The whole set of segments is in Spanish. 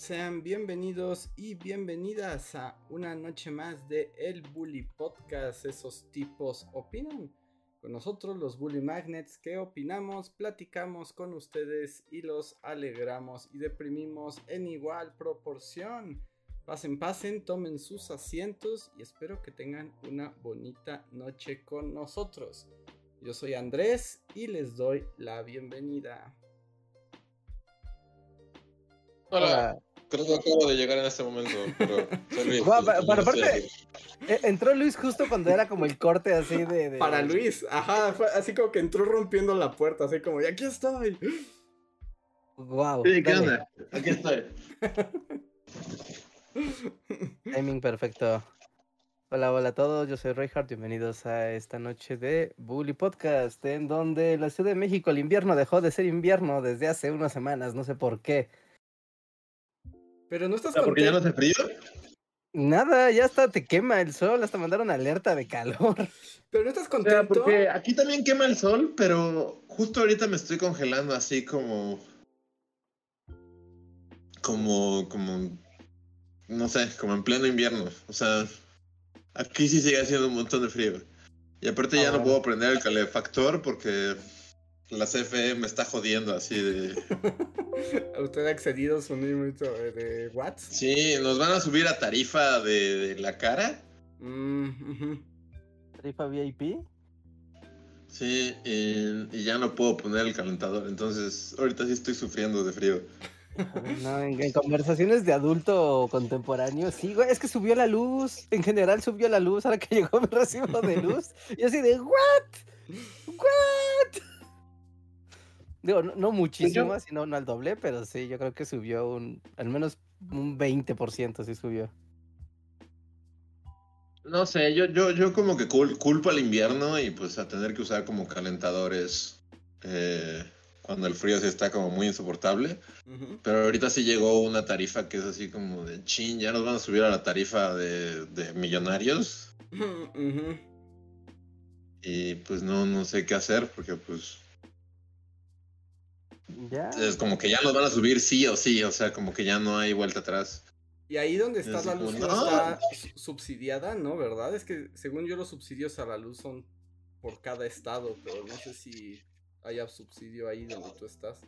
Sean bienvenidos y bienvenidas a una noche más de El Bully Podcast. Esos tipos opinan con nosotros, los Bully Magnets, que opinamos, platicamos con ustedes y los alegramos y deprimimos en igual proporción. Pasen, pasen, tomen sus asientos y espero que tengan una bonita noche con nosotros. Yo soy Andrés y les doy la bienvenida. Hola. Creo que acabo de llegar en este momento, pero para, aparte, e, entró Luis justo cuando era como el corte así de... Para Luis, ajá, fue así como que entró rompiendo la puerta, así como, y aquí estoy. Wow. Sí, ¿qué onda? Aquí estoy. Timing perfecto. Hola, hola a todos, yo soy Reinhardt, bienvenidos a esta noche de Bully Podcast, en donde la Ciudad de México el invierno dejó de ser invierno desde hace unas semanas, no sé por qué. Pero no estás ¿Porque ya no hace frío? Nada, ya hasta te quema el sol, hasta mandaron alerta de calor. Pero no estás contento. porque aquí también quema el sol, pero justo ahorita me estoy congelando así como. Como. como. No sé, como en pleno invierno. O sea, aquí sí sigue haciendo un montón de frío. Y aparte ya no ah. puedo prender el calefactor porque la CFE me está jodiendo así de. ¿Usted ha excedido su límite de watts? Sí, nos van a subir a tarifa de, la cara. Mm, ¿Tarifa VIP? Sí, y, ya no puedo poner el calentador, entonces ahorita sí estoy sufriendo de frío. No, en, conversaciones de adulto contemporáneo, sí, güey, es que subió la luz, en general subió la luz ahora que llegó mi recibo de luz, y así de, ¿what? ¿What? Digo, no, muchísimo, sino no al doble, pero sí, yo creo que subió un, al menos un 20% sí subió. No sé, yo, yo, yo como que culpo al invierno y pues a tener que usar como calentadores eh, cuando el frío sí está como muy insoportable. Pero ahorita sí llegó una tarifa que es así como de chin, ya nos van a subir a la tarifa de, de millonarios. Y pues no, no sé qué hacer porque pues es como que ya nos van a subir sí o sí, o sea, como que ya no hay vuelta atrás. Y ahí donde está la luz no está subsidiada, ¿no? ¿Verdad? Es que según yo los subsidios a la luz son por cada estado, pero no sé si haya subsidio ahí donde tú estás.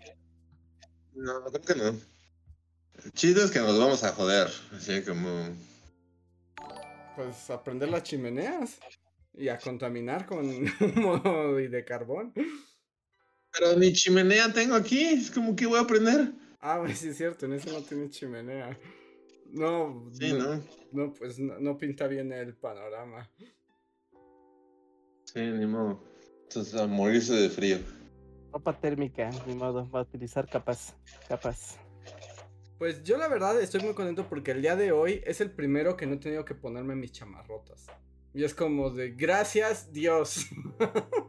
No, creo que no. El chido es que nos vamos a joder, así como... Pues aprender las chimeneas y a contaminar con humo y de carbón. Pero ni chimenea tengo aquí, es como que voy a prender. Ah, pues sí es cierto, en ese no tiene chimenea. No, sí, no, no, pues no, pinta bien el panorama. Sí, ni modo. Entonces a morirse de frío. Ropa térmica, ni modo, va a utilizar capas, capas. Pues yo la verdad estoy muy contento porque el día de hoy es el primero que no he tenido que ponerme mis chamarrotas. Y es como de gracias Dios.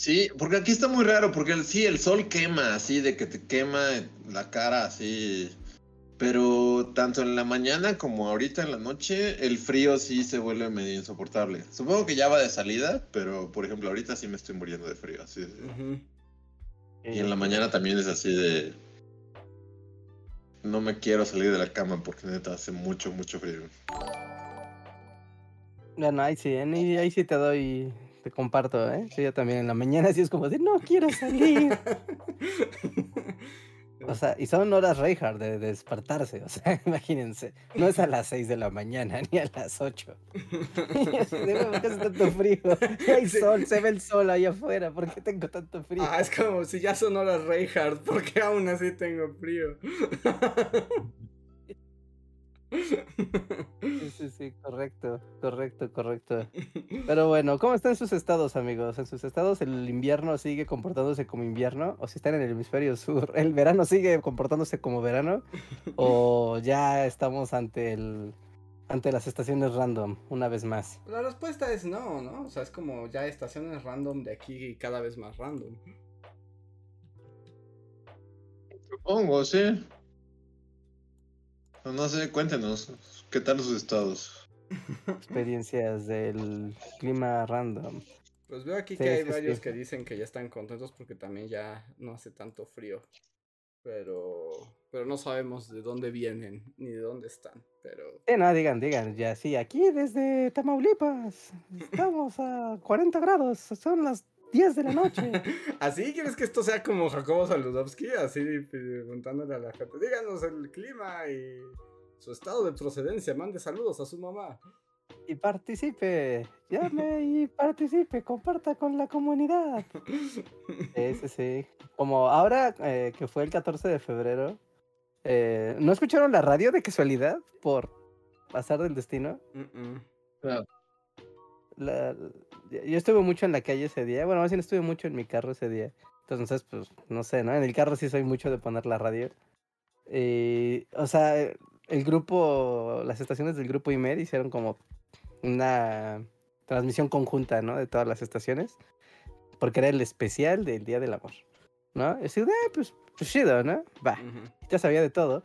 Sí, porque aquí está muy raro, porque el, sí, el sol quema, así, de que te quema la cara, así. Pero tanto en la mañana como ahorita en la noche, el frío sí se vuelve medio insoportable. Supongo que ya va de salida, pero por ejemplo, ahorita sí me estoy muriendo de frío, así. Y en la mañana también es así de. No me quiero salir de la cama porque neta hace mucho, mucho frío. Bueno, ahí sí, ahí sí te doy te comparto, ¿eh? yo también en la mañana sí es como de, no quiero salir. o sea, y son horas Reinhardt de, despertarse, o sea, imagínense. No es a las 6 de la mañana ni a las 8. y así de, ¿por qué hace tanto frío? Hay sol, se ve el sol ahí afuera, ¿por qué tengo tanto frío? Ah, es como si ya son horas Reinhardt, ¿por qué aún así tengo frío? Sí, sí, sí, correcto, correcto, correcto. Pero bueno, ¿cómo están sus estados, amigos? ¿En sus estados el invierno sigue comportándose como invierno? ¿O si están en el hemisferio sur, el verano sigue comportándose como verano? ¿O ya estamos ante el ante las estaciones random, una vez más? La respuesta es no, ¿no? O sea, es como ya estaciones random de aquí y cada vez más random. Supongo, sí. No, no sé, cuéntenos. ¿Qué tal sus estados? Experiencias del clima random. Pues veo aquí Sí, que hay sí, varios sí. que dicen que ya están contentos porque también ya no hace tanto frío. Pero, pero no sabemos de dónde vienen ni de dónde están. Pero Sí, no, digan, digan, ya sí, aquí desde Tamaulipas, estamos a 40 grados, son las 10 de la noche. ¿Así quieres que esto sea como Jacobo Saludowski? Así preguntándole a la gente, díganos el clima y su estado de procedencia, mande saludos a su mamá. Y participe, llame y participe, comparta con la comunidad. Sí, sí, sí. Como ahora eh, que fue el 14 de febrero, eh, ¿no escucharon la radio de casualidad por pasar del destino? Mm-mm. La- yo estuve mucho en la calle ese día, bueno, más bien estuve mucho en mi carro ese día. Entonces, pues, no sé, ¿no? En el carro sí soy mucho de poner la radio. Y, o sea, eh, el grupo, las estaciones del grupo IMED hicieron como una transmisión conjunta, ¿no? De todas las estaciones. Porque era el especial del Día del Amor, ¿no? Y así, "Ah, pues, pues chido, ¿no? Va Ujú. ya sabía de todo.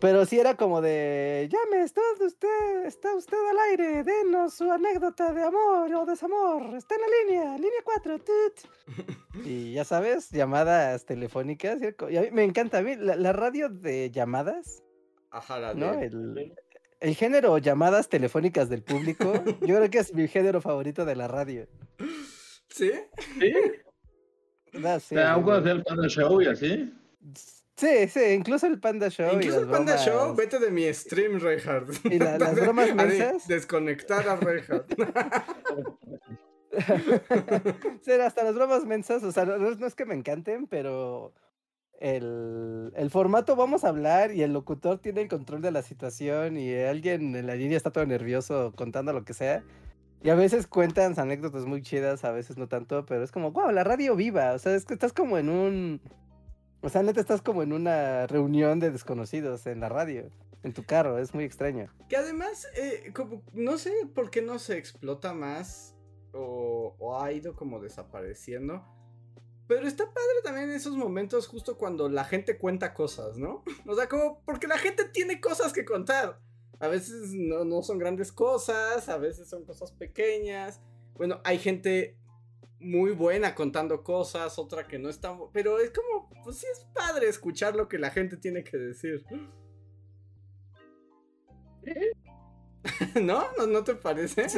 Pero sí era como de, llame, está usted, está usted al aire, denos su anécdota de amor o desamor, está en la línea, línea 4, tut". Y ya sabes, llamadas telefónicas. y a mí me encanta, a mí la, la radio de llamadas, Ajá, la ¿no? de- El, el género llamadas telefónicas del público, yo creo que es mi género favorito de la radio. ¿Sí? ¿Sí? Sí, ¿Te hago hacer el Show y así? Sí, sí, incluso el Panda Show. Incluso el Panda Show, vete de mi stream, Reinhardt. Y la- las bromas mensas. Desconectar a Reinhardt. Sí, hasta las bromas mensas, o sea, no, no es- no es que me encanten, pero el, el formato vamos a hablar y el locutor tiene el control de la situación y alguien en la línea está todo nervioso contando lo que sea. Y a veces cuentan anécdotas muy chidas, a veces no tanto, pero es como, wow, la radio viva, o sea, es que estás como en un... O sea, neta, estás como en una reunión de desconocidos en la radio, en tu carro, es muy extraño. Que además, eh, como, no sé por qué no se explota más o, ha ido como desapareciendo. Pero está padre también esos momentos justo cuando la gente cuenta cosas, ¿no? O sea, como porque la gente tiene cosas que contar. A veces no, no son grandes cosas, a veces son cosas pequeñas. Bueno, hay gente muy buena contando cosas, otra que no está... Pero es como, pues sí es padre escuchar lo que la gente tiene que decir. ¿No? ¿No, no te parece?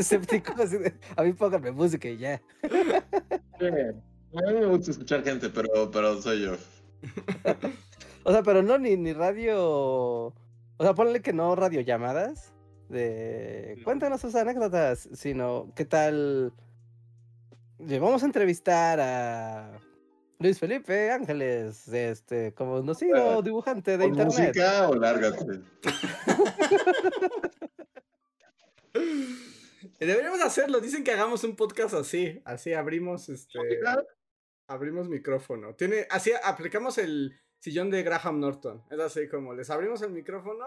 A mí póngame música y ya. A mí me gusta escuchar gente, pero, pero soy yo. O sea, pero no ni, ni radio. O sea, ponle que no radiollamadas. De No. cuéntanos sus anécdotas. Sino, ¿qué tal? Vamos a entrevistar a Luis Felipe Ángeles, este, conocido Bueno, dibujante de ¿Con internet. música o lárgate? Deberíamos hacerlo. Dicen que hagamos un podcast así. Así abrimos este. Abrimos micrófono. Tiene. Así aplicamos el sillón de Graham Norton. Es así como les abrimos el micrófono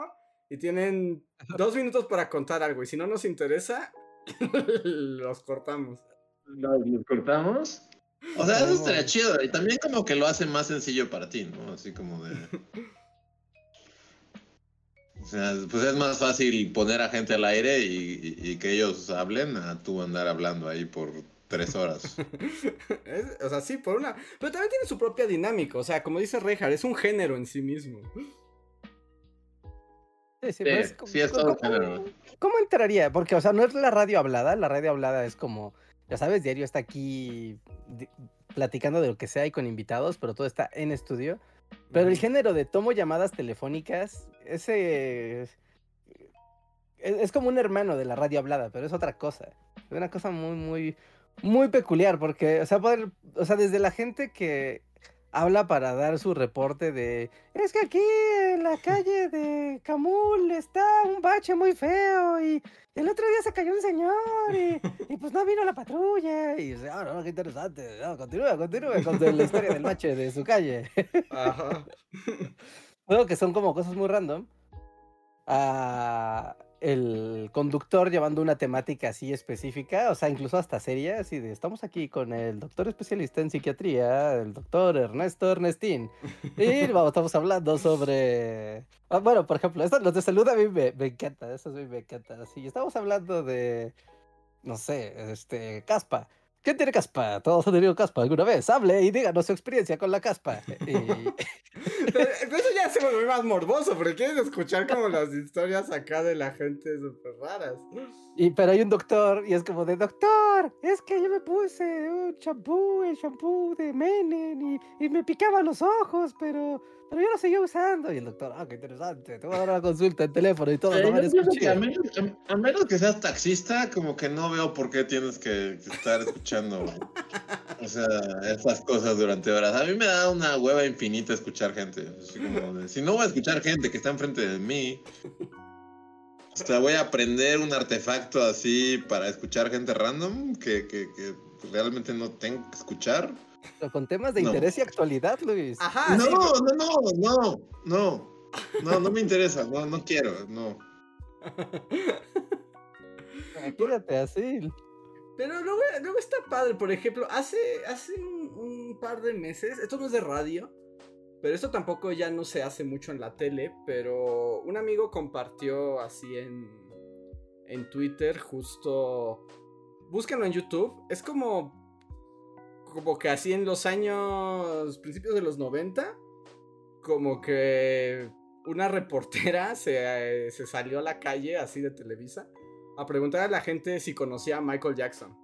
y tienen dos minutos para contar algo. Y si no nos interesa, los cortamos. ¿Nos, nos cortamos? O sea, eso estaría chido. Y también como que lo hace más sencillo para ti, ¿no? Así como de... O sea, pues es más fácil poner a gente al aire y, y- y que ellos hablen a tú andar hablando ahí por tres horas. Es- o sea, sí, por una. Pero también tiene su propia dinámica. O sea, como dice Reinhardt, es un género en sí mismo. Sí, sí, es como- sí, es todo ¿cómo- género. ¿Cómo entraría? Porque, o sea, no es la radio hablada. La radio hablada es como, ya sabes, diario está aquí platicando de lo que sea y con invitados, pero todo está en estudio. Pero el género de tomo llamadas telefónicas, ese es, es como un hermano de la radio hablada, pero es otra cosa. Es una cosa muy, muy, muy peculiar, porque, o sea, poder- o sea, desde la gente que habla para dar su reporte de, es que aquí en la calle de Camul está un bache muy feo y el otro día se cayó un señor y, y pues no vino la patrulla y, dice, ah, no, qué interesante, no, continúa, continúa con la historia del bache de su calle. Ajá. Creo que son como cosas muy random. a el conductor llevando una temática así específica, o sea, incluso hasta seria, así de, estamos aquí con el doctor especialista en psiquiatría, el doctor Ernesto Ernestín, y vamos, estamos hablando sobre, ah, bueno, por ejemplo, esto, los de salud a mí me, me encanta, eso a mí me encanta, así, estamos hablando de, no sé, este, caspa, ¿Quién tiene caspa? Todos han tenido caspa alguna vez. Hable y díganos su experiencia con la caspa. Y... Eso ya se vuelve más morboso, porque quieres escuchar como las historias acá de la gente súper raras. Y, pero hay un doctor y es como de, doctor, es que yo me puse un champú, el champú de Menen y, y me picaba los ojos, pero, pero yo lo seguía usando. Y el doctor, ah, qué interesante, te voy a dar una consulta en teléfono y todo. Eh, no me yo pienso que a, escuché". menos, a- a menos que seas taxista, como que no veo por qué tienes que, que estar escuchando, o sea, esas cosas durante horas. A mí me da una hueva infinita escuchar gente. así como de, si no voy a escuchar gente que está enfrente de mí, o sea, voy a aprender un artefacto así para escuchar gente random que, que, que realmente no tengo que escuchar. Con temas de No. interés y actualidad, Luis. Ajá, no, sí, no, no, no, no, no, no me interesa, no, no quiero, no. Imagínate así. Pero luego, luego está padre, por ejemplo, hace, hace un, un par de meses, esto no es de radio, pero esto tampoco ya no se hace mucho en la tele, pero un amigo compartió así en, en Twitter justo... Búsquenlo en YouTube, es como... Como que así en los años... principios de los 90, como que una reportera se, eh, se salió a la calle así de Televisa a preguntar a la gente si conocía a Michael Jackson.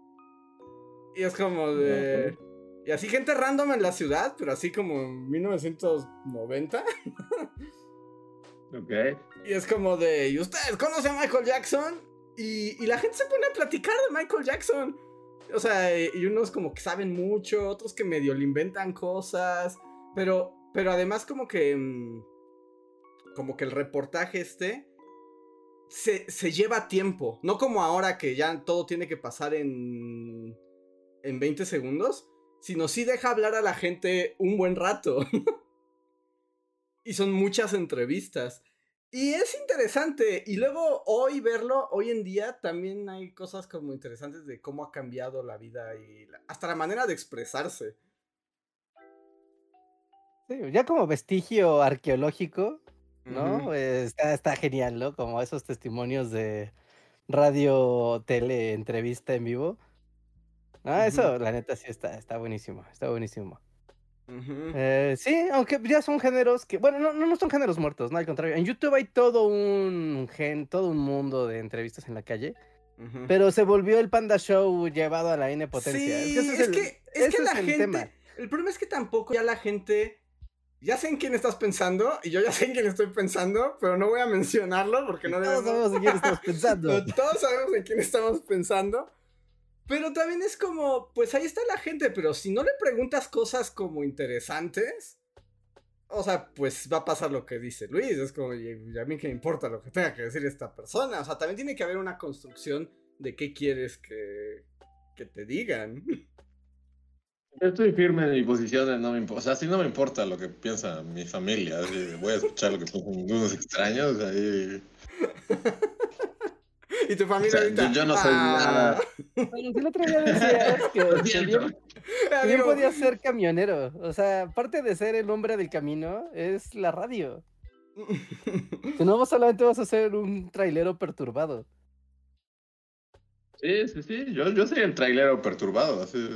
Y es como de... Y así gente random en la ciudad, pero así como en 1990. Ok. Y es como de... ¿Y ustedes conocen a Michael Jackson? Y, y la gente se pone a platicar de Michael Jackson. O sea, y unos como que saben mucho, otros que medio le inventan cosas. Pero, pero además como que... mm, Como que el reportaje este se, se lleva tiempo. No como ahora que ya todo tiene que pasar en, en 20 segundos, sino sí deja hablar a la gente un buen rato. y son muchas entrevistas. Y es interesante. Y luego hoy verlo, hoy en día también hay cosas como interesantes de cómo ha cambiado la vida y la- hasta la manera de expresarse. Sí, ya como vestigio arqueológico, ¿no? Está, está genial, ¿no? Como esos testimonios de radio, tele, entrevista en vivo. Ah, eso, la neta, sí está, está buenísimo, está buenísimo. Eh, sí, aunque ya son géneros que, bueno, no, no son géneros muertos, no, al contrario. En YouTube hay todo un gen, todo un mundo de entrevistas en la calle, pero se volvió el Panda Show llevado a la N potencia. Sí, es, el- que, es que la el gente. tema. El problema es que tampoco ya la gente. Ya sé en quién estás pensando y yo ya sé en quién estoy pensando, pero no voy a mencionarlo porque no Todos debemos. sabemos en quién estamos pensando. Todos sabemos en quién estamos pensando. Pero también es como, pues ahí está la gente, pero si no le preguntas cosas como interesantes, o sea, pues va a pasar lo que dice Luis. Es como, y a mí que me importa lo que tenga que decir esta persona. O sea, también tiene que haber una construcción de qué quieres que, que te digan. Yo estoy firme en mi posición de no me importa. O sea, si no me importa lo que piensa mi familia, voy a escuchar lo que piensan unos extraños. Ahí. Y tu O familia sea, ahorita, yo, yo no soy "Ah". nada. Bueno, si el otro día decías que, digo, podías ser camionero. O sea, aparte de ser el hombre del camino, es la radio. Que no solamente vas a ser un trailero perturbado. Sí, sí, sí. Yo, yo soy el trailero perturbado. Así.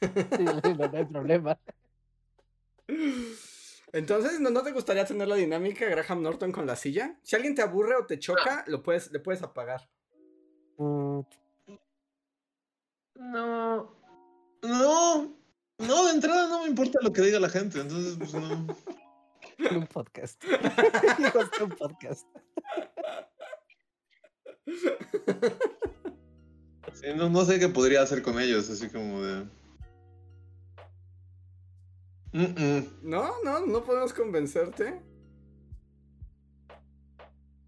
Sí, no, no hay problema. Entonces, ¿no, ¿no te gustaría tener la dinámica Graham Norton con la silla? Si alguien te aburre o te choca, lo puedes, le puedes apagar. Mm, No. No. No, de entrada no me importa lo que diga la gente. Entonces, pues no. un podcast. Un podcast. Sí, no, no sé qué podría hacer con ellos. Así como de. Mm, mm. No, no, no podemos convencerte.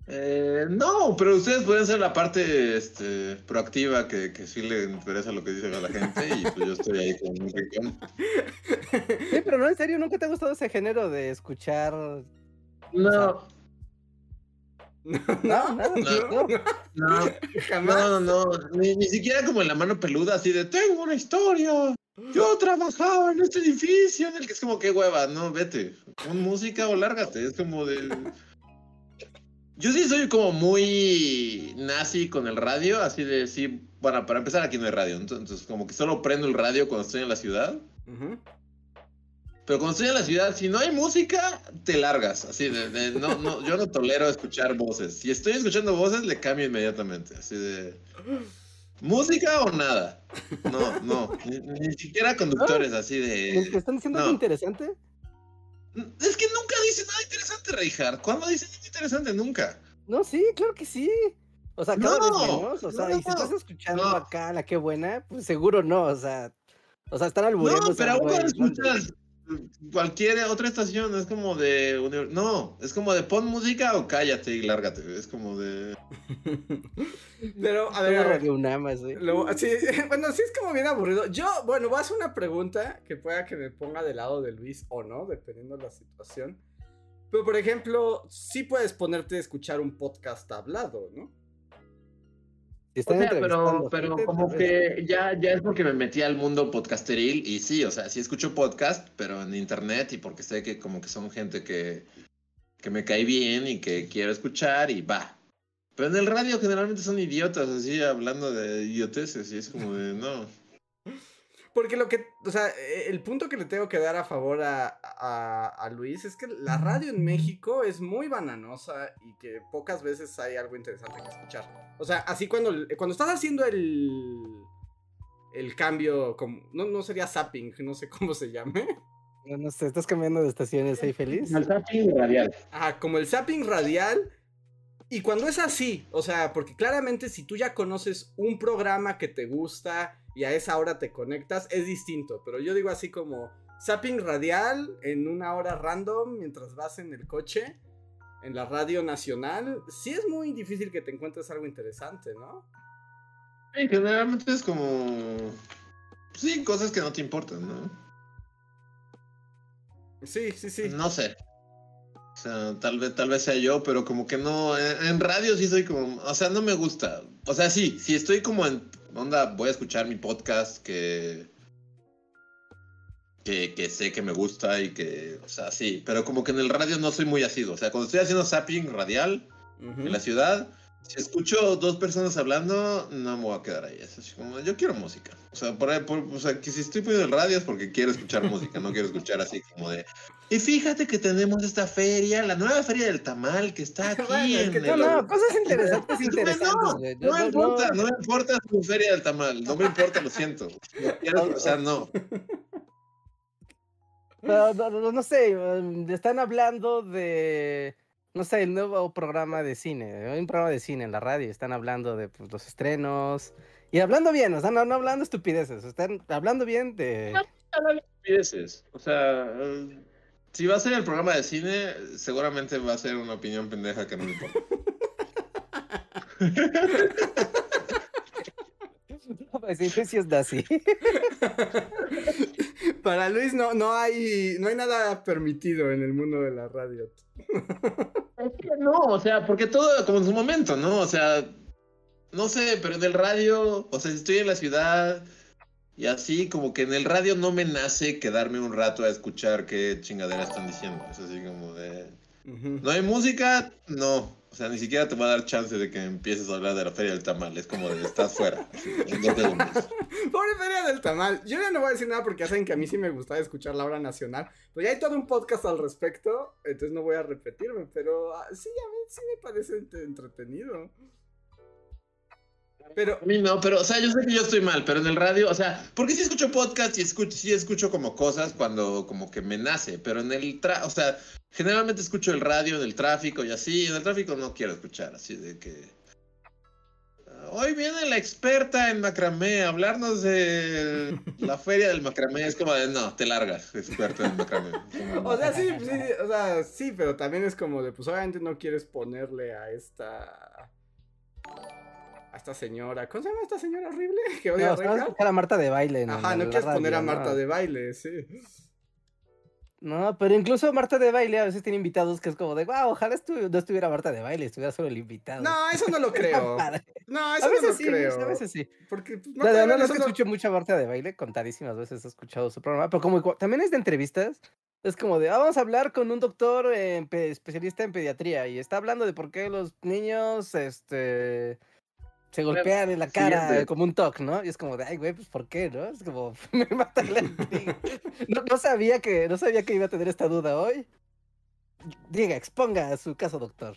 Eh, no, pero ustedes pueden ser la parte este, proactiva que, que sí le interesa lo que dice a la gente y pues yo estoy ahí con un rincón. Sí, pero no, en serio, ¿nunca te ha gustado ese género de escuchar? No. No, No, no, No. no. No, jamás. no, no, ni, ni siquiera como en la mano peluda, así de tengo una historia. Yo trabajaba en este edificio en el que es como que hueva, no, vete. Pon música o lárgate. Es como de. Yo sí soy como muy nazi con el radio, así de sí. Bueno, para empezar aquí no hay radio, entonces como que solo prendo el radio cuando estoy en la ciudad. Pero cuando estoy en la ciudad, si no hay música, te largas. Así de, de- no, no, yo no tolero escuchar voces. Si estoy escuchando voces, le cambio inmediatamente. Así de. ¿Música o nada? No, no. Ni, ni siquiera conductores así ¿Me de. están diciendo no. algo interesante? Es que nunca dice nada interesante, Reijard. ¿Cuándo dice nada interesante? Nunca. No, sí, claro que sí. O sea, cada No, vez menos. O sea, y si estás escuchando acá la qué buena, pues seguro no. O sea, o sea, están albureando. No, pero aún cuando escuchas cualquier otra estación, es como de. No, es como de pon música o cállate y lárgate. Es como de. Pero, a ver, a ver. Radio UNAM, así. Lo- sí, bueno, sí es como bien aburrido. Yo, bueno, voy a hacer una pregunta que pueda que me ponga del lado de Luis o no, dependiendo de la situación. Pero, por ejemplo, sí puedes ponerte a escuchar un podcast hablado, ¿no? Si O están sea, pero, pero como que ya, ya es porque me metí al mundo podcasteril y sí, o sea, sí escucho podcast, pero en internet y porque sé que como que son gente que, que me cae bien y que quiero escuchar y va. Pero en el radio generalmente son idiotas así hablando de idioteces y es como de no. Porque lo que, o sea, eh, el punto que le tengo que dar a favor a, a, a Luis es que la radio en México es muy bananosa y que pocas veces hay algo interesante que escuchar. O sea, así cuando, cuando estás haciendo el, el cambio, como, no, no sería zapping, no sé cómo se llame. No, no sé, estás cambiando de estaciones ahí feliz. radial. Ajá, como el zapping radial. Y cuando es así, o sea, porque claramente si tú ya conoces un programa que te gusta y a esa hora te conectas, es distinto. Pero yo digo así como zapping radial en una hora random mientras vas en el coche, en la radio nacional, sí es muy difícil que te encuentres algo interesante, ¿no? Sí, generalmente es como. Sí, cosas que no te importan, ¿no? Sí, sí, sí. No sé. O sea, tal vez, tal vez sea yo, pero como que no. En, en radio sí soy como. O sea, no me gusta. O sea, sí, si estoy como en. Onda, voy a escuchar mi podcast que. Que, que sé que me gusta y que. O sea, sí. Pero como que en el radio no soy muy asido. O sea, cuando estoy haciendo zapping radial en la ciudad, si escucho dos personas hablando, no me voy a quedar ahí. Es así como, yo quiero música. O sea, por, ahí- por- o sea, que si estoy poniendo el radio es porque quiero escuchar música, no quiero escuchar así como de. Y fíjate que tenemos esta feria, la nueva feria del tamal que está aquí. Bueno, es que en No, el- no, cosas interesantes, interesantes. No, güey. no, me importa, no me importa su feria del tamal, no me importa, lo siento. No quiero- o sea, no. No, no, no, sé, um, están hablando de, no sé, el nuevo programa de cine. Hay un programa de cine en la radio, están hablando de pues, los estrenos. Y hablando bien, o sea, no, no hablando estupideces, están hablando bien de... estupideces. O sea, eh, si va a ser el programa de cine, seguramente va a ser una opinión pendeja que no me importa. Pues sí, sí es nazi. Para Luis no, no, hay, no hay nada permitido en el mundo de la radio. Es que no, o sea, porque todo como en su momento, ¿no? O sea, no sé, pero en el radio, o sea, si estoy en la ciudad y así, como que en el radio no me nace quedarme un rato a escuchar qué chingadera están diciendo. Es así como de... ¿No hay música? No. O sea, ni siquiera te va a dar chance de que empieces a hablar de la Feria del Tamal. Es como de, estás fuera. así, en dos segundos. Pobre Feria del Tamal. Yo ya no voy a decir nada porque ya saben que a mí sí me gustaba escuchar la hora nacional. Pero ya hay todo un podcast al respecto, entonces no voy a repetirme. Pero ah, sí, a mí sí me parece ent- entretenido. Pero, A mí no, pero, o sea, yo sé que yo estoy mal, pero en el radio, o sea, porque sí escucho podcast y escucho, sí escucho como cosas cuando como que me nace, pero en el, tra o sea, generalmente escucho el radio en el tráfico y así, en el tráfico no quiero escuchar, así de que... "Ah, Hoy viene la experta en macramé a hablarnos de la feria del macramé. Es como de, no, te largas, experta en macramé. O sea, sí, sí, o sea, sí, pero también es como de, pues obviamente no quieres ponerle a esta. A esta señora. ¿Cómo se llama esta señora horrible? Que odia No, a van a a Marta de baile. en- Ajá, no quieres poner a Marta no. de baile, sí. No, pero incluso Marta de baile a veces tiene invitados que es como de, wow, ojalá estu- no estuviera Marta de baile, estuviera solo el invitado. No, eso no lo creo. No, eso a no veces lo sí, creo. a veces sí. Porque pues, No, Marta de no, no, es que solo- escucho mucha Marta de baile, contadísimas veces he escuchado su programa, pero como también es de entrevistas, es como de, "Ah, vamos a hablar con un doctor pe- especialista en pediatría y está hablando de por qué los niños, este... Se golpean en la cara siguiente. como un toc, ¿no? Y es como de, ay, güey, pues ¿por qué, no? Es como, me mata la intriga. no, no sabía que, no sabía que iba a tener esta duda hoy. Diga, exponga su caso, doctor.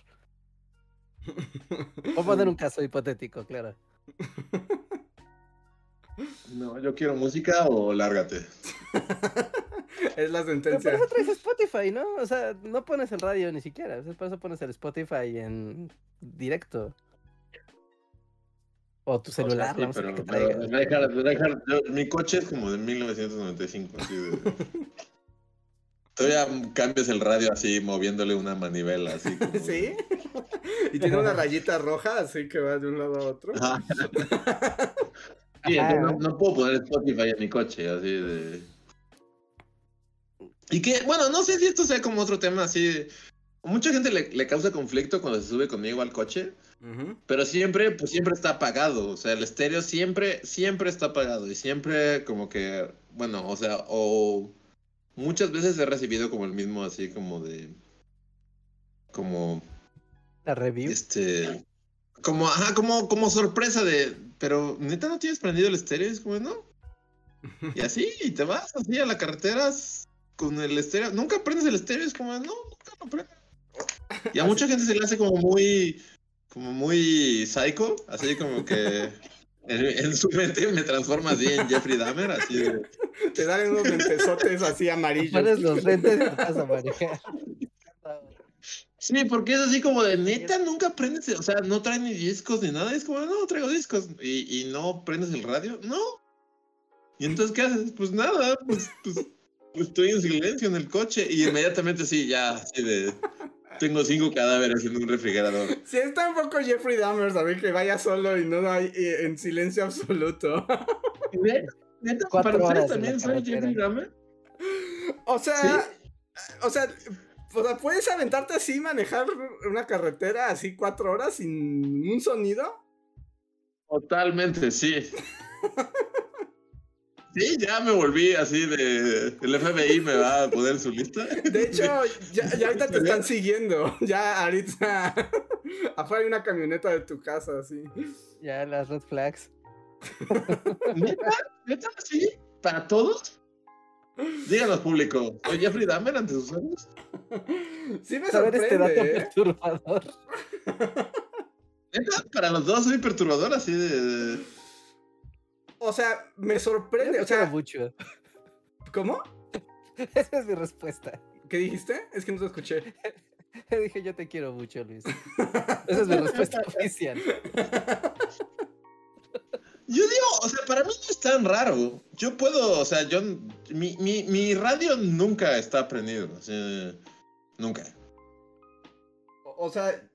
Voy a poner un caso hipotético, claro. No, yo quiero música o lárgate. es la Pero por sentencia. eso traes Spotify, ¿no? O sea, no pones el radio ni siquiera. por eso pones el Spotify en directo. O tu O sea, celular, sí, la música pero, yo- mi coche es como de 1995, así de... Todavía cambias el radio así, moviéndole una manivela, así como... ¿Sí? y tiene una rayita roja, así que va de un lado a otro. Sí, no, no puedo poner Spotify en mi coche, así de... Y que, bueno, no sé si esto sea como otro tema así... de- Mucha gente le, le causa conflicto cuando se sube conmigo al coche, Pero siempre, pues siempre está apagado. O sea, el estéreo siempre, siempre está apagado. Y siempre como que, bueno, o sea, o muchas veces he recibido como el mismo así como de... Como La review. este como ajá como como sorpresa de pero neta no tienes prendido el estéreo Y es como no y así y te vas así a la carretera con el estéreo nunca prendes el estéreo es como no nunca lo prendo y a mucha gente se le hace como muy como muy psycho así como que en, en su mente me transforma así en Jeffrey Dahmer así de, Te dan unos lentesotes así amarillos. Pones los lentes y te vas a manejar. Sí, porque es así como de neta, nunca prendes, o sea, no trae ni discos ni nada, es como, no, traigo discos, y, y no prendes el radio, no. Y entonces, ¿qué haces? Pues nada, pues, pues, pues estoy en silencio en el coche, y inmediatamente sí, ya, así de, tengo cinco cadáveres en un refrigerador. Sí, está un poco Jeffrey Dahmer, ¿sabes? Que vaya solo y no hay eh, en silencio absoluto. Neta, Cuatro para horas ustedes también soy. Jeffrey Dahmer. O sea, o sea, o sea, ¿puedes aventarte así, manejar una carretera así cuatro horas sin un sonido? Totalmente, sí. Sí, ya me volví así de. El FBI me va a poner su lista. De hecho, ya, ya ahorita te están siguiendo. Ya ahorita afuera hay una camioneta de tu casa, así. Ya las red flags. ¿Neta? ¿Neta? ¿Sí? ¿Para todos? Díganos, público. ¿Soy Jeffrey Dahmer ante sus ojos? Sí me Saber este dato sorprende, ¿eh? perturbador. ¿Neta? Para los dos soy perturbador, así de. O sea, me Yo sorprende. te O quiero sea, mucho. ¿cómo? Esa es mi respuesta. ¿Qué dijiste? Es que no te escuché. Dije, yo te quiero mucho, Luis. Esa es mi respuesta oficial. Yo digo, o sea, para mí no es tan raro. Yo puedo, o sea, yo. Mi, mi, mi radio nunca está prendido. así, nunca. O, o sea,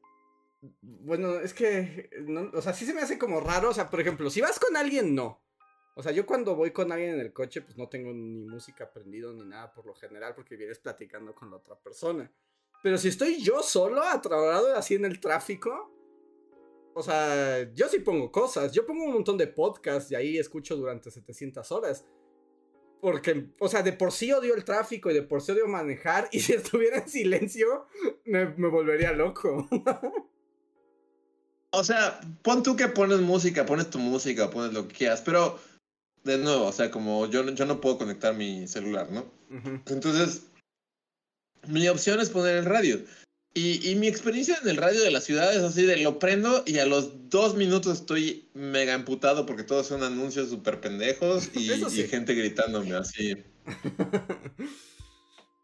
bueno, es que, no, o sea, sí se me hace como raro. O sea, por ejemplo, si vas con alguien, no. O sea, yo cuando voy con alguien en el coche, pues no tengo ni música prendido ni nada por lo general, porque vienes platicando con la otra persona. Pero si estoy yo solo, atrapado así en el tráfico, o sea, yo sí pongo cosas. Yo pongo un montón de podcasts y ahí escucho durante 700 horas. Porque, o sea, de por sí odio el tráfico y de por sí odio manejar. Y si estuviera en silencio, me, me volvería loco. O sea, pon tú que pones música, pones tu música, pones lo que quieras, pero de nuevo, o sea, como yo, yo no puedo conectar mi celular, ¿no? Ujú. Entonces, mi opción es poner el radio. Y, y mi experiencia en el radio de la ciudad es así de lo prendo y a los dos minutos estoy mega emputado porque todos son anuncios súper pendejos y, sí. y gente gritándome así.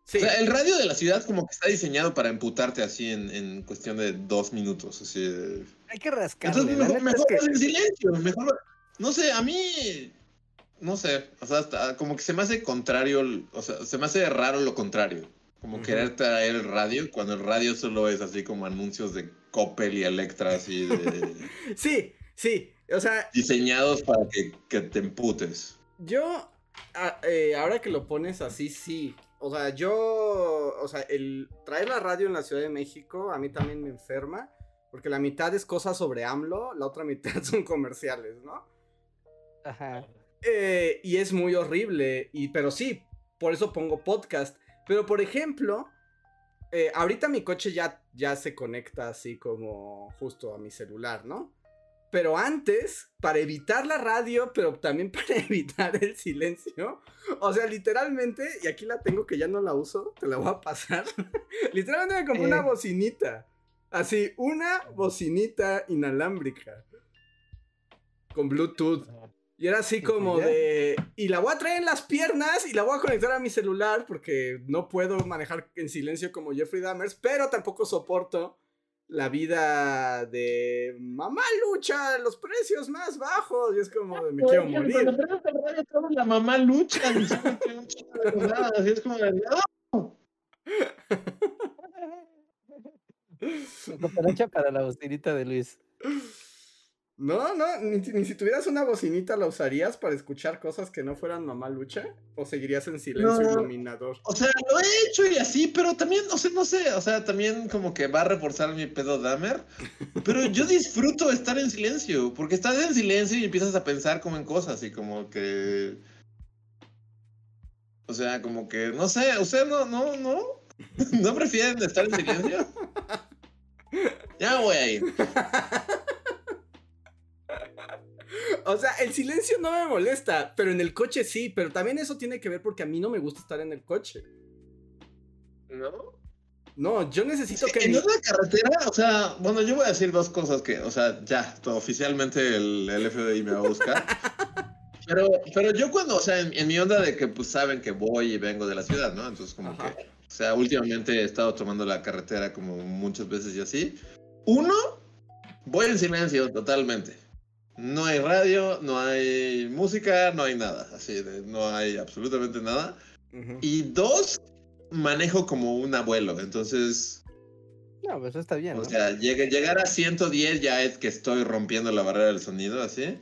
Sí, O sea, el radio de la ciudad como que está diseñado para emputarte así en, en cuestión de dos minutos. Así de- Hay que rascarle. Entonces, mejor, neta es mejor que- en silencio, mejor. No sé, a mí. No sé, o sea, hasta como que se me hace contrario, o sea, se me hace raro lo contrario. Como querer traer el radio, cuando el radio solo es así como anuncios de Coppel y Electra, así de. sí, sí. O sea, diseñados para que, que te emputes. yo, a- eh, ahora que lo pones así, sí. O sea, yo, o sea, el traer la radio en la Ciudad de México a mí también me enferma, porque la mitad es cosas sobre AMLO, la otra mitad son comerciales, ¿no? Ajá. Eh, y es muy horrible, y, pero sí, por eso pongo podcast. Pero por ejemplo, eh, ahorita mi coche ya, ya se conecta así como justo a mi celular, ¿no? Pero antes, para evitar la radio, pero también para evitar el silencio, o sea, literalmente, y aquí la tengo que ya no la uso, te la voy a pasar. literalmente me compré una Eh. bocinita. Así, una bocinita inalámbrica. Con Bluetooth. Y era así como de. Y la voy a traer en las piernas y la voy a conectar a mi celular porque no puedo manejar en silencio como Jeffrey Dahmer, pero tampoco soporto la vida de mamá lucha, los precios más bajos. Y es como de me quiero morir. cuando prendes el radio, toda la mamá lucha así es como de, cooperacha para la bocinita de Luis. No, no, ni, ni si tuvieras una bocinita la usarías para escuchar cosas que no fueran mamá lucha o seguirías en silencio No. iluminador. O sea, lo he hecho y así, pero también, no sé, no sé, o sea, también como que va a reforzar mi pedo Dahmer. Pero yo disfruto estar en silencio, porque estás en silencio y empiezas a pensar como en cosas y como que... O sea, como que, no sé, o sea, no, no, no. ¿No prefieren estar en silencio? Ya voy a ir. O sea, el silencio no me molesta, pero en el coche sí, pero también eso tiene que ver porque a mí no me gusta estar en el coche. ¿No? No, yo necesito que... En mi- una carretera, o sea, bueno, yo voy a decir dos cosas que, o sea, ya, oficialmente el, el FBI me va a buscar. Pero, pero yo cuando, o sea, en, en mi onda de que pues saben que voy y vengo de la ciudad, ¿no? Entonces como Ajá. que, o sea, últimamente he estado tomando la carretera como muchas veces y así. Uno, voy en silencio totalmente. No hay radio, no hay música, no hay nada, así, de- no hay absolutamente nada. Ujú. Y dos, manejo como un abuelo, entonces... No, pues está bien, ¿no? O sea, llegue- llegar a 110 ya es que estoy rompiendo la barrera del sonido, así.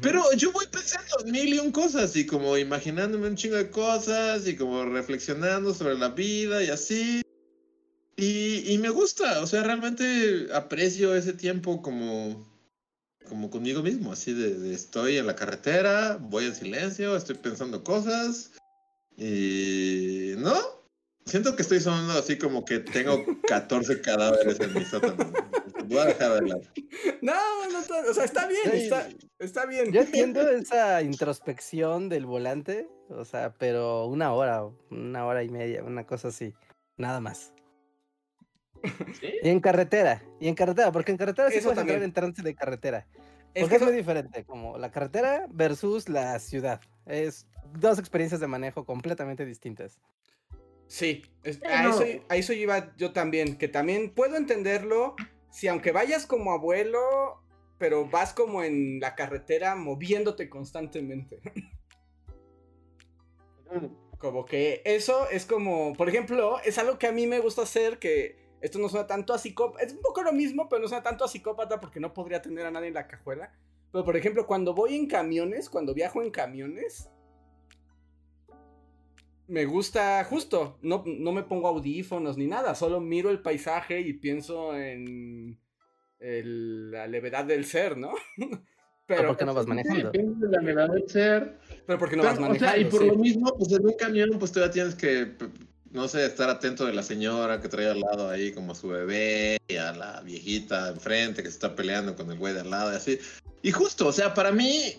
Pero yo voy pensando mil y un cosas y como imaginándome un chingo de cosas y como reflexionando sobre la vida y así. Y, y me gusta, o sea, realmente aprecio ese tiempo como, como conmigo mismo, así de, de estoy en la carretera, voy en silencio, estoy pensando cosas y... ¿No? Siento que estoy sonando así como que tengo 14 cadáveres en mi sótano. Voy a dejar de lado. No, no, o sea, está bien, Sí. está, está bien. Yo entiendo esa introspección del volante, o sea, pero una hora, una hora y media, una cosa así, nada más. ¿Sí? Y en carretera, y en carretera, porque en carretera sí Eso puedes entrar también. en trance de carretera. Es Porque que es eso- muy diferente, como la carretera versus la ciudad. Es dos experiencias de manejo completamente distintas. Sí, es- a, no. eso, a eso iba yo también, que también puedo entenderlo si aunque vayas como abuelo, pero vas como en la carretera moviéndote constantemente. Como que eso es como, por ejemplo, es algo que a mí me gusta hacer, que esto no suena tanto a psicópata, es un poco lo mismo, pero no suena tanto a psicópata porque no podría tener a nadie en la cajuela. Pero por ejemplo, cuando voy en camiones, cuando viajo en camiones, me gusta justo, no, no me pongo audífonos ni nada, solo miro el paisaje y pienso en el- la levedad del ser, ¿no? Pero Pero, ¿por qué no vas manejando? Depende de la verdad del ser. pero porque no Pero, vas o manejando. sea, y por sí. lo mismo, pues en un camión, pues todavía tienes que, no sé, estar atento de la señora que trae al lado ahí como a su bebé y a la viejita enfrente que se está peleando con el güey de al lado y así. Y justo, o sea, para mí,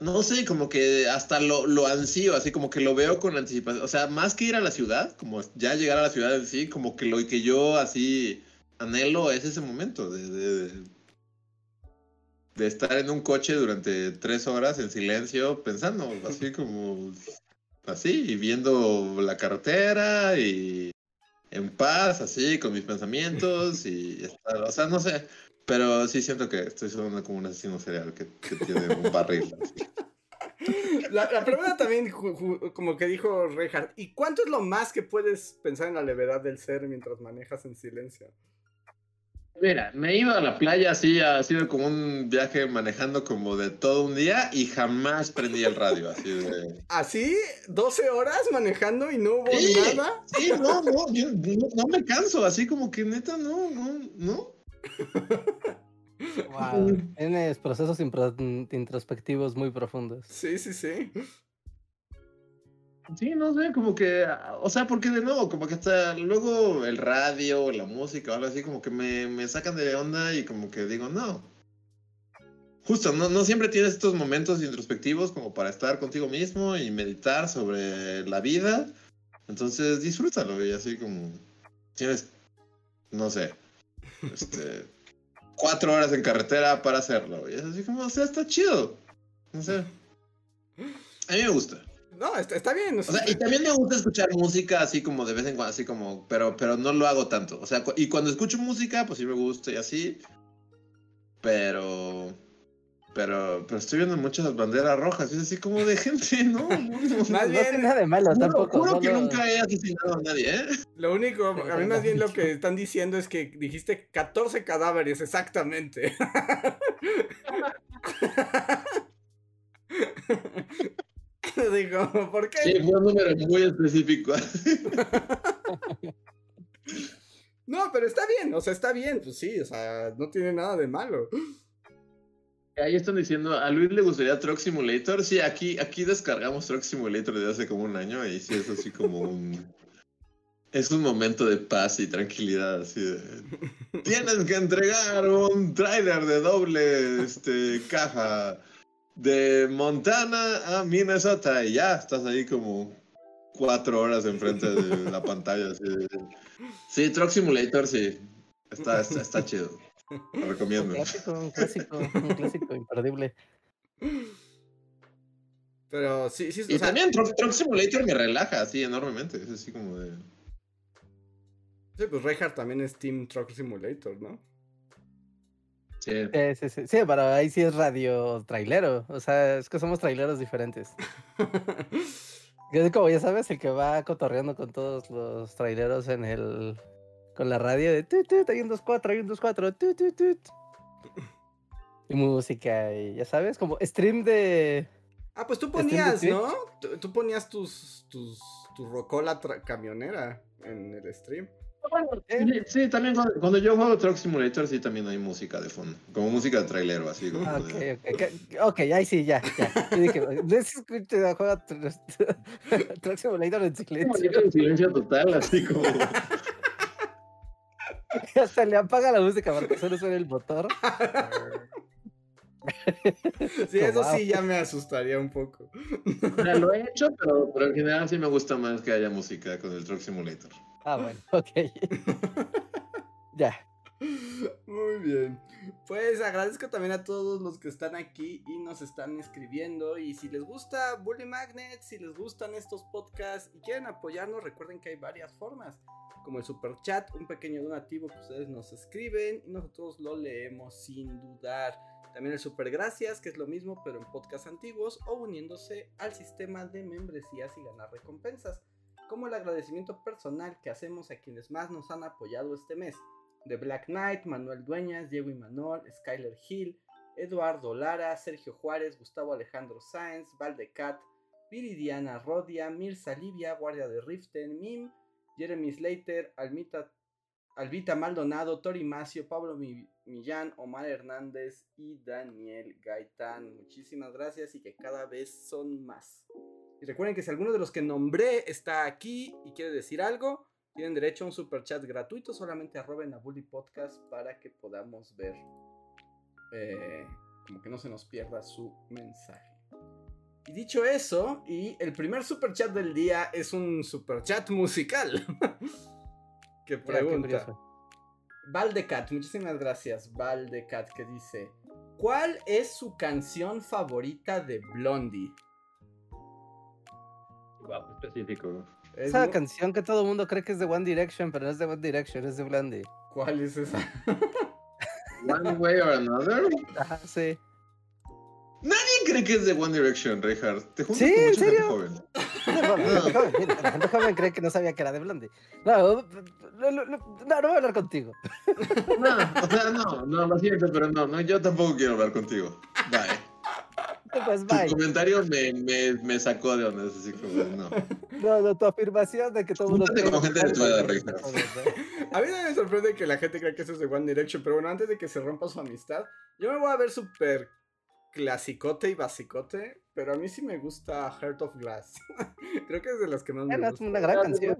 no sé, como que hasta lo, lo ansío, así como que lo veo con anticipación. O sea, más que ir a la ciudad, como ya llegar a la ciudad en sí, como que lo que yo así anhelo es ese momento de, de- de- de estar en un coche durante tres horas en silencio, pensando, así como, así, viendo la carretera y en paz, así, con mis pensamientos y o sea, no sé, pero sí siento que estoy sonando como un asesino serial que, que tiene un barril. La, la pregunta también, ju- ju- como que dijo Reinhardt, ¿y cuánto es lo más que puedes pensar en la levedad del ser mientras manejas en silencio? Mira, me he ido a la playa así, ha sido como un viaje manejando como de todo un día y jamás prendí el radio, así de... ¿Así? ¿12 horas manejando y no hubo Sí, nada? Sí, no, no, yo no, no me canso, así como que neta, no, no, no. Wow. Tienes procesos introspectivos muy profundos. Sí, sí, sí. Sí, no sé, como que, o sea, porque de nuevo, como que hasta luego el radio, la música o algo así, como que me, me sacan de onda y como que digo, no. Justo, no, no siempre tienes estos momentos introspectivos como para estar contigo mismo y meditar sobre la vida. Entonces disfrútalo y así como tienes, no sé, este, cuatro horas en carretera para hacerlo. Y es así como, o sea, está chido. No sé. A mí me gusta. No, está, está bien. o O sea, y también me gusta escuchar música así como de vez en cuando, así como, pero, pero no lo hago tanto. O sea, y cuando escucho música, pues sí me gusta y así. Pero, pero, pero estoy viendo muchas banderas rojas. Y es así como de gente, ¿no? no, no, Más No bien, nada de malo tampoco. juro que nunca he asesinado a nadie, ¿eh? Lo único, a mí más bien lo que están diciendo es que dijiste 14 cadáveres, exactamente. Digo, ¿por qué? Sí, fue un número muy específico. No, pero está bien, o sea, está bien, pues sí, o sea, no tiene nada de malo. Ahí están diciendo, ¿a Luis le gustaría Truck Simulator? Sí, aquí, aquí descargamos Truck Simulator desde hace como un año y sí es así como un... Es un momento de paz y tranquilidad, así de... Tienes que entregar un trailer de doble este, caja de Montana a Minnesota y ya, estás ahí como cuatro horas enfrente de la pantalla. Así de... Sí, Truck Simulator, sí. Está, está, está chido. Lo Un recomiendo. clásico, un clásico, un clásico imperdible. Pero sí, sí, o Y sea, también Truck, Truck Simulator me relaja así enormemente. Es así como de. sí, pues Reinhardt también es Team Truck Simulator, ¿no? Sí. Sí, sí, sí. Sí, pero ahí sí es radio trailero. O sea, es que somos traileros diferentes. Como ya sabes, el que va cotorreando con todos los traileros en el. con la radio de tut, tut, hay un 2-4, hay un 2-4, tut, tut, tut. Y música, y ya sabes, como stream de. Ah, pues tú ponías. ¿no? Tú, tú ponías tus, tus, tu rocola camionera en el stream. Sí, sí, también cuando, cuando yo juego Truck Simulator, sí, también hay música de fondo. Como música de trailero, así como. Ah, de- ok, ok, ok, ok, ahí sí, ya, ya. Yo dije, juega Tr- Truck Simulator en silencio. en silencio total, así como. Hasta le apaga la música para que solo suene el motor. Sí, eso sí ya me asustaría un poco. O sea, lo he hecho, pero, pero en general sí me gusta más que haya música con el Truck Simulator. Ah, bueno, ok. ya. Muy bien. Pues agradezco también a todos los que están aquí y nos están escribiendo. Y si les gusta Bully Magnet, si les gustan estos podcasts y quieren apoyarnos, recuerden que hay varias formas. Como el super chat, un pequeño donativo que ustedes nos escriben y nosotros lo leemos sin dudar. También el super gracias, que es lo mismo pero en podcasts antiguos o uniéndose al sistema de membresías y ganar recompensas. Como el agradecimiento personal que hacemos a quienes más nos han apoyado este mes. The Black Knight, Manuel Dueñas, Diego Imanol, Skyler Hill, Eduardo Lara, Sergio Juárez, Gustavo Alejandro Sáenz, Valdecat, Viridiana Rodia, Mirza Livia, Guardia de Riften, Mim, Jeremy Slater, Almita, Albita Maldonado, Tori Macio, Pablo Mi- Millán, Omar Hernández y Daniel Gaitán. Muchísimas gracias y que cada vez son más. Y recuerden que si alguno de los que nombré está aquí y quiere decir algo, tienen derecho a un super chat gratuito. Solamente arroben a Bully Podcast para que podamos ver. eh, como que no se nos pierda su mensaje. Y dicho eso, y el primer super chat del día es un super chat musical. que pregunta. Valdecat, muchísimas gracias, Valdecat, que dice: ¿Cuál es su canción favorita de Blondie? Guau, específico. Es Esa canción que todo el mundo cree que es de One Direction, pero no es de One Direction, es de Blondie. ¿Cuál es esa? One way or another. Ajá, sí. Alguien cree que es de One Direction, Reinhardt? Te juntas Sí, con ¿en mucha serio? gente joven, gente joven cree que no sabía que era de Blondie. No, no, voy a hablar contigo. No, o sea, no, no, lo siento, pero no, no, yo tampoco quiero hablar contigo. Bye. Pues Tu comentario me, me, me sacó de onda, es así como, de, no. No, no, tu afirmación de que todo el mundo. Que gente de tu edad. A mí no me sorprende que la gente crea que eso es de One Direction, pero bueno, antes de que se rompa su amistad, yo me voy a ver súper clasicote y basicote, pero a mí sí me gusta Heart of Glass. Creo que es de las que más me Bueno, es gusta. una gran canción.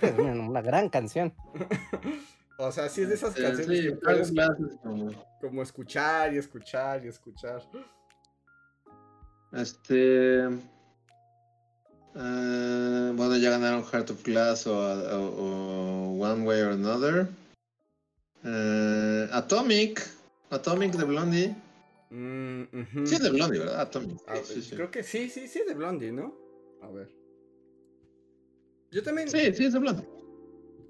Es una, gran canción. O sea, sí es de esas Eh, canciones sí, que puedes es como- como escuchar y escuchar y escuchar. Este. eh, bueno, ya ganaron Heart of Glass o, o- o One Way or Another. Eh, Atomic. Atomic de Blondie. Mm. Sí, es de Blondie, ¿verdad? Atomic. A ver, Sí, sí. Creo que sí, sí, sí es de Blondie, ¿no? A ver. Yo también Sí, sí, es de Blondie.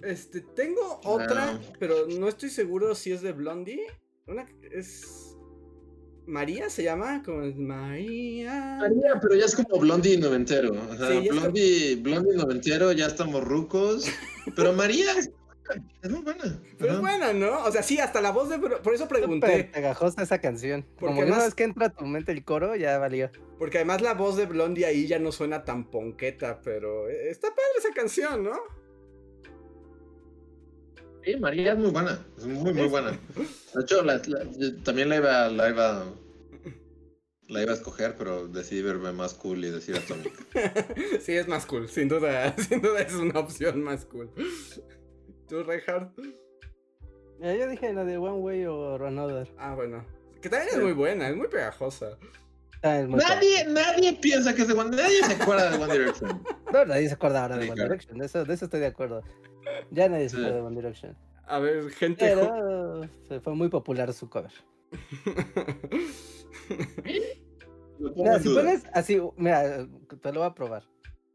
este, tengo otra, Ah. pero no estoy seguro si es de Blondie. Una es. María se llama, como es María. María, pero ya es como Blondie noventero. Ya es Blondie, Blondie noventero, ya estamos rucos. Pero María es, muy buena. Pero es buena, ¿no? O sea, sí, hasta la voz de. Por eso Súper pregunté. pegajosa esa canción. Porque Como de una además- vez que entra a tu mente el coro, ya valió. Porque además la voz de Blondie ahí ya no suena tan ponqueta, pero eh, está padre esa canción, ¿no? Sí, María es muy buena. Es muy, muy buena. De hecho, la- la- yo también la iba, la iba. La iba a escoger, pero decidí verme más cool y decir Atomic. sí, es más cool, sin duda, sin duda es una opción más cool. ¿Tú, Reinhardt? Ya, yo dije la de One Way or Another. Ah, bueno. Que también es muy buena, es muy pegajosa. Ah, es muy Nadie, nadie piensa que es de One Nadie se acuerda de One Direction. No, nadie se acuerda ahora de One. Direction, de eso, de eso estoy de acuerdo. Ya nadie se Sí. acuerda de One Direction. A ver, gente. Pero fue- fue muy popular su cover. Mira, si pones así, mira, te lo voy a probar.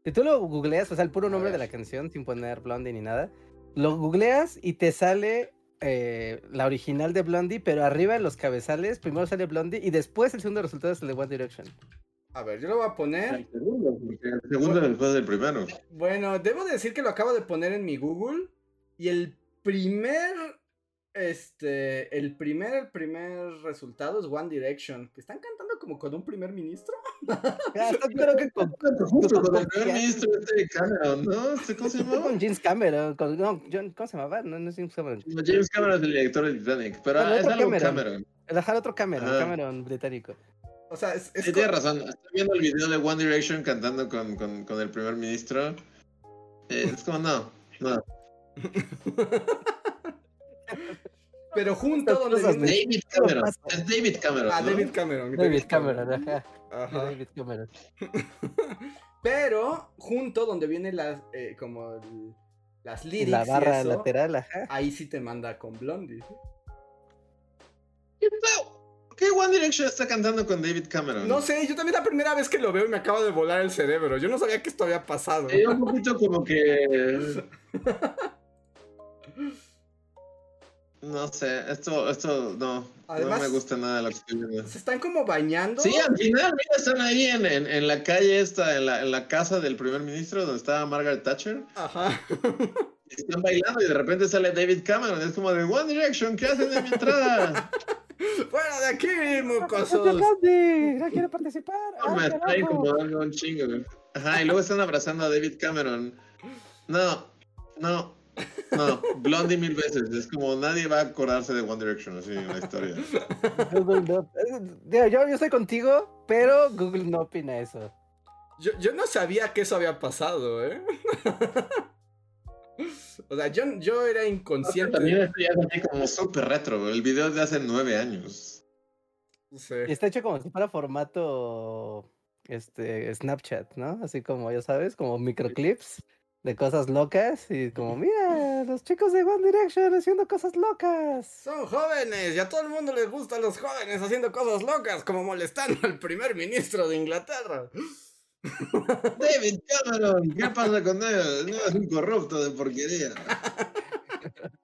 Si tú lo googleas, o sea, el puro nombre de la canción, sin poner Blondie ni nada, lo googleas y te sale eh, la original de Blondie, pero arriba en los cabezales, primero sale Blondie y después el segundo resultado es el de One Direction. A ver, yo lo voy a poner. El segundo, porque el segundo después del primero. Bueno, debo decir que lo acabo de poner en mi Google. Y el primer. Este. El primer, el primer resultado es One Direction. Que están cantando como con un primer ministro. Ah, está claro que con, con el primer ministro este Cameron, ¿no? ¿Cómo se llamaba? con James Cameron, con, no, John- ¿cómo se llamaba? No, no es James Cameron. No, James Cameron es el director de Titanic, pero es otro algo Cameron. Dejar otro Cameron. Cameron británico. O sea, es. es Sí, tienes razón. Estoy viendo el video de One Direction cantando con, con, con el primer ministro. Eh, es como, no, no. Pero junto donde cosas viene- David ¿Qué Cameron. Es David Cameron. Ah, ¿no? David Cameron. David Cameron, ajá. Ajá. David Cameron. Pero junto donde vienen las. eh, como el- las Y lyrics. la y barra eso, lateral, ajá. Ahí sí te manda con Blondie. ¿Qué está- ¿Por qué One Direction está cantando con David Cameron? No sé, yo también la primera vez que lo veo y me acaba de volar el cerebro. Yo no sabía que esto había pasado. Eh, un poquito como que. No sé, esto, esto no, Además- no me gusta nada lo que estoy viendo. Se están como bañando. Sí, al final, mira, están ahí en, en, en la calle esta, en la, en la casa del primer ministro, donde estaba Margaret Thatcher. Ajá. y están bailando y de repente sale David Cameron. Es como de One Direction, ¿qué hacen en mi entrada? Fuera de aquí, ¡Adelante, mocosos. ¡No quiero participar! No, me ¡Ay, está carajo! incomodando un chingo. güey. Ajá, y luego están abrazando a David Cameron. No, no, no. Blondie mil veces. Es como nadie va a acordarse de One Direction así en la historia. Google no. yo, yo estoy contigo, pero Google no opina eso. Yo, yo no sabía que eso había pasado, ¿eh? o sea, yo, yo era inconsciente. También esto ya es así como súper retro. El video es de hace nueve años. Sí. Y está hecho como si fuera formato este Snapchat, ¿no? Así como, ya sabes, como microclips de cosas locas y como, mira, los chicos de One Direction haciendo cosas locas. Son jóvenes y a todo el mundo les gustan los jóvenes haciendo cosas locas, como molestando al primer ministro de Inglaterra. David Cameron, ¿qué pasa con él? No, es un corrupto de porquería.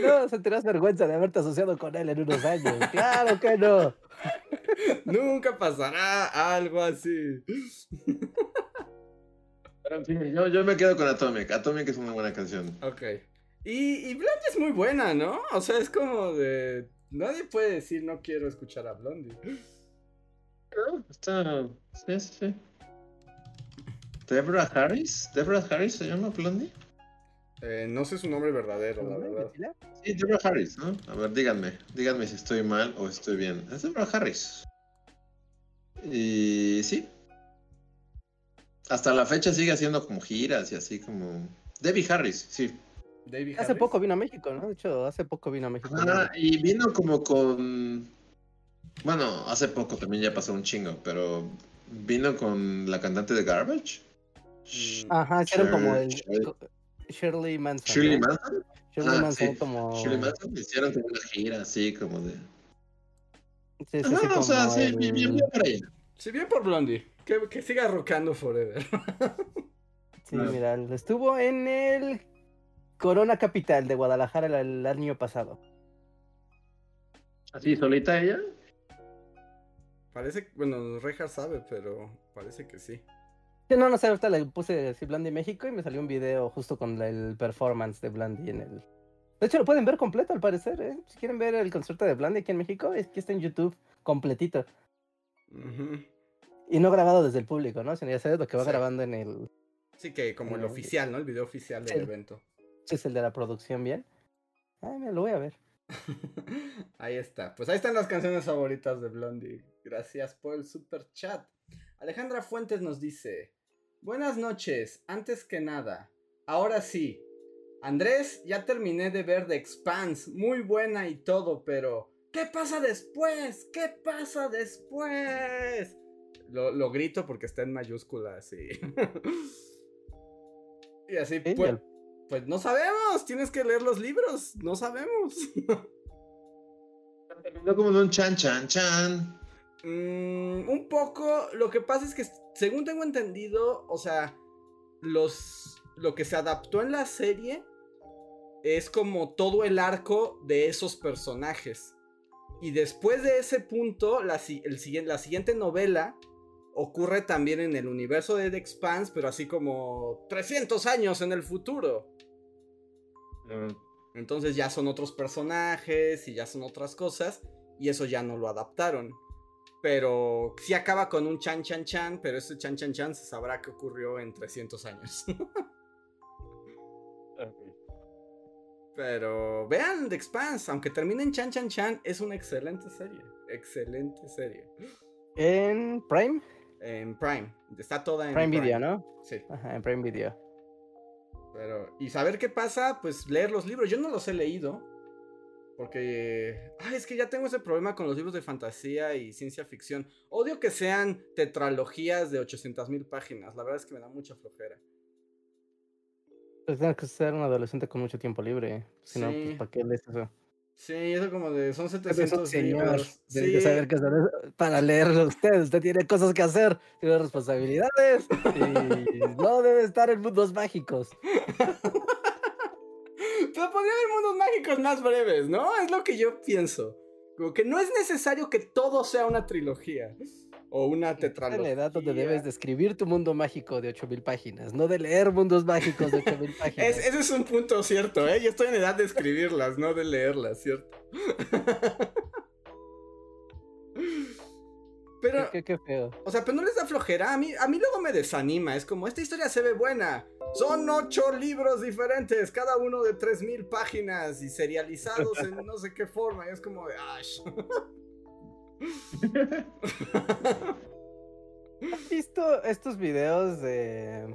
No, sentirás vergüenza de haberte asociado con él en unos años. Claro que no. Nunca pasará algo así. Pero en fin, yo, yo me quedo con Atomic. Atomic es una buena canción. Ok. Y, y Blondie es muy buena, ¿no? O sea, es como de. Nadie puede decir no quiero escuchar a Blondie. Está. Sí, sí, sí. Deborah Harris. ¿Deborah Harris se llama Blondie? Eh, no sé su nombre verdadero, la verdad. Sí, Deborah Harris, ¿no? A ver, díganme. Díganme si estoy mal o estoy bien. Es Deborah Harris. Y sí. Hasta la fecha sigue haciendo como giras y así como. Debbie Harris, sí. David Hace Harris. poco vino a México, ¿no? De hecho, hace poco vino a México. Ah, y vino como con. Bueno, hace poco también ya pasó un chingo, pero vino con la cantante de Garbage. Mm, Ajá, hicieron como el Shirley- Manson. Shirley ¿no? Manson. Shirley Ah, Manson sí. como. Shirley Manson hicieron como una gira así como de. Sí, sí, Ajá, sí, o sea, como sí, el- bien, bien, bien por ahí. Sí, bien por Blondie. Que, que siga rockando forever. Sí, mira, estuvo en el Corona Capital de Guadalajara el, el año pasado. ¿Así solita ella? Parece, bueno, Reinhardt sabe, pero parece que sí. Sí, no, no sé, ahorita le puse así Blandy México y me salió un video justo con la- el performance de Blandy en el... De hecho, lo pueden ver completo al parecer, ¿eh? Si quieren ver el concierto de Blandy aquí en México, es que está en YouTube completito. Ujú. Y no grabado desde el público, ¿no? Sino ya sabes lo que va Sí. grabando en el... Sí, que como el oficial, ¿no? El video oficial del evento. es el de la producción bien. Ah, mira, lo voy a ver. ahí está. Pues ahí están las canciones favoritas de Blondie. Gracias por el super chat. Alejandra Fuentes nos dice: Buenas noches. Antes que nada, ahora sí. Andrés, ya terminé de ver The Expanse. Muy buena y todo, pero. ¿Qué pasa después? ¿Qué pasa después? Lo, lo grito porque está en mayúsculas y. y así, Sí, pues, pues no sabemos. Tienes que leer los libros. No sabemos. Terminó como en un chan, chan, chan. Mm, un poco. Lo que pasa es que, según tengo entendido, o sea, los. Lo que se adaptó en la serie es como todo el arco de esos personajes. Y después de ese punto, la, si- el, la siguiente novela ocurre también en el universo de The Expanse, pero así como 300 años en el futuro. Entonces ya son otros personajes y ya son otras cosas. Y eso ya no lo adaptaron. Pero sí acaba con un chan chan chan. Pero ese chan chan chan se sabrá que ocurrió en 300 años. pero vean The Expanse. Aunque termine en chan chan chan, es una excelente serie. Excelente serie. En Prime, En Prime. Está toda en Prime Video, ¿no? Sí. Ajá, en Prime Video. Pero, y saber qué pasa, pues leer los libros. Yo no los he leído. Porque. Ay, es que ya tengo ese problema con los libros de fantasía y ciencia ficción. Odio que sean tetralogías de 800 mil páginas. La verdad es que me da mucha flojera. Pues tienes que ser un adolescente con mucho tiempo libre. Si no, pues ¿para qué lees eso? Sí, eso como de. Son Usted es un 700 señor, Sí. de saber qué hacer para leerlo usted. Usted tiene cosas que hacer, tiene responsabilidades y no debe estar en mundos mágicos. Pero podría haber mundos mágicos más breves, ¿no? Es lo que yo pienso. Como que no es necesario que todo sea una trilogía. O una tetralogía. la edad donde debes de escribir tu mundo mágico de 8000 páginas, no de leer mundos mágicos de 8000 páginas. Es- ese es un punto cierto, ¿eh? Yo estoy en edad de escribirlas, no de leerlas, ¿cierto? Pero, Qué, qué feo. o sea, pero no les da flojera. A mí, a mí luego me desanima. Es como, esta historia se ve buena. Son ocho libros diferentes, cada uno de tres mil páginas y serializados en no sé qué forma. Y es como de, "Ash". ¿Has visto estos videos de...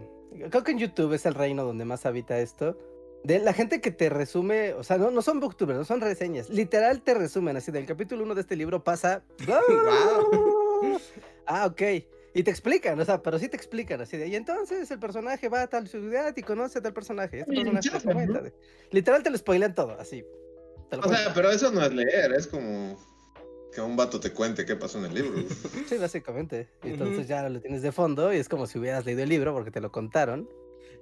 Creo que en YouTube es el reino donde más habita esto. De la gente que te resume, o sea, no, no son booktubers, no son reseñas. Literal te resumen así, del capítulo 1 de este libro pasa... Ah, ok. Y te explican, o sea, pero sí te explican así de, y entonces el personaje va a tal ciudad y conoce a tal personaje. Este personaje Literal te lo spoilean todo, así. Te lo O sea, pero eso no es leer, es como que un vato te cuente qué pasó en el libro. Sí, básicamente. Entonces ya lo tienes de fondo y es como si hubieras leído el libro porque te lo contaron.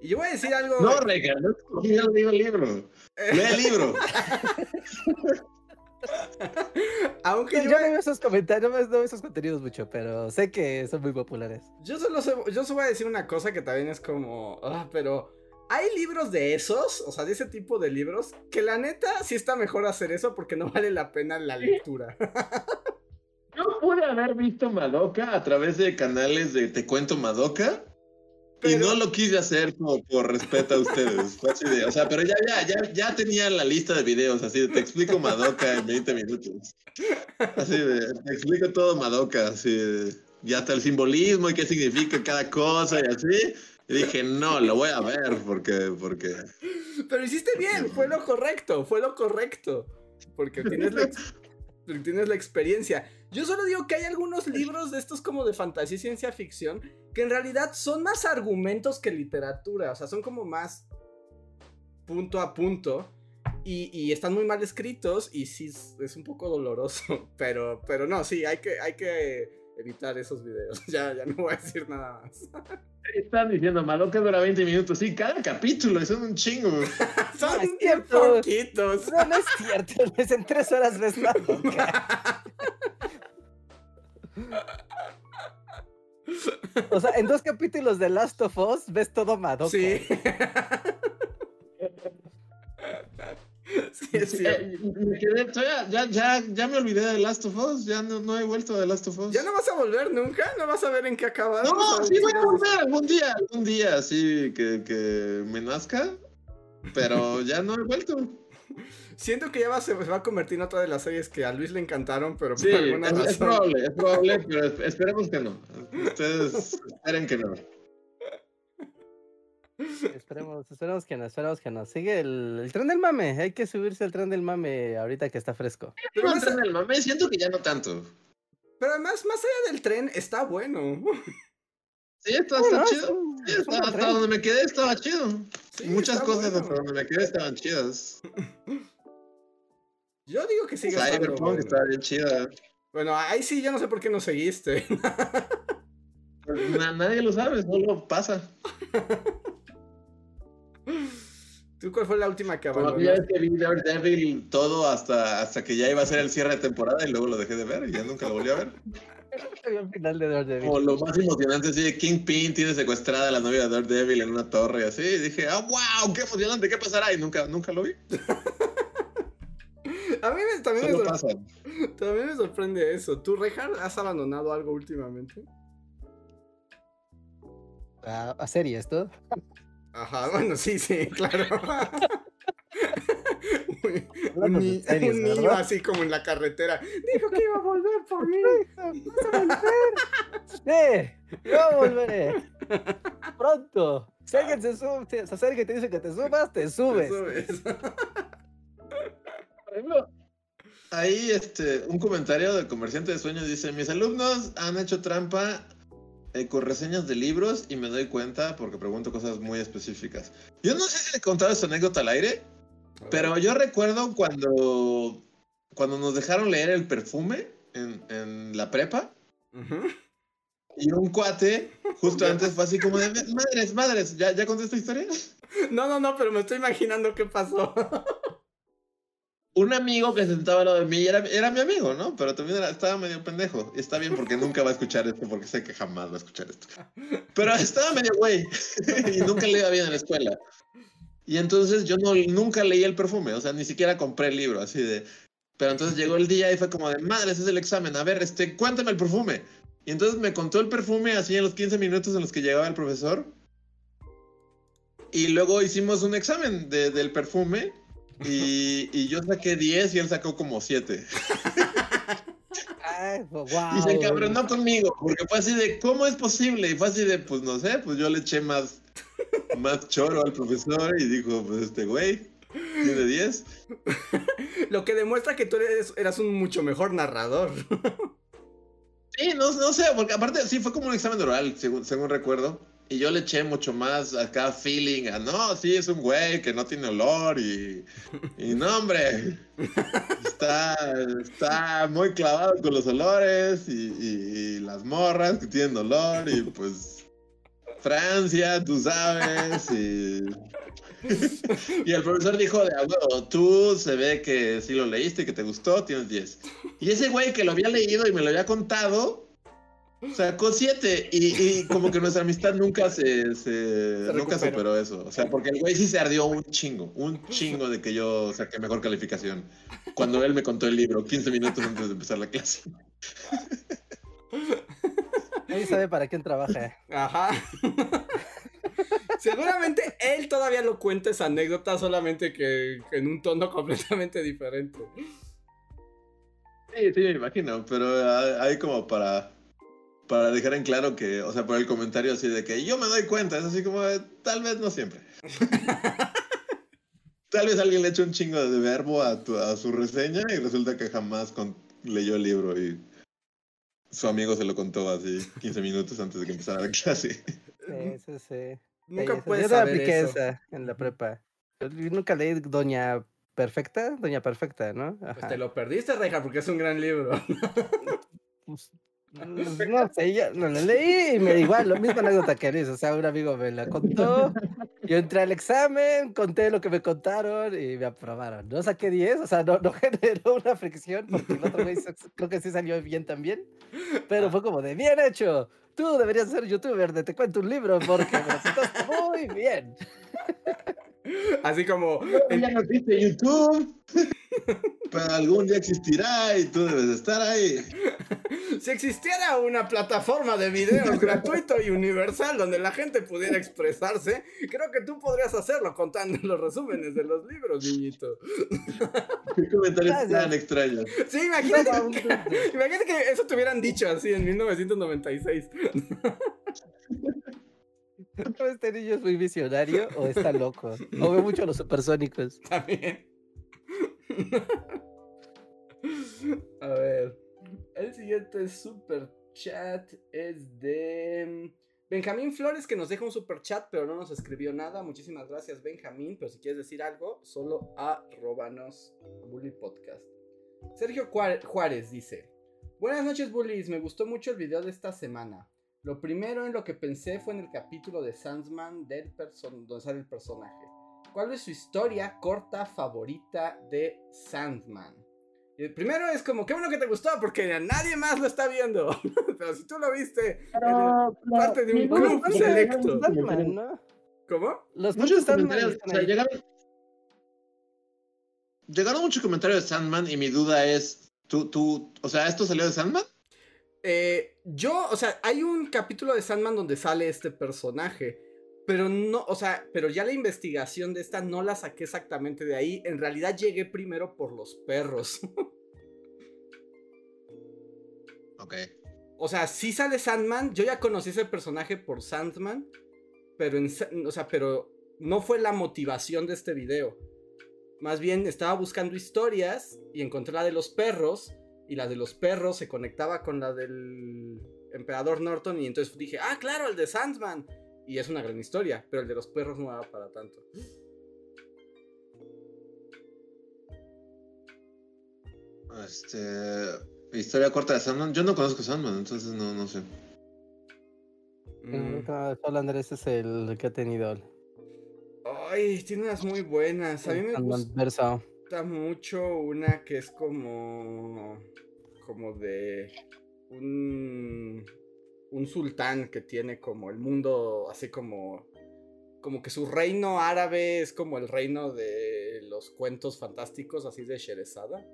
Y yo voy a decir algo. No, Regan, no es como que yo leí el libro. Lee el libro. Aunque yo, yo, no veo esos comentarios, no veo esos contenidos mucho, pero sé que son muy populares. yo solo sé, yo solo voy a decir una cosa que también es como, ah, pero hay libros de esos, o sea, de ese tipo de libros, que la neta sí está mejor hacer eso porque no vale la pena la lectura. Yo pude haber visto Madoka a través de canales de Te Cuento Madoka. Y no lo quise hacer por, por respeto a ustedes. O sea, pero ya, ya, ya, ya tenía la lista de videos, así de te explico Madoka en 20 minutos. Así de, te explico todo Madoka, así de, y hasta el simbolismo y qué significa cada cosa y así. Y dije, no, lo voy a ver porque, porque... Pero hiciste bien, fue lo correcto, fue lo correcto. Porque tienes la, porque tienes la experiencia. Yo solo digo que hay algunos libros de estos como de fantasía y ciencia ficción que en realidad son más argumentos que literatura. O sea, son como más punto a punto. Y, y están muy mal escritos y sí es, es un poco doloroso. Pero, pero no, sí, hay que, hay que evitar esos videos. Ya, ya no voy a decir nada más. Están diciendo, Madoka dura 20 minutos. Sí, cada capítulo, son un chingo. Son es bien poquitos. No, no es cierto, es en tres horas ves Madoka. O sea, en dos capítulos de Last of Us ves todo Madoka. Sí. sí, es. Eh, me quedé, todavía- ya, ya, ya me olvidé de Last of Us, ya no, no he vuelto de Last of Us. ¿Ya no vas a volver nunca? ¿No vas a ver en qué acabas? No, O sea, sí voy a volver algún día, algún día, así que, que me nazca, pero ya no he vuelto. Siento que ya va, se va a convertir en otra de las series que a Luis le encantaron, pero Sí, por alguna es, probable, es probable, pero es- esperemos que no. Ustedes esperen que no. Esperemos, esperemos que no, esperemos que no. Sigue el, el tren del mame, hay que subirse al tren del mame ahorita que está fresco. Pero, el mame, siento que ya no tanto. pero además, más allá del tren, está bueno. Sí, está, chido. un- Sí, está- hasta tren. donde me quedé estaba chido. Sí, Muchas cosas bueno. hasta donde me quedé estaban chidas. Yo digo que sigue estando Cyberpunk bueno. estaba bien chida. Bueno, ahí sí, yo no sé por qué no seguiste. Na- nadie lo sabe, solo pasa. ¿Tú cuál fue la última que abandonaste? vi Daredevil todo hasta, hasta que ya iba a ser el cierre de temporada y luego lo dejé de ver y ya nunca lo volví a ver. Al final de Daredevil. Como lo más emocionante, de Kingpin tiene secuestrada a la novia de Daredevil en una torre y así. Y dije, ah, wow, qué emocionante, ¿qué pasará? Y nunca, nunca lo vi. A mí me- también, me Solo pasa. también me sorprende eso. ¿Tú, Reinhardt, has abandonado algo últimamente? A, a serie esto. Ajá, bueno, sí, sí, claro. un Hablando de ni- series, un niño así como en la carretera. Dijo que iba a volver por mí. ¡Sí! ¡Yo volveré! ¡Pronto! Si alguien se, sube, se acerca y te dice que te subas, te subes. Subes. Por ejemplo, ahí este, un comentario del comerciante de sueños dice, mis alumnos han hecho trampa eh, con reseñas de libros y me doy cuenta porque pregunto cosas muy específicas. Yo no sé si le he contado esta anécdota al aire, pero yo recuerdo cuando, cuando nos dejaron leer el perfume en, en la prepa y un cuate justo antes fue así como de, madres, madres, ¿ya, ya conté esta historia? No, no, no, pero me estoy imaginando qué pasó. un amigo que se sentaba al lado de mí era, era mi amigo, ¿no? Pero también era- estaba medio pendejo. Y está bien porque nunca va a escuchar esto, porque sé que jamás va a escuchar esto. Pero estaba medio güey y nunca le iba bien en la escuela. Y entonces yo no, nunca leí el perfume, o sea, ni siquiera compré el libro, así de... Pero entonces llegó el día y fue como de, madre, ese es el examen, a ver, este, cuéntame el perfume. Y entonces me contó el perfume así en los 15 minutos en los que llegaba el profesor. Y luego hicimos un examen de- del perfume y, y yo saqué 10 y él sacó como 7. Ay, wow. Y se encabronó conmigo, porque fue así de, ¿cómo es posible? Y fue así de, pues no sé, pues yo le eché más, más choro al profesor y dijo, pues este güey, tiene 10. Lo que demuestra que tú eres, eras un mucho mejor narrador. Sí, no, no sé, porque aparte sí fue como un examen oral, según, según recuerdo. Y yo le eché mucho más acá feeling a, no, sí, es un güey que no tiene olor y, y no, hombre, está, está muy clavado con los olores y, y- y las morras que tienen olor y pues Francia, tú sabes. Y, y el profesor dijo, de, bueno, tú se ve que sí lo leíste y que te gustó, tienes 10. Y ese güey que lo había leído y me lo había contado, sacó 7. Y, y como que nuestra amistad nunca se, se, nunca superó eso. O sea, porque el güey sí se ardió un chingo, un chingo de que yo saqué mejor calificación. Cuando él me contó el libro, 15 minutos antes de empezar la clase. Nadie sabe para quién trabaja. Ajá. Seguramente él todavía lo cuenta esa anécdota, solamente que, que en un tono completamente diferente. Sí, sí, me imagino, pero hay como para, para dejar en claro que, o sea, por el comentario así de que yo me doy cuenta, es así como, de, tal vez no siempre. tal vez alguien le eche un chingo de verbo a, tu- a su reseña y resulta que jamás con- leyó el libro y su amigo se lo contó así 15 minutos antes de que empezara la clase. Sí, sí, sí. Nunca Sí, puedes Yo saber apliqué eso. esa en la prepa. Yo nunca leí Doña Perfecta, Doña Perfecta, ¿no? Pues Ajá. te lo perdiste, Reja, porque es un gran libro. Pues, no sé, yo no la leí y me igual, lo misma anécdota que Liz, o sea, un amigo me la contó, yo entré al examen, conté lo que me contaron y me aprobaron. No saqué 10, o sea, no, no generó una fricción porque el otro güey creo que sí salió bien también, pero fue como de bien hecho, tú deberías ser youtuber de Te Cuento un Libro porque me lo muy bien. Así como. ya no existe YouTube, pero algún día existirá y tú debes estar ahí. Si existiera una plataforma de videos gratuito y universal donde la gente pudiera expresarse, creo que tú podrías hacerlo contando los resúmenes de los libros, niñito. Qué comentarios tan extraños. Sí, imagínate, que, imagínate que eso te hubieran dicho así en 1996. ¿O este niño es muy visionario o está loco? O ve mucho a los supersónicos. También. A ver. El siguiente super chat es de Benjamín Flores que nos deja un super chat pero no nos escribió nada. Muchísimas gracias Benjamín, pero si quieres decir algo, solo arrobanos Bully Podcast. Sergio Juárez dice, Buenas noches bullies, me gustó mucho el video de esta semana. Lo primero en lo que pensé fue en el capítulo de Sandsman del donde sale el personaje. ¿Cuál es su historia corta favorita de Sandman? Y el primero es como, qué bueno que te gustó, porque nadie más lo está viendo. Pero si tú lo viste, Pero, parte de un club selecto. Sandman, ¿no? ¿cómo? Los Muchos Sandman comentarios, o sea, llegaron muchos comentarios de Sandman y mi duda es, ¿tú, tú, o sea, esto salió de Sandman? Eh, yo, o sea, hay un capítulo de Sandman donde sale este personaje. Pero no, o sea, pero ya la investigación de esta no la saqué exactamente de ahí. En realidad llegué primero por los perros. Ok. O sea, sí sale Sandman. Yo ya conocí ese personaje por Sandman. Pero en, o sea, pero no fue la motivación de este video. Más bien estaba buscando historias y encontré la de los perros. Y la de los perros se conectaba con la del emperador Norton. Y entonces dije, ah, claro, el de Sandman. Y es una gran historia, pero el de los perros no era para tanto. Este, historia corta de Sandman. Yo no conozco Sandman, entonces no, no sé. Mm. Ah, Solo Andrés es el que ha tenido. Ay, tiene unas muy buenas. A mí me Sandman gusta. Verso. gusta mucho una que es como. como de. un. un sultán que tiene como el mundo así como. como que su reino árabe es como el reino de los cuentos fantásticos, así de Sherezada.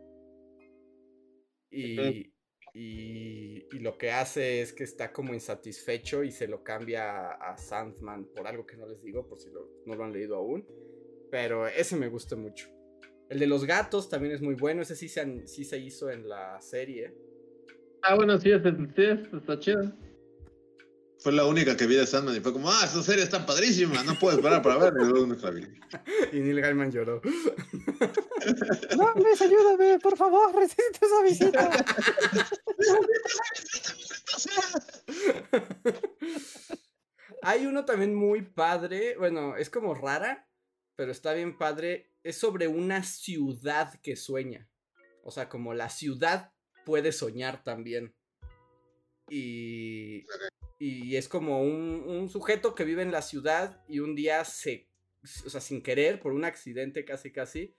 Y. Y, y lo que hace es que está como insatisfecho y se lo cambia a, a Sandman por algo que no les digo, por si lo- no lo han leído aún. Pero ese me gusta mucho. El de los gatos también es muy bueno. Ese sí se, han- sí se hizo en la serie. Ah, bueno, sí, es, sí, es- está chido. Fue la única que vi de Sandman y fue como, ah, esta serie está padrísima, no puedo esperar para ver. Y luego nunca la vi. Y Neil Gaiman lloró. No, Luis, ayúdame, por favor, resiste esa visita. Hay uno también muy padre. Bueno, es como rara, pero está bien padre. Es sobre una ciudad que sueña. O sea, como la ciudad puede soñar también. Y, Y es como un, un sujeto que vive en la ciudad y un día se, o sea, sin querer, por un accidente casi casi,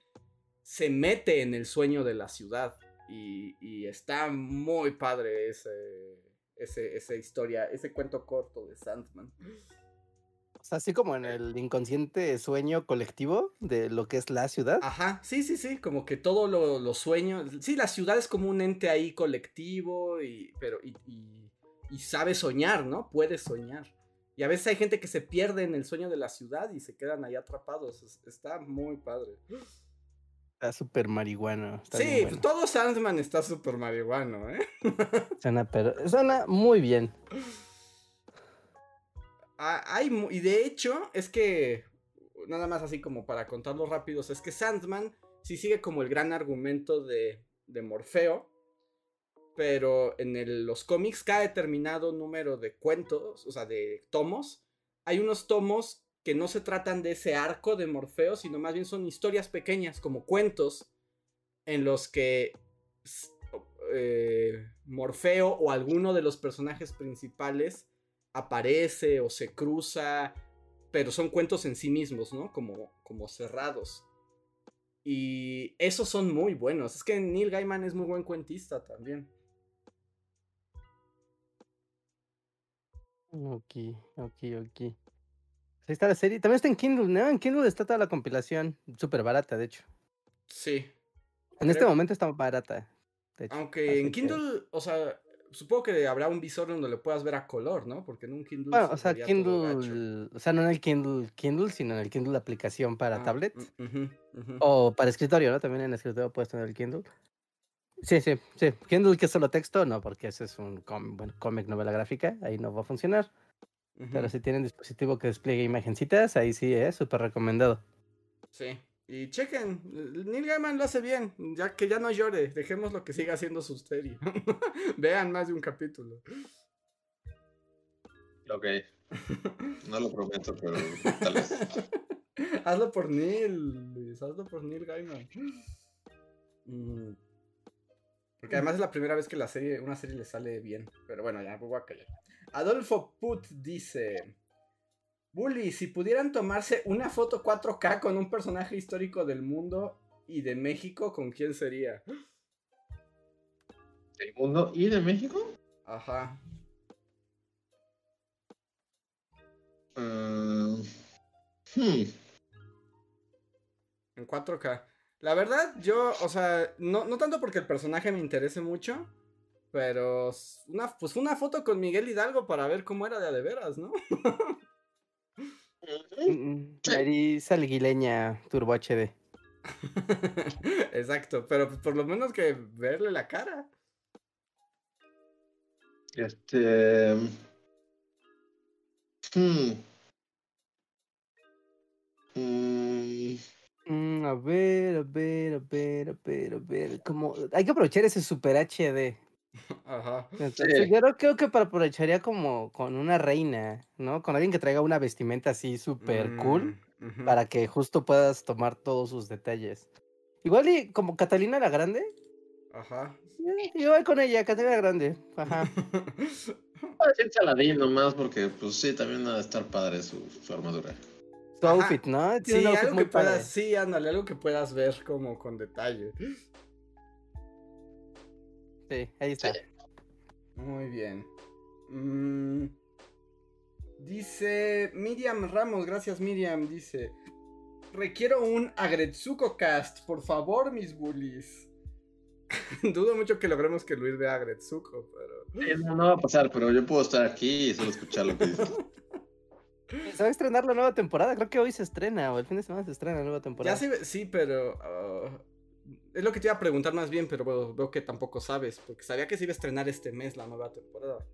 se mete en el sueño de la ciudad. Y, y está muy padre ese, ese, esa historia, ese cuento corto de Sandman. O sea, así como en el inconsciente sueño colectivo de lo que es la ciudad. Ajá, sí, sí, sí, como que todo lo, los sueños. Sí, la ciudad es como un ente ahí colectivo, y, pero, y, y, y sabe soñar, ¿no? Puede soñar. Y a veces hay gente que se pierde en el sueño de la ciudad y se quedan ahí atrapados. Es- Está muy padre. Está súper marihuano. está sí, bueno. todo Sandman está súper marihuano, ¿eh? Suena, pero, suena muy bien. Ah, hay, y de hecho, es que, nada más así como para contarlo rápidos, es que Sandman sí sigue como el gran argumento de, de Morfeo, pero en los cómics, cada determinado número de cuentos, o sea, de tomos, hay unos tomos que no se tratan de ese arco de Morfeo, sino más bien son historias pequeñas, como cuentos, en los que eh, Morfeo o alguno de los personajes principales aparece o se cruza, pero son cuentos en sí mismos, ¿no? Como, como cerrados. Y esos son muy buenos. Es que Neil Gaiman es muy buen cuentista también. Ok, ok, ok. Ahí está la serie. También está en Kindle, ¿no? En Kindle está toda la compilación. Súper barata, de hecho. Sí. En este momento está barata. de hecho. Aunque en que- Kindle, o sea, supongo que habrá un visor donde le puedas ver a color, ¿no? Porque en un Kindle. Bueno, se o sea. Kindle. O sea, no en el Kindle Kindle, sino en el Kindle aplicación para Ah, tablet. mm. O para escritorio, ¿no? También en escritorio puedes tener el Kindle. Sí, sí, sí. Kindle que es solo texto, no, porque ese es un bueno, cómic, novela gráfica, ahí no va a funcionar. Pero si tienen dispositivo que despliegue imagencitas, ahí sí es súper recomendado. Sí. Y chequen, Neil Gaiman lo hace bien, ya que ya no llore, dejemos lo que siga haciendo su serie. Vean más de un capítulo. Ok. No lo prometo, pero tal vez. hazlo por Neil, Luis, hazlo por Neil Gaiman. Mm. Porque además es la primera vez que la serie, una serie le sale bien. Pero bueno, ya me voy a callar. Adolfo Put dice: Bully, si pudieran tomarse una foto 4K con un personaje histórico del mundo y de México, ¿con quién sería? ¿Del mundo y de México? Ajá. Ah, hmm, En 4K. La verdad, yo, o sea, no, no tanto porque el personaje me interese mucho, pero una, pues una foto con Miguel Hidalgo para ver cómo era de a de veras, ¿no? Mm, Nariz alguileña Turbo HD. Exacto, pero pues, por lo menos que verle la cara. Este. Hmm. Mm, Mm, a ver, a ver, a ver, a ver, a ver. Como... Hay que aprovechar ese Super HD. Ajá. Entonces, yo creo, creo que para aprovecharía como con una reina, ¿no? Con alguien que traiga una vestimenta así súper cool Mm, para que justo puedas tomar todos sus detalles. Igual y como Catalina la Grande. Ajá. eh, Yo voy con ella, Catalina la Grande. Ajá. voy a decir Saladín nomás porque, pues sí, también va a estar padre su, su armadura. Su outfit, ¿no? Tiene Sí, outfit algo que puedas, sí, ándale, algo que puedas ver como con detalle. Sí, ahí está. Muy bien. Mm, dice Miriam Ramos, gracias Miriam, dice. Requiero un Agretsuko cast, por favor, mis bullies. Dudo mucho que logremos que Luis vea Agretsuko, pero. Sí, no, no va a pasar, pero yo puedo estar aquí y solo escuchar lo que dices. Se va a estrenar la nueva temporada. Creo que hoy se estrena, o el fin de semana se estrena la nueva Ya temporada. sí, sí, pero. ah, es lo que te iba a preguntar más bien, pero veo, veo que tampoco sabes, porque sabía que se iba a estrenar este mes la nueva temporada.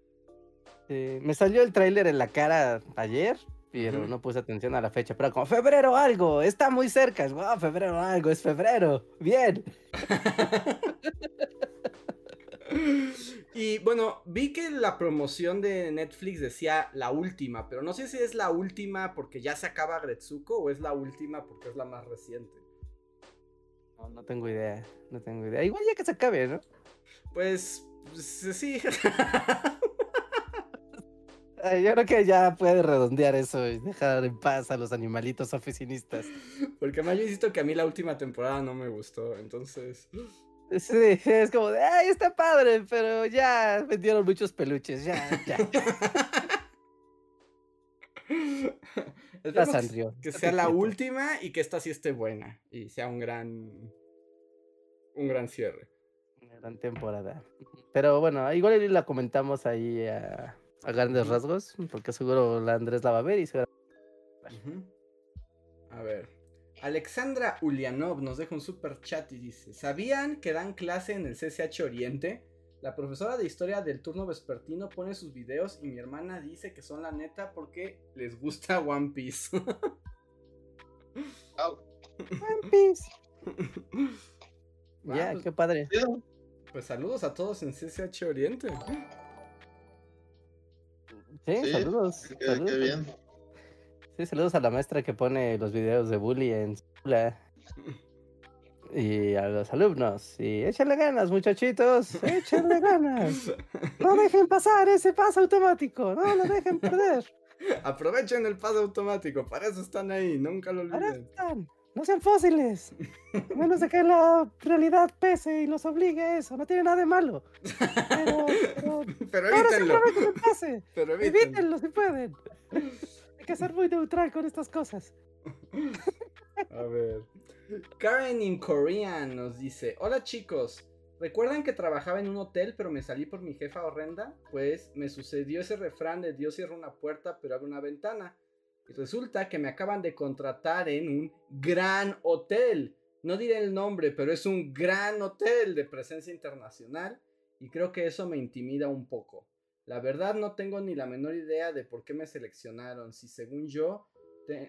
Sí, me salió el tráiler en la cara ayer, pero no puse atención a la fecha. Pero como febrero algo, está muy cerca. Es wow, febrero algo, es febrero. Bien. Y bueno, vi que la promoción de Netflix decía la última, pero no sé si es la última porque ya se acaba Gretsuko o es la última porque es la más reciente. No, no tengo idea, no tengo idea. Igual ya que se acabe, ¿no? Pues, pues, sí. Yo creo que ya puede redondear eso y dejar en paz a los animalitos oficinistas. Porque además yo insisto que a mí la última temporada no me gustó, entonces... Sí, es como de, ay, está padre, pero ya vendieron muchos peluches, ya, ya. Esperemos que- que sea la última y que esta sí esté buena y sea un gran... Un gran cierre. Una gran temporada. Pero bueno, igual la comentamos ahí a, a grandes rasgos, porque seguro la Andrés la va a ver y seguro... Ujú. A ver. Alexandra Ulianov nos deja un super chat y dice: ¿Sabían que dan clase en el CCH Oriente? La profesora de historia del turno vespertino pone sus videos y mi hermana dice que son la neta porque les gusta One Piece. Au. One Piece. Ah, Ya, pues, qué padre. pues saludos a todos en CCH Oriente. Sí, Sí, saludos. Qué, qué saludos. bien. Sí, saludos a la maestra que pone los videos de bully en su. Y a los alumnos. Y échenle ganas, muchachitos. Échenle ganas. No dejen pasar ese paso automático. No lo dejen perder. Aprovechen el paso automático, para eso están ahí, nunca lo olviden. están. No sean fósiles. A menos de que la realidad pese y los obligue a eso. No tiene nada de malo. Pero, pero Pero evítenlo, simplemente no pase. pero evítenlo. Evítenlo si pueden. Hay que ser muy neutral con estas cosas. A ver. Karen in Korean nos dice: Hola chicos, ¿recuerdan que trabajaba en un hotel pero me salí por mi jefa horrenda? Pues me sucedió ese refrán de Dios cierra una puerta pero abre una ventana. Y resulta que me acaban de contratar en un gran hotel. No diré el nombre, pero es un gran hotel de presencia internacional. Y creo que eso me intimida un poco. La verdad no tengo ni la menor idea de por qué me seleccionaron. Si según yo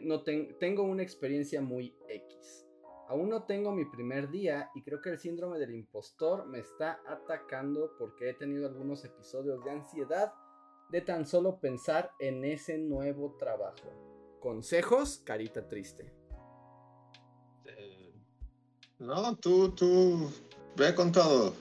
no ten- tengo una experiencia muy X. Aún no tengo mi primer día y creo que el síndrome del impostor me está atacando porque he tenido algunos episodios de ansiedad de tan solo pensar en ese nuevo trabajo. Consejos, carita triste. Eh, No, tú, tú, ve con todo.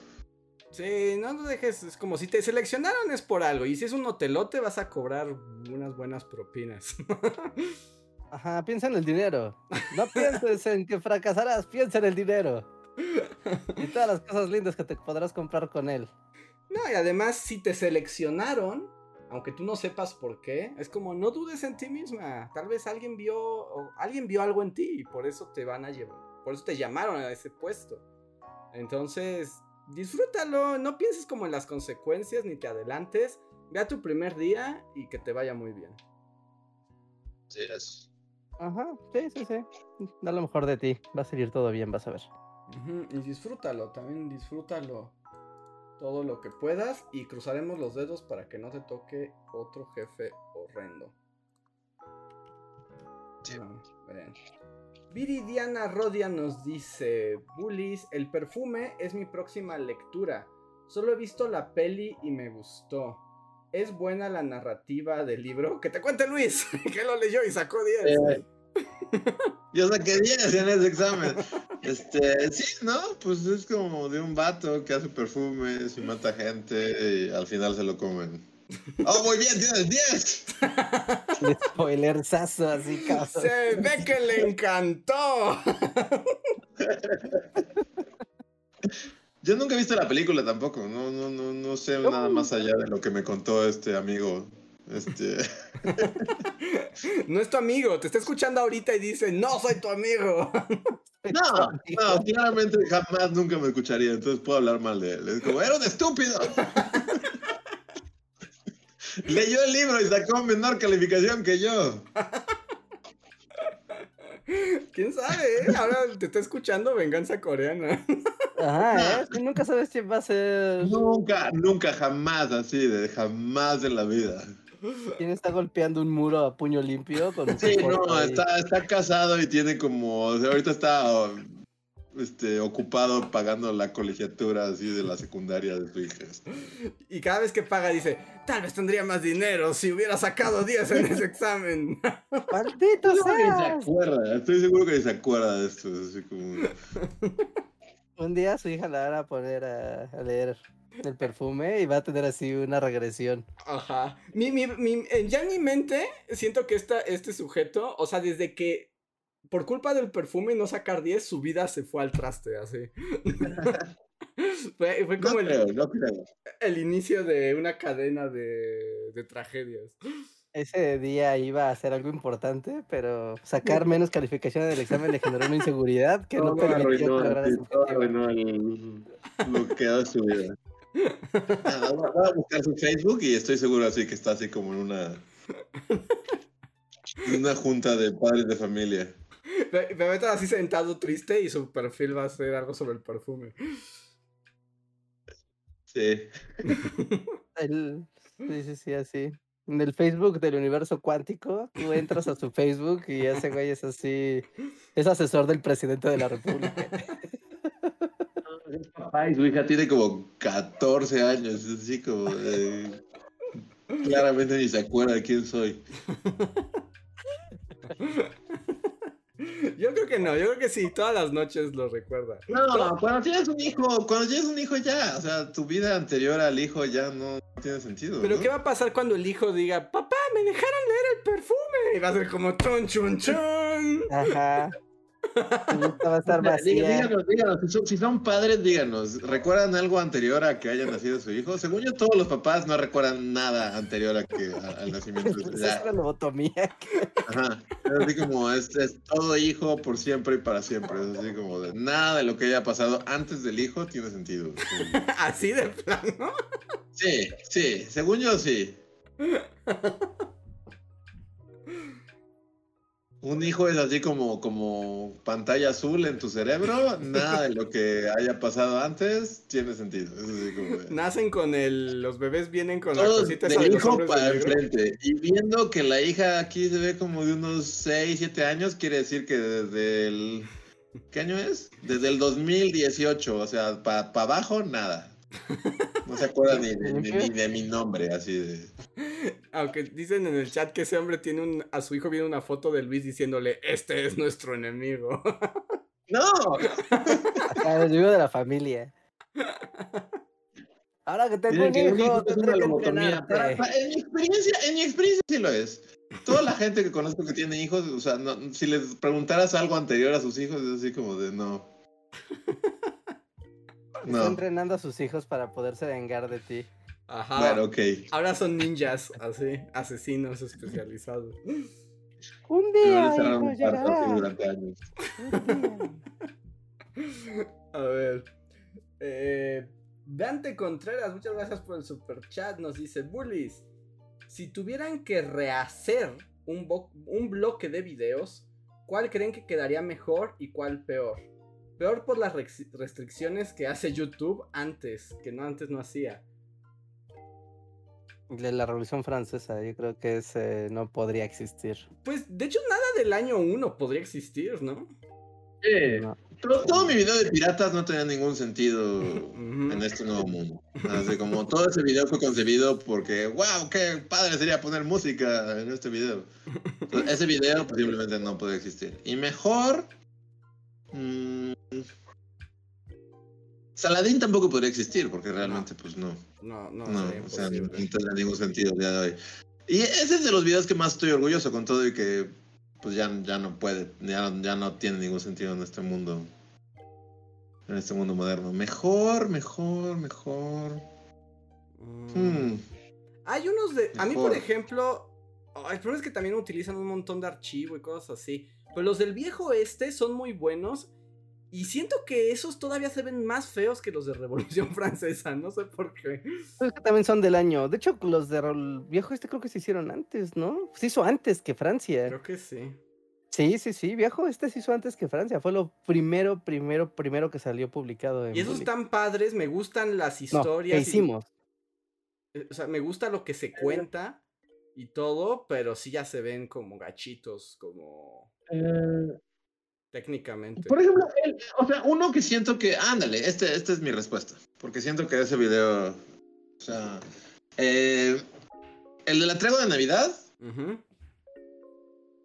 Sí, no lo dejes, es como si te seleccionaron es por algo y si es un hotelote vas a cobrar unas buenas propinas. Ajá, piensa en el dinero. No pienses en que fracasarás, piensa en el dinero. Y todas las cosas lindas que te podrás comprar con él. No, y además, si te seleccionaron, aunque tú no sepas por qué, es como no dudes en ti misma. Tal vez alguien vio, o alguien vio algo en ti y por eso te van a llevar, por eso te llamaron a ese puesto. Entonces, disfrútalo, no pienses como en las consecuencias ni te adelantes. Ve a tu primer día y que te vaya muy bien. Sí, es. Ajá, sí, sí, sí. Da lo mejor de ti. Va a salir todo bien, vas a ver. Y disfrútalo, también disfrútalo todo lo que puedas y cruzaremos los dedos para que no te toque otro jefe horrendo. Sí. Ah. Viridiana Rodia nos dice, Bullies, el perfume es mi próxima lectura. Solo he visto la peli y me gustó. ¿Es buena la narrativa del libro? Que te cuente Luis, que lo leyó y sacó 10. Eh, Yo saqué 10 en ese examen. Este, sí, ¿no? Pues es como de un vato que hace perfumes y mata gente y al final se lo comen. ¡Oh, muy bien! ¡Tienes 10! Un spoilerzazo así, cabrón. Se ve que le encantó. Yo nunca he visto la película tampoco. No, no, no, no sé nada más allá de lo que me contó este amigo. Este. No es tu amigo, te está escuchando ahorita y dice, no soy tu amigo. No, no, claramente jamás nunca me escucharía, entonces puedo hablar mal de él. Es como, era un estúpido. Leyó el libro y sacó menor calificación que yo. ¿Quién sabe? eh? Ahora te está escuchando venganza coreana. Ajá, ¿eh? Tú nunca sabes quién va a ser. Nunca, nunca, jamás así, de jamás en la vida. ¿Quién está golpeando un muro a puño limpio? Con Sí, no, está, está casado y tiene como, o sea, ahorita está este, ocupado pagando la colegiatura así de la secundaria de su hija. Y cada vez que paga dice, tal vez tendría más dinero si hubiera sacado 10 en ese examen. ¡Maldito Seguro que ni se seas! acuerda, estoy seguro que se acuerda de esto, así como... Un día su hija la van a poner a, a leer el perfume y va a tener así una regresión. Ajá. Mi, mi, mi, eh, ya en mi mente siento que esta, este sujeto, o sea, desde que por culpa del perfume y no sacar 10, su vida se fue al traste, así. fue, fue No como el, creo, no creo. el inicio de una cadena de, de tragedias. Ese día iba a hacer algo importante, pero sacar menos calificación del examen le generó una inseguridad que no permitía arruinó, lograr sí, el lo que quedó de su vida. Nada, voy a- buscar su Facebook y estoy seguro así que está así como en una en una junta de padres de familia. Me, me meto así sentado triste y su perfil va a ser algo sobre el perfume. Sí. El- sí, sí, sí, así. En el Facebook del universo cuántico, tú entras a su Facebook y ese güey es así, es asesor del presidente de la república. Es papá y su hija tiene como 14 años, es así como Claramente ni se acuerda de quién soy. Yo creo que no, yo creo que sí, todas las noches lo recuerda. No, cuando tienes un hijo, cuando tienes un hijo ya, o sea, tu vida anterior al hijo ya no tiene sentido. Pero ¿no? ¿qué va a pasar cuando el hijo diga, papá, me dejaron leer el perfume? Y va a ser como chun chun chun. Ajá. Va a estar vacía. Díganos, díganos, si son, si son padres, díganos, ¿recuerdan algo anterior a que haya nacido su hijo? Según yo, todos los papás no recuerdan nada anterior a que, a- al nacimiento de su Esa es una lobotomía. Ajá. Es así como, es, es todo hijo por siempre y para siempre. Es así como, de, nada de lo que haya pasado antes del hijo tiene sentido. Sí, Así de plano. sí, sí, según yo sí. Un hijo es así como, como pantalla azul en tu cerebro, nada de lo que haya pasado antes tiene sentido. Es así como Nacen con el. Los bebés vienen con la Todos cosita esa de del los hijo para el negro. frente. Y viendo que la hija aquí se ve como de unos 6, 7 años, quiere decir que desde el... ¿Qué año es? Desde el 2018, o sea, para abajo, nada. No se acuerda ni de, ni- ni de mi nombre, así de... Aunque dicen en el chat que ese hombre tiene un. A su hijo viene una foto de Luis diciéndole: Este es nuestro enemigo. ¡No! El vivo de la familia. Ahora que tengo un hijo, tendré que para- en, mi experiencia, en mi experiencia sí lo es. Toda la gente que conozco que tiene hijos, o sea, no- si les preguntaras algo anterior a sus hijos, es así como de no. Está No. entrenando a sus hijos para poderse vengar de ti. Ajá. Bueno, ok. Ahora son ninjas, así, asesinos especializados. Un día, a hijo, durante años. Un día. Ver. Eh, Dante Contreras, muchas gracias por el super chat. Nos dice: Bullies, si tuvieran que rehacer un, un bloque de videos, ¿cuál creen que quedaría mejor y cuál peor? Peor por las restricciones que hace YouTube antes, que no antes no hacía. De la Revolución Francesa, yo creo que ese no podría existir. Pues de hecho, nada del año 1 podría existir, ¿no? No. Todo, todo mi video de piratas no tenía ningún sentido en este nuevo mundo. Así como todo ese video fue concebido porque, wow, qué padre sería poner música en este video. Entonces, ese video posiblemente no puede existir. Y mejor... mm, Saladín tampoco podría existir porque realmente pues no. No, no, o sea, no tendrá ningún sentido el día de hoy. Y ese es de los videos que más estoy orgulloso con todo y que pues ya, ya no puede, ya, ya no tiene ningún sentido en este mundo. En este mundo moderno. Mejor, mejor, mejor. Mm. Hmm. Hay unos de. A mí, por ejemplo. el problema es que también utilizan un montón de archivo y cosas así. Pero los del viejo este son muy buenos. Y siento que esos todavía se ven más feos que los de Revolución Francesa. No sé por qué. Es que también son del año. De hecho, los de Rol- viejo este creo que se hicieron antes, ¿no? Se hizo antes que Francia. Creo que sí. Sí, sí, sí, viejo este se hizo antes que Francia. Fue lo primero, primero, primero que salió publicado. En Y esos están padres. Me gustan las No, historias. que y- hicimos. eh, o sea, me gusta lo que se cuenta y todo. Pero sí ya se ven como gachitos. Como. Técnicamente. Por ejemplo, el- o sea, uno que siento que, ándale, este, esta es mi respuesta. Porque siento que ese video, o sea, eh, el de la tregua de Navidad,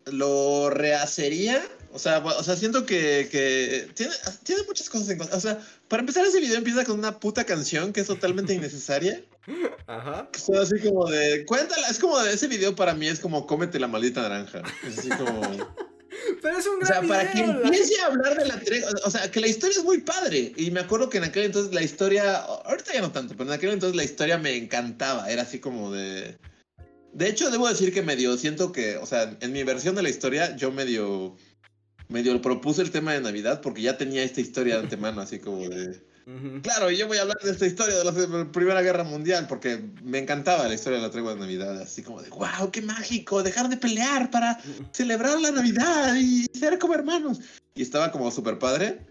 lo rehacería, O sea, o sea siento que, que tiene, tiene muchas cosas en contra. O sea, para empezar, ese video empieza con una puta canción que es totalmente innecesaria. Ajá. Es así como de. Cuéntala, es como de ese video para mí es como cómete la maldita naranja. Es así como. Pero es un O gran sea, para que video, empiece a hablar de la tregua, o sea, que la historia es muy padre. Y me acuerdo que en aquel entonces la historia, ahorita ya no tanto, pero en aquel entonces la historia me encantaba. Era así como de. De hecho, debo decir que medio siento que, o sea, en mi versión de la historia, yo medio. Medio propuse el tema de Navidad porque ya tenía esta historia de antemano, así como de. Claro, y yo voy a hablar de esta historia de la Primera Guerra Mundial porque me encantaba la historia de la tregua de Navidad, así como de, wow, qué mágico, dejar de pelear para celebrar la Navidad y ser como hermanos. Y estaba como súper padre,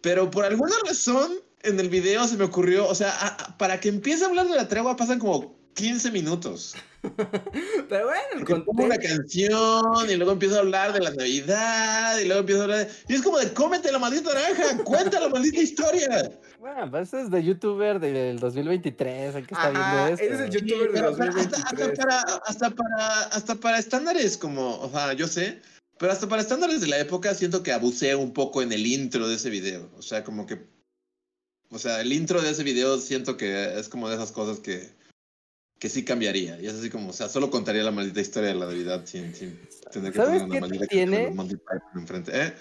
pero por alguna razón en el video se me ocurrió, o sea, a- a- para que empiece a hablar de la tregua pasan como 15 minutos. Pero bueno, el Que pongo una canción y luego empiezo a hablar de la Navidad y luego empiezo a hablar de... Y es como de, cómete la maldita naranja, cuenta la maldita historia. Bueno, pues es de youtuber del 2023, el que está Ajá, viendo esto. eres el Sí, youtuber de pero, pero hasta, 2023. hasta para, hasta, para, hasta para estándares como, o sea, yo sé, pero hasta para estándares de la época siento que abusé un poco en el intro de ese video. O sea, como que, o sea, el intro de ese video siento que es como de esas cosas que, que sí cambiaría. Y es así como, o sea, solo contaría la maldita historia de la Navidad sin, sin tener que ¿Sabes poner una maldita tiene? enfrente. ¿Eh?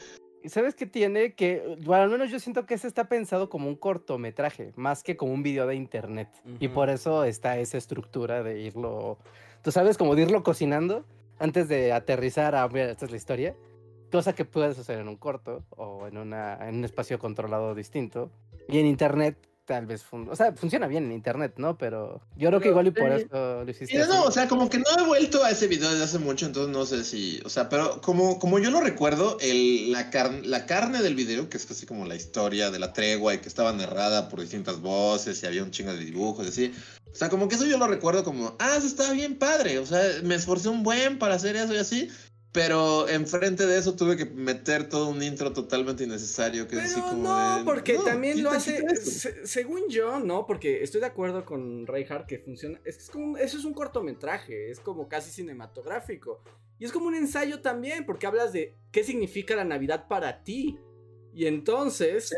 ¿Y ¿Sabes qué tiene? Que, bueno, al menos yo siento que ese está pensado como un cortometraje, más que como un video de internet. Y Ujú. por eso está esa estructura de irlo, tú sabes, como de irlo cocinando antes de aterrizar a, mira, esta es la historia. Cosa que puedes hacer en un corto o en, una, en un espacio controlado distinto. Y en internet tal vez, fun- o sea, funciona bien en internet, ¿no? Pero yo creo que igual y por eso lo hiciste no, o sea, como que no he vuelto a ese video desde hace mucho, entonces no sé si, o sea, pero como, como yo lo recuerdo, el, la, car- la carne del video, que es así como la historia de la tregua y que estaba narrada por distintas voces y había un chingo de dibujos y así, o sea, como que eso yo lo recuerdo como, ah, eso estaba bien padre, o sea, me esforcé un buen para hacer eso y así, pero enfrente de eso tuve que meter todo un intro totalmente innecesario, que es así Pero como no, de, porque no, también lo hace, se- según yo, no, porque estoy de acuerdo con Reinhardt que funciona, es es como, eso es un cortometraje, es como casi cinematográfico, y es como un ensayo también, porque hablas de qué significa la Navidad para ti, y entonces,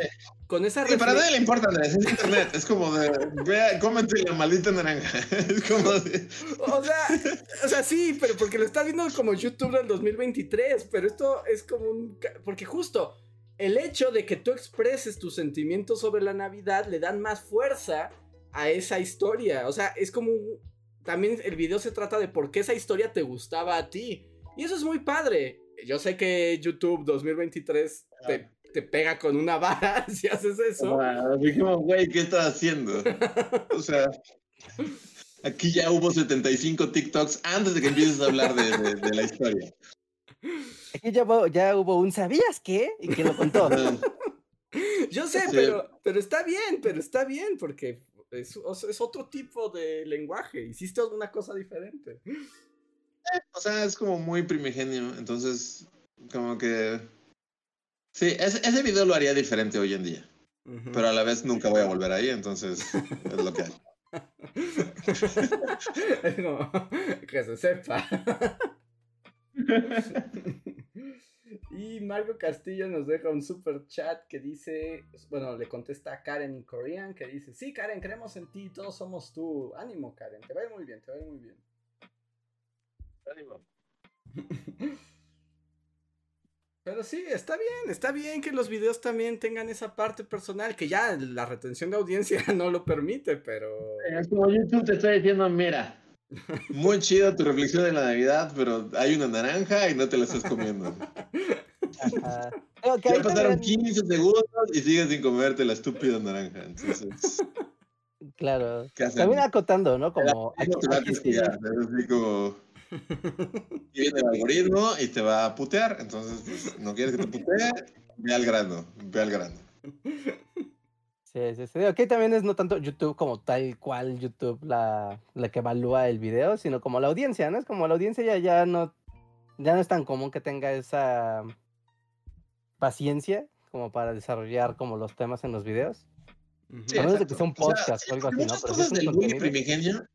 con esa Sí, para nadie le importa, Andrés, es internet, es como de, vea, cómete la maldita naranja, es como de... O sea, o sea, sí, pero porque lo estás viendo como YouTube del 2023, pero esto es como un... Porque justo el hecho de que tú expreses tus sentimientos sobre la Navidad le dan más fuerza a esa historia. O sea, es como... un- También el video se trata de por qué esa historia te gustaba a ti. Y eso es muy padre. Yo sé que YouTube 2023 te, te pega con una vara si haces eso. Ah, dijimos, güey, ¿qué estás haciendo? O sea, aquí ya hubo 75 TikToks antes de que empieces a hablar de, de- de la historia. Aquí ya, hubo- ya hubo un ¿sabías qué? Y que lo contó. Yo sé, Sí. pero, pero está bien, pero está bien, porque es, es otro tipo de lenguaje. Hiciste alguna cosa diferente. O sea, es como muy primigenio, entonces, como que... Sí, ese, ese video lo haría diferente hoy en día, pero a la vez nunca voy a volver ahí, entonces es lo que hay. Es como, que se sepa. y Marco Castillo nos deja un super chat que dice, bueno, le contesta a Karen en coreano que dice, sí, Karen, creemos en ti, todos somos tú. Ánimo, Karen, te va a ir muy bien, te va a ir muy bien. Pero sí, está bien, está bien que los videos también tengan esa parte personal, que ya la retención de audiencia no lo permite, pero... Es como YouTube te está diciendo, mira. Muy chido tu reflexión de la Navidad, pero hay una naranja y no te la estás comiendo. Ajá. Que Ya ahí pasaron también- 15 segundos y sigues sin comerte la estúpida naranja. Entonces, Claro. También acotando, ¿no? Como aquí, te va a aquí sí, como. Y viene el algoritmo y te va a putear. Entonces, pues, no quieres que te putee, ve al grano. Ve al grano. Sí, sí, sí. Aquí también es no tanto YouTube como tal cual YouTube la, la que evalúa el video, sino como la audiencia, ¿no? Es como la audiencia ya, ya no ya no es tan común que tenga esa paciencia como para desarrollar como los temas en los videos. Sí, A menos de que sea un O sea, podcast o algo así, ¿no? Pero si es cosas un del primigenio.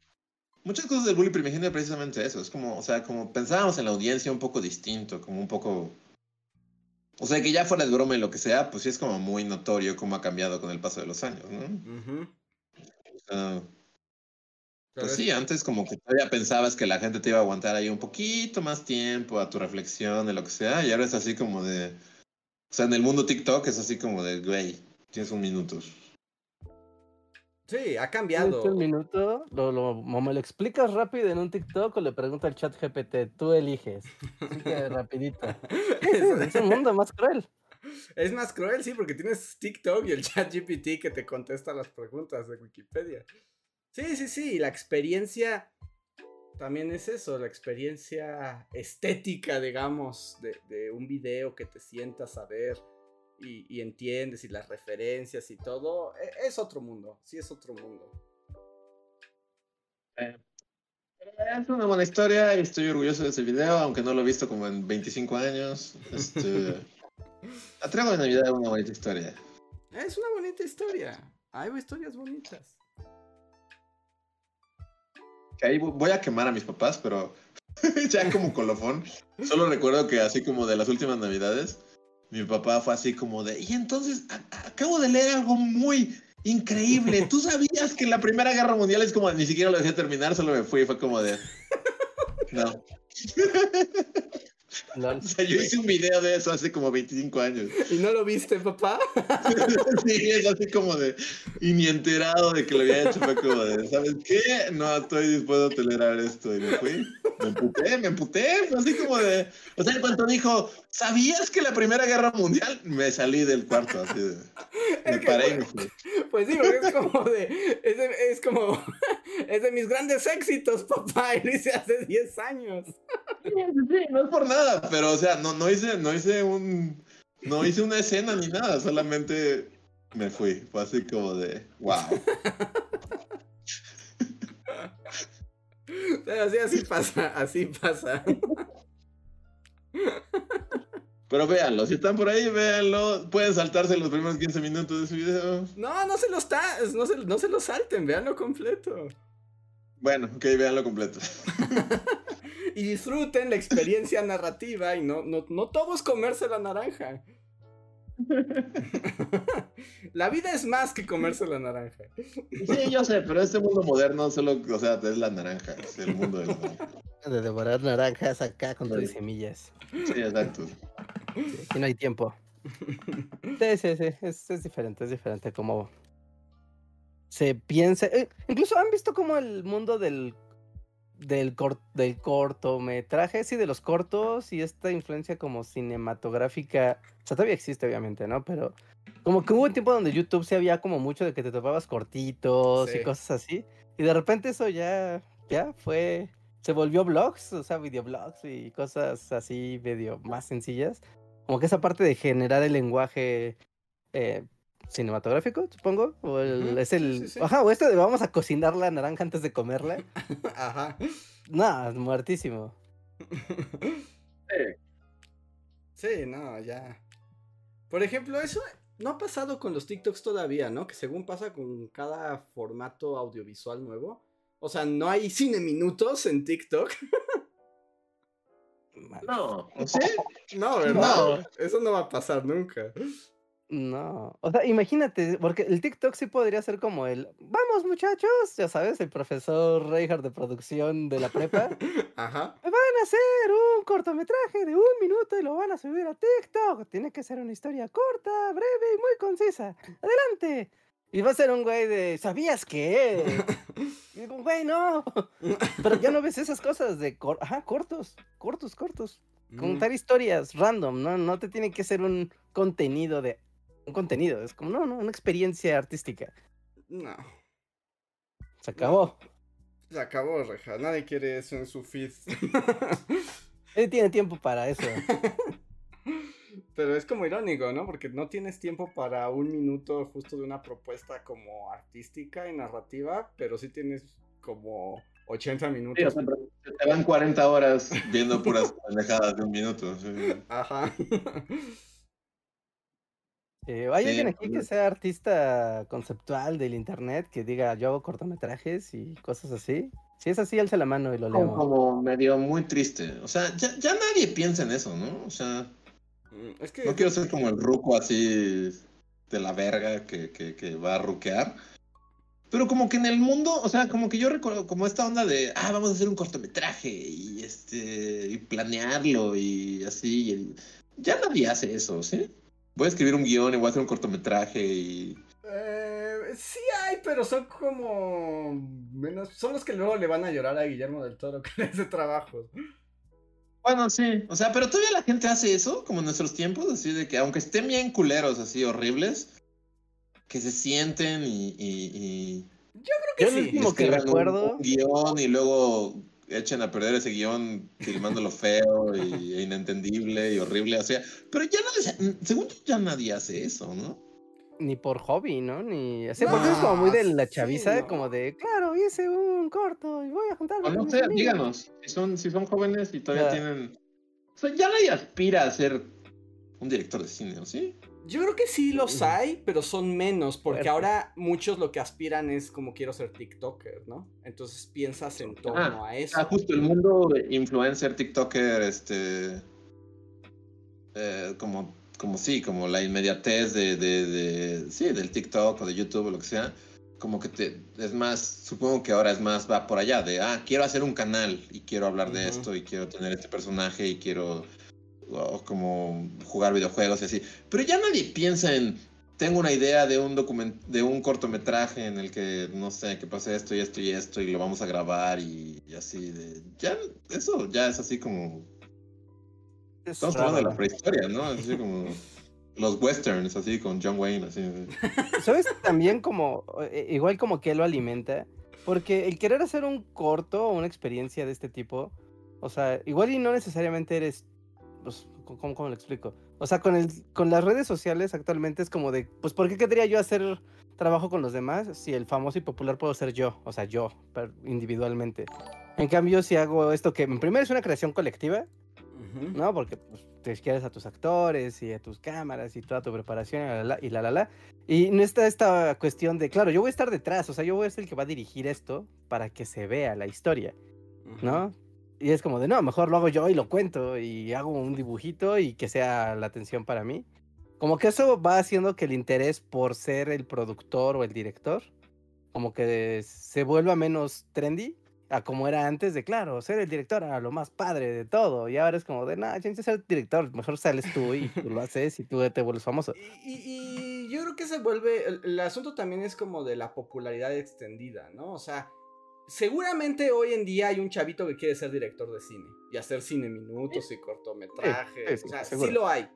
Muchas cosas del bully primigenio precisamente eso. Es como, o sea, como pensábamos en la audiencia un poco distinto, como un poco. O sea, que ya fuera de broma y lo que sea, pues sí es como muy notorio cómo ha cambiado con el paso de los años, ¿no? Pues es- sí, antes como que todavía pensabas que la gente te iba a aguantar ahí un poquito más tiempo a tu reflexión de lo que sea, y ahora es así como de... O sea, en el mundo TikTok es así como de, güey, tienes un minuto. Sí, ha ¿Tienes cambiado. un minuto? Lo, lo- me lo explicas rápido en un TikTok o le pregunto al chat GPT, tú eliges. Así que rapidito. Es, Es un mundo más cruel. es más cruel, sí, porque tienes TikTok y el chat GPT que te contesta las preguntas de Wikipedia. Sí, sí, sí, la experiencia también es eso, la experiencia estética, digamos, de, de un video que te sientas a ver y, y entiendes y las referencias y todo, e- es otro mundo, sí es otro mundo. Es una buena historia y estoy orgulloso de ese video, aunque no lo he visto como en 25 años. Este, la traigo de Navidad es una bonita historia. Es una bonita historia, hay historias bonitas. Que ahí vo- voy a quemar a mis papás, pero ya como colofón. Solo recuerdo que así como de las últimas navidades, mi papá fue así como de, y entonces acabo de leer algo muy increíble. ¿Tú sabías que la Primera Guerra Mundial es como, ni siquiera lo dejé terminar, solo me fui fue como de, no. Lol. O sea, yo hice un video de eso hace como 25 años. ¿Y no lo viste, papá? Sí, es así como de, y ni enterado de que lo había hecho, fue como de, ¿sabes qué? No estoy dispuesto a tolerar esto. Y me fui, me emputé, me emputé, fue así como de, o sea, en cuanto dijo, ¿sabías que la Primera Guerra Mundial? Me salí del cuarto, así de, me paré y me pues, fui. Pues sí, porque es como de. Es, de- es como. Es de mis grandes éxitos, papá. Y lo hice hace 10 años. Sí, no es por nada, pero, o sea, no, no hice, no hice un, no hice una escena ni nada, solamente me fui, fue así como de, wow. Pero sí, así pasa. Así pasa. Pero véanlo, si están por ahí, véanlo. Pueden saltarse los primeros 15 minutos de su video. No, no se los no se, no se lo salten, véanlo completo. Bueno, ok, véanlo completo. Y disfruten la experiencia narrativa y no, no, no todo es comerse la naranja. La vida es más que comerse la naranja. Sí, yo sé, pero este mundo moderno solo, o sea, es la naranja, es el mundo de la naranja. De devorar naranjas acá con tus semillas. Sí, exacto. Sí, aquí no hay tiempo. Sí, sí, sí. Es, es diferente, es diferente como se piensa. eh, incluso han visto como el mundo del del, cor- del cortometraje, sí, de los cortos y esta influencia como cinematográfica. O sea, todavía existe, obviamente, ¿no? Pero como que hubo un tiempo donde YouTube sí había como mucho de que te topabas cortitos Sí. y cosas así. Y de repente eso ya, ya fue. Se volvió blogs, o sea, videoblogs y cosas así medio más sencillas. Como que esa parte de generar el lenguaje eh, cinematográfico, supongo. O el- es el. sí, sí. Ajá, o este de vamos a cocinar la naranja antes de comerla. Ajá. No, es muertísimo. Sí, no, ya. Por ejemplo, eso no ha pasado con los TikToks todavía, ¿no? Que según pasa con cada formato audiovisual nuevo. O sea, no hay cine minutos en TikTok. No, ¿sí? No, ¿verdad? Eso no va a pasar nunca. No, o sea, imagínate, porque el TikTok sí podría ser como el, vamos muchachos, ya sabes, el profesor Reinhardt de producción de la prepa, Ajá. van a hacer un cortometraje de un minuto y lo van a subir a TikTok. Tiene que ser una historia corta, breve y muy concisa. Adelante. Y va a ser un güey de, ¿sabías qué? Y digo, güey, no. Pero ya no ves esas cosas de, cor- ajá, cortos, cortos, cortos. Mm, Contar historias random, ¿no? No te tiene que ser un contenido de, un contenido, es como, no, no, una experiencia artística. No. Se acabó. Se acabó, Reja. Nadie quiere eso en su feed. Él tiene tiempo para eso. Pero es como irónico, ¿no? Porque no tienes tiempo para un minuto justo de una propuesta como artística y narrativa, pero sí tienes como 80 Sí, minutos. o sea, pero se te van 40 horas viendo puras pendejadas de un minuto. sí. Ajá. Eh, ¿Hay Sí, alguien aquí que sea artista conceptual del internet que diga yo hago cortometrajes y cosas así? Si es así, alza la mano y lo leo. como medio muy triste. O sea, ya, ya nadie piensa en eso, ¿no? O sea, Mm, Es que. No quiero ser como el ruco así de la verga que, que, que va a ruquear. Pero como que en el mundo, o sea, como que yo recuerdo como esta onda de, ah, vamos a hacer un cortometraje y este, y planearlo y así. y- ya nadie hace eso, ¿sí? Voy a escribir un guion y voy a hacer un cortometraje y... Eh, sí hay, pero son como menos, son los que luego le van a llorar a Guillermo del Toro con ese trabajo. Bueno, sí. O sea, pero todavía la gente hace eso, como en nuestros tiempos, así de que aunque estén bien culeros, así horribles, que se sienten y... y, y- Creo Yo que el sí. último que recuerdo- Un, guion y luego echen a perder ese guion filmándolo feo y, e inentendible y horrible. O sea, pero ya nadie, según yo, ya nadie hace eso, ¿no? Ni por hobby, ¿no? Ni. así No, porque es como muy de la sí, chaviza, no. como de, claro, hice un corto y voy a juntarme. O no con mis sé, amigos". díganos, si son, si son jóvenes y todavía Ya. tienen... O sea, ya nadie aspira a ser un director de cine, ¿o sí? Yo creo que sí los hay, pero son menos, porque ahora muchos lo que aspiran es como quiero ser TikToker, ¿no? Entonces piensas en torno a eso. Ah, justo el mundo de influencer, TikToker, este. eh, como, como sí, como la inmediatez de, de, de- Sí, del TikTok o de YouTube o lo que sea. Como que te. Es más. Supongo que ahora es más. Va por allá. De. Ah, quiero hacer un canal. Y quiero hablar de esto. Y quiero tener este personaje. Y quiero. O como jugar videojuegos y así. Pero ya nadie piensa en. Tengo una idea de un document de un cortometraje en el que no sé que pase esto y esto y esto y lo vamos a grabar y, y así de ya eso ya es así como Es estamos raro, hablando de la prehistoria no así como los westerns así con John Wayne así ¿Sabes? También como, eh, igual como que lo alimenta, porque el querer hacer un corto o una experiencia de este tipo, o sea, igual y no necesariamente eres, pues, ¿cómo, cómo lo explico? O sea, con, el, con las redes sociales actualmente es como de, pues, ¿por qué querría yo hacer trabajo con los demás si el famoso y popular puedo ser yo? O sea, yo, individualmente. En cambio, si hago esto que, en primero es una creación colectiva. ¿no? Porque pues, te quieres a tus actores y a tus cámaras y toda tu preparación y la, la, y la, la, la. Y no está esta cuestión de, claro, yo voy a estar detrás, o sea, yo voy a ser el que va a dirigir esto para que se vea la historia. ¿no? Y es como de, no, mejor lo hago yo y lo cuento y hago un dibujito y que sea la atención para mí. Como que eso va haciendo que el interés por ser el productor o el director, como que se vuelva menos trendy a como era antes de, claro, ser el director era lo más padre de todo. Y ahora es como de, nah, chance ser director, mejor sales tú y lo haces y tú te vuelves famoso. Y yo creo que se vuelve. El, el asunto también es como de la popularidad extendida, ¿no? O sea, seguramente hoy en día hay un chavito que quiere ser director de cine y hacer cine minutos y cortometrajes. sí, o sea, seguro. sí lo hay.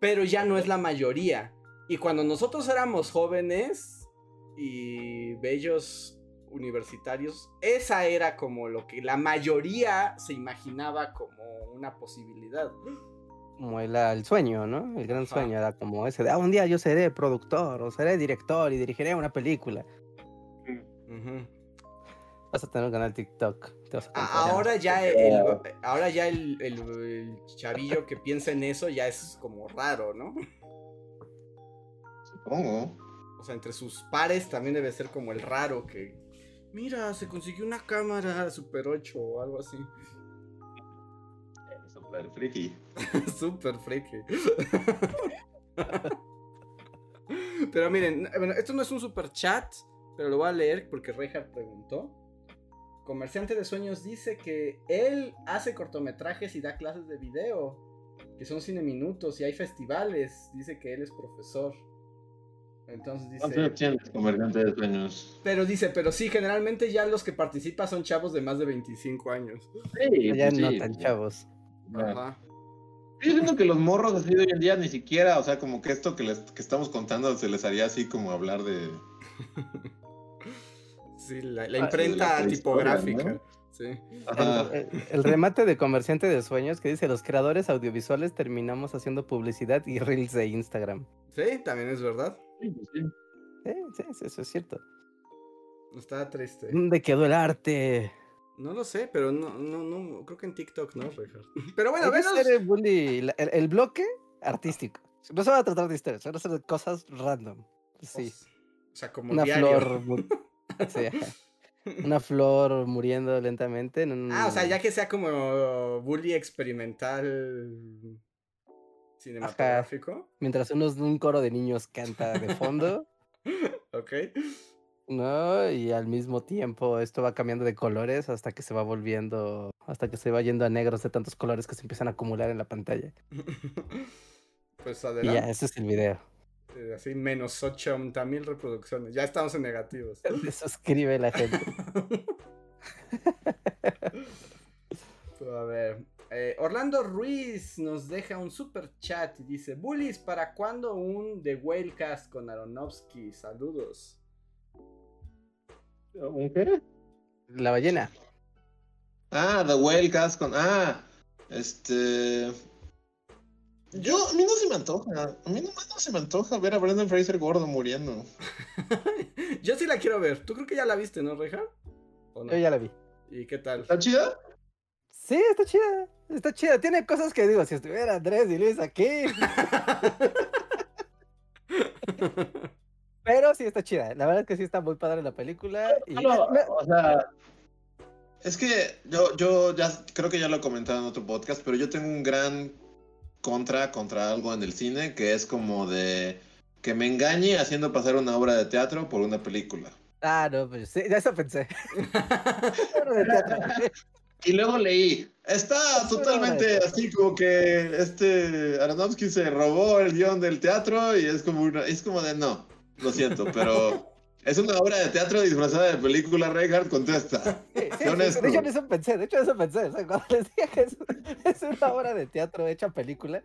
Pero ya no es la mayoría. Y cuando nosotros éramos jóvenes y bellos universitarios, esa era como lo que la mayoría se imaginaba como una posibilidad. Como el, el sueño, ¿no? El gran Ajá. sueño era como ese de, ah, un día yo seré productor o seré director y dirigiré una película. Vas a tener un canal TikTok. te vas a A- comprar. Ahora ya el, ahora ya el, el- el chavillo que piensa en eso ya es como raro, ¿no? supongo O sea, entre sus pares también debe ser como el raro que. Mira, se consiguió una cámara Super 8 o algo así. super friki Super freaky. pero miren, bueno, esto no es un super chat, pero lo voy a leer porque Reinhardt preguntó. Comerciante de sueños dice que él hace cortometrajes y da clases de video, que son cine minutos y hay festivales. Dice que él es profesor. Entonces ¿Cuántos dice. años tienes, comerciante de sueños? Pero dice, pero sí, generalmente ya los que participan son chavos de más de 25 años. Sí, Ya pues no sí, tan chavos. Ajá. Yo siento que los morros así de hoy en día ni siquiera, o sea, como que esto que les que estamos contando se les haría así como hablar de Sí, la, la Ah, imprenta la tipográfica. ¿no? Sí. Ajá. El, el- el remate de comerciante de sueños que dice los creadores audiovisuales terminamos haciendo publicidad y reels de Instagram. Sí, también es verdad. Sí, pues sí. Sí, sí, eso es cierto. Está triste. ¿Dónde quedó el arte? No lo sé, pero no, no, no, creo que en TikTok no. Pero bueno, ser el, bully- el, el bloque artístico. No se va a tratar de historias, se van a hacer de cosas random. Sí. O sea, como Una diario. flor. sí. Una flor muriendo lentamente en un. Ah, o sea, ya que sea como bully experimental. cinematográfico. Mientras unos, un coro de niños canta de fondo. ok. No, y al mismo tiempo esto va cambiando de colores hasta que se va volviendo, hasta que se va yendo a negros de tantos colores que se empiezan a acumular en la pantalla. pues Y adelante. ya, ese es el video. Eh, Así menos 80 mil reproducciones. Ya estamos en negativos. Se suscribe la gente. A ver. eh, Orlando Ruiz nos deja un super chat y dice: Bullies, ¿para cuándo un The Whalecast con Aronofsky? Saludos. ¿Un qué? La ballena. Ah, The Whale Cast con. Ah, este. Yo, a mí no se me antoja. A mí nomás no se me antoja ver a Brendan Fraser gordo muriendo. Yo sí la quiero ver. ¿Tú creo que ya la viste, no, Reja? ¿O no? Yo ya la vi. ¿Y qué tal? ¿Está chida? Sí, está chida. Está chida. Tiene cosas que digo, si estuviera Andrés y Luis aquí. Pero sí está chida. La verdad es que sí está muy padre la película. Y... No, me- o sea. Es que yo, yo ya creo que ya lo he comentado en otro podcast, pero yo tengo un gran contra contra algo en el cine que es como de que me engañe haciendo pasar una obra de teatro por una película. Ah, no, pues sí, ya eso pensé. Y luego leí, está totalmente así como que este Aronofsky se robó el guion del teatro y es como una, es como de no, lo siento, pero es una obra de teatro disfrazada de película, Reinhardt contesta. Sí, sí, de hecho, en eso pensé, de hecho, en eso pensé. O sea, cuando les dije que es, es una obra de teatro hecha película.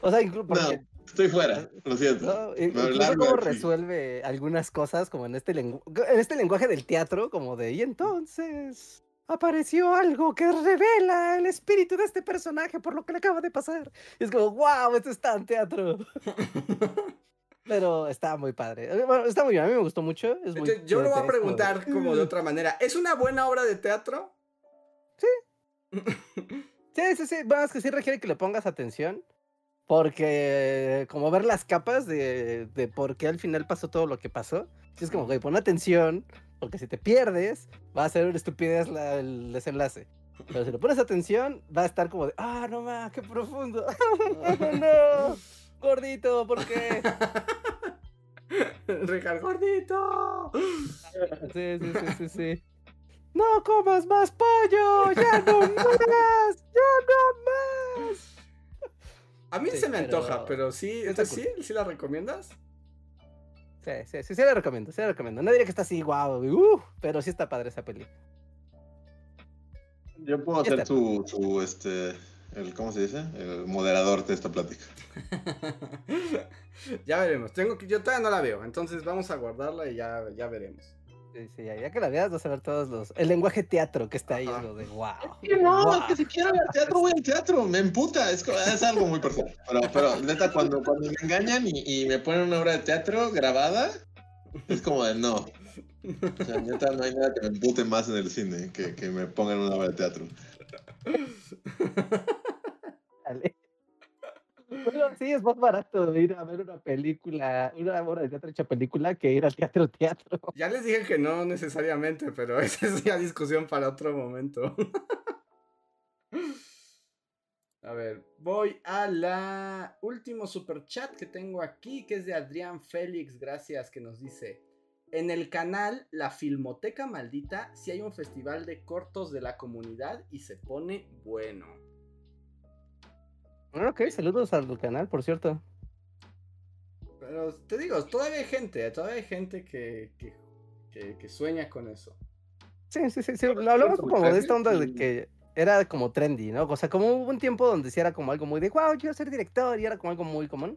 O sea, incluso porque. No, estoy fuera, lo siento. ¿no? Incluso cómo aquí. resuelve algunas cosas, como en este, lengu- en este lenguaje del teatro, como de, y entonces apareció algo que revela el espíritu de este personaje por lo que le acaba de pasar. Y es como, wow, esto está en teatro. Pero está muy padre. Eh, Bueno, está muy bien, a mí me gustó mucho. Es muy yo lo voy a preguntar como de otra manera. ¿Es una buena obra de teatro? Sí, sí, sí. Bueno, es que sí requiere que le pongas atención. Porque como ver las capas de, de por qué al final pasó todo lo que pasó. Sí, es como, güey, pon atención. Porque si te pierdes, va a ser una estupidez la- el desenlace. Pero si le pones atención, va a estar como de, ah, no más, qué profundo. no, gordito, ¿por qué? Rejar gordito. Sí, sí, sí, sí, sí. No comas más pollo, ya no más, ya no más. A mí Sí, se me pero- antoja, pero sí, entonces, ¿sí? ¿Sí la recomiendas? Sí, sí, sí, sí la recomiendo, sí la recomiendo. No diría que está así, guau, uh, pero sí está padre esa peli. Yo puedo está. su, su, este, el, ¿cómo se dice? El moderador de esta plática. ya veremos. Tengo que, yo todavía no la veo, entonces vamos a guardarla y ya, ya veremos. Sí, sí, ya, ya que la veas vas a ver todos los... El lenguaje teatro que está ahí, Ajá. es lo de wow. Que no, wow. que si quiero al teatro, voy al teatro, me emputa, es, es algo muy personal. Pero, pero neta, cuando, cuando me engañan y, y me ponen una obra de teatro grabada, es como de no. O sea, neta, no hay nada que me empute más en el cine que, que me pongan una obra de teatro. Dale. Bueno, sí, es más barato ir a ver una película, una obra de teatro hecha película que ir al teatro teatro. Ya les dije que no necesariamente, pero esa es ya discusión para otro momento. A ver, voy a la último super chat que tengo aquí, que es de Adrián Félix, gracias, que nos dice, en el canal La Filmoteca Maldita, si hay un festival de cortos de la comunidad y se pone bueno. Bueno, ok, saludos al canal, por cierto. Pero te digo, todavía hay gente, todavía hay gente que, que, que- que sueña con eso. Sí, sí, sí, sí. Lo hablamos Como de esta onda de que era como trendy, ¿no? O sea, como hubo un tiempo donde sí era como algo muy de, wow, quiero ser director, y era como algo muy común.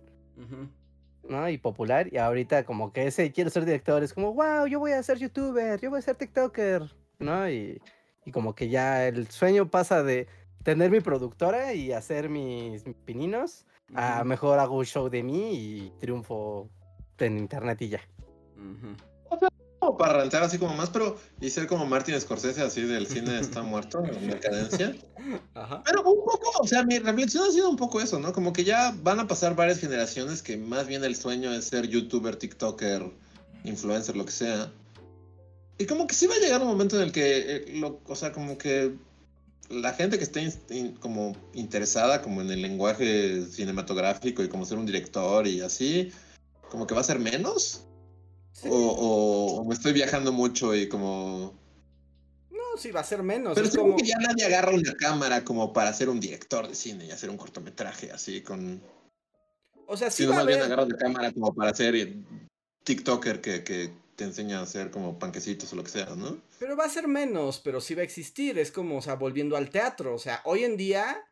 ¿no? Y popular, y ahorita como que ese quiero ser director es como, wow, yo voy a ser youtuber, yo voy a ser tiktoker, ¿no? Y, y como que ya el sueño pasa de tener mi productora y hacer mis, pininos, a mejor hago un show de mí y triunfo en internet y ya. Ujú. Como para rentar así como más, pero y ser como Martin Scorsese, así del cine está muerto, en decadencia. Ajá. Pero un poco, o sea, mi reflexión ha sido un poco eso, ¿no? Como que ya van a pasar varias generaciones que más bien el sueño es ser youtuber, tiktoker, influencer, lo que sea. Y como que sí va a llegar un momento en el que, eh, lo- o sea, como que la gente que esté in- in- como interesada como en el lenguaje cinematográfico y como ser un director y así, como que va a ser menos. Sí. O, o- o me estoy viajando mucho y como... No, sí, va a ser menos. Pero es como... que ya nadie agarra una cámara como para ser un director de cine y hacer un cortometraje así con... O sea, sí va a más bien haber... agarras la cámara como para ser eh, TikToker que, que te enseña a hacer como panquecitos o lo que sea, ¿no? Pero va a ser menos, pero sí va a existir. Es como, o sea, volviendo al teatro. O sea, hoy en día,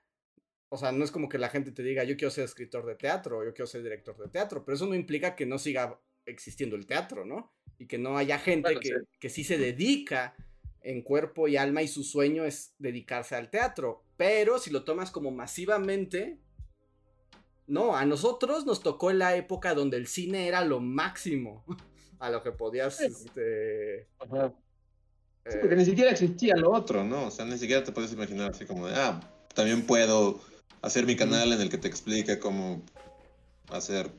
o sea, no es como que la gente te diga, yo quiero ser escritor de teatro, yo quiero ser director de teatro, pero eso no implica que no siga existiendo el teatro, ¿no? Y que no haya gente Bueno, que, sí. que sí se dedica en cuerpo y alma y su sueño es dedicarse al teatro. Pero si lo tomas como masivamente, no, a nosotros nos tocó en la época donde el cine era lo máximo a lo que podías, Sí. este... Sí, porque ni siquiera existía lo otro, ¿no? O sea, ni siquiera te puedes imaginar así como de, ah, también puedo hacer mi canal en el que te explique cómo hacer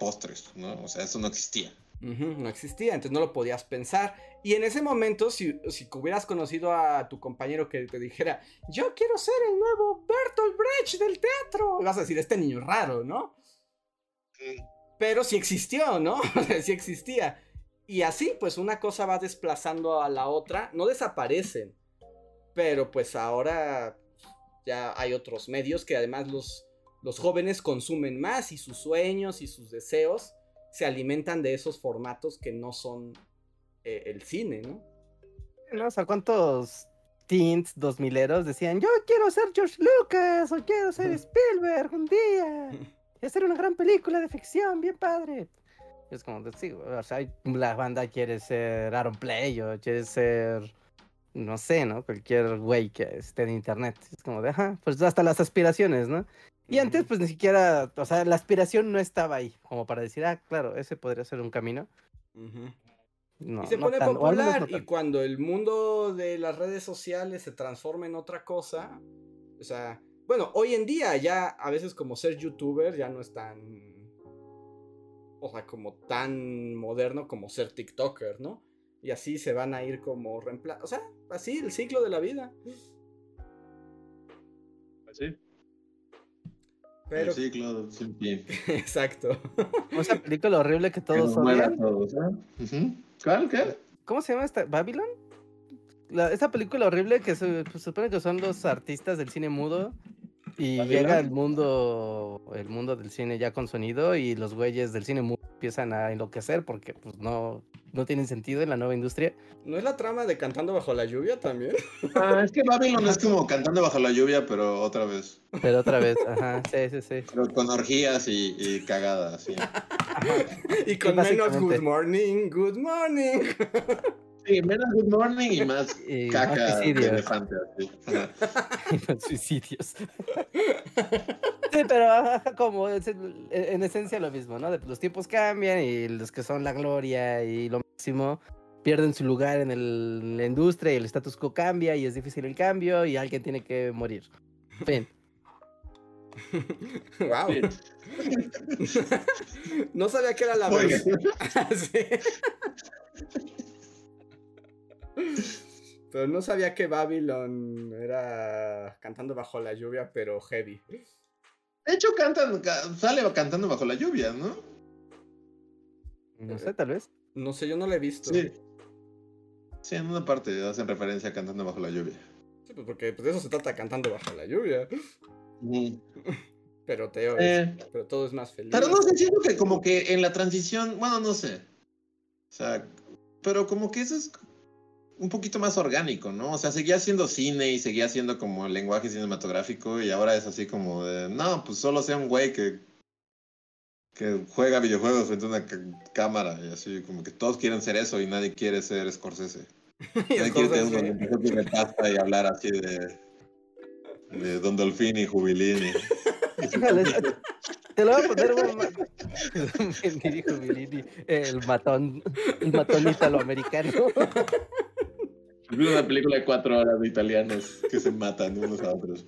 postres, ¿no? O sea, eso no existía. No existía, entonces no lo podías pensar. Y en ese momento, si, si hubieras conocido a tu compañero que te dijera, yo quiero ser el nuevo Bertolt Brecht del teatro, vas a decir, este niño es raro, ¿no? Pero sí existió, ¿no? Sí existía. Y así, pues una cosa va desplazando a la otra, no desaparecen, pero pues ahora ya hay otros medios que además los, los jóvenes consumen más y sus sueños y sus deseos se alimentan de esos formatos que no son eh, el cine, ¿no? ¿no? O sea, ¿cuántos teens dos mileros decían, yo quiero ser George Lucas o quiero ser Spielberg un día y hacer una gran película de ficción, bien padre? Es como, sí, o sea, la banda quiere ser Aaron Play o quiere ser, no sé, ¿no? Cualquier güey que esté en internet. Es como de, ajá, pues hasta las aspiraciones, ¿no? Y antes, pues ni siquiera, o sea, la aspiración no estaba ahí, como para decir, ah, claro, ese podría ser un camino. Ujú. No, y se no pone tan- menos no popular y cuando el mundo de las redes sociales se transforma en otra cosa, o sea, bueno, hoy en día ya a veces como ser youtuber ya no es tan, o sea, como tan moderno como ser tiktoker, ¿no? Y así se van a ir como reempla, o sea, así el ciclo de la vida. Sí. Pero, El ciclo sin fin. exacto. Como esa película horrible que todos todos, ¿eh? ¿Cuál? ¿Qué? ¿Cómo se llama esta? ¿Babylon? La- esa película horrible que se, pues, supone que son los artistas del cine mudo y llega el mundo el mundo del cine ya con sonido y los güeyes del cine mudo empiezan a enloquecer porque pues no no tienen sentido en la nueva industria. ¿No es la trama de Cantando bajo la lluvia también? Ah, es que Babylon es como cantando bajo la lluvia, pero otra vez. Pero otra vez, ajá, sí, sí, sí. Pero con orgías y, y cagadas, sí. y con menos good morning, good morning. Sí, menos good morning y más Y más caca de suicidios. elefante. así. Ajá. y los suicidios. Sí, pero como es en en esencia lo mismo, ¿no? De- Los tiempos cambian y los que son la gloria y lo máximo pierden su lugar en, el- en la industria y el status quo cambia y es difícil el cambio y alguien tiene que morir. Fin. wow. Sí. no sabía que era la Oiga. Pero no sabía que Babylon era cantando bajo la lluvia, pero heavy. De hecho, cantan, ca- sale cantando bajo la lluvia, ¿no? No sé, tal vez. No sé, yo no la he visto. Sí. Sí, en una parte hacen referencia a cantando bajo la lluvia. Sí, pues porque pues, de eso se trata cantando bajo la lluvia. Pero Teo, Eh. pero todo es más feliz. Pero no sé, siento que como que en la transición, bueno, no sé. O sea, pero como que eso es un poquito más orgánico, ¿no? O sea, seguía siendo cine y seguía siendo como el lenguaje cinematográfico y ahora es así como de, no, pues solo sea un güey que, que juega videojuegos frente a una cámara y así, como que todos quieren ser eso y nadie quiere ser Scorsese. Nadie quiere tener de pasta y hablar así de, de Don Dolfini y Jubilini. Híjole, Te lo voy a poner, dijo Milini, el matón, el matón italoamericano. Vi una película de cuatro horas de italianos que se matan unos a otros.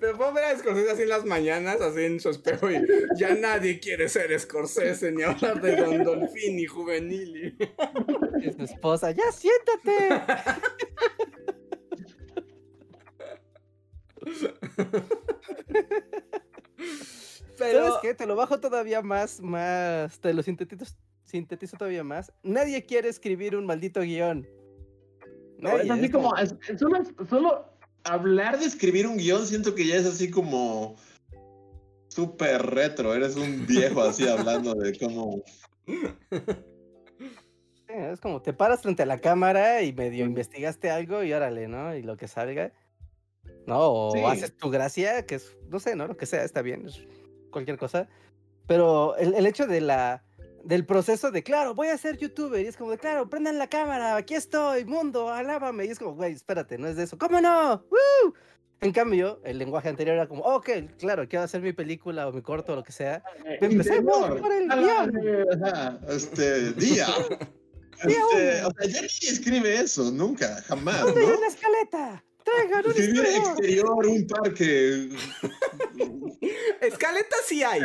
Pero puedo ver a Scorsese así en las mañanas, así en su espejo, y ya nadie quiere ser Scorsese ni hablar de Don Dolfini Juvenili. Y su esposa, ya siéntate. ¿Sabes qué? Te lo bajo todavía más, más, te lo sintetizo, sintetizo todavía más. Nadie quiere escribir un maldito guion. No, es así como, solo, solo hablar de escribir un guion siento que ya es así como súper retro. Eres un viejo así hablando de cómo... Es como te paras frente a la cámara y medio investigaste algo y órale, ¿no? Y lo que salga. No, o haces tu gracia, que es, no sé, ¿no? Lo que sea, está bien, cualquier cosa. Pero el, el, hecho de la, del proceso de, claro, voy a ser youtuber, y es como de, claro, prendan la cámara, aquí estoy, mundo, alábame, y es como, güey, espérate, no es de eso, ¿cómo no? ¡Woo! En cambio, el lenguaje anterior era como, ok, claro, quiero hacer mi película o mi corto o lo que sea. Eh, Empecemos por el guion. Este, día. Este, o sea, ya ni escribe eso, nunca, jamás. ¿Dónde ¿no? la escaleta? Traigan un exterior, un parque. escaleta sí hay.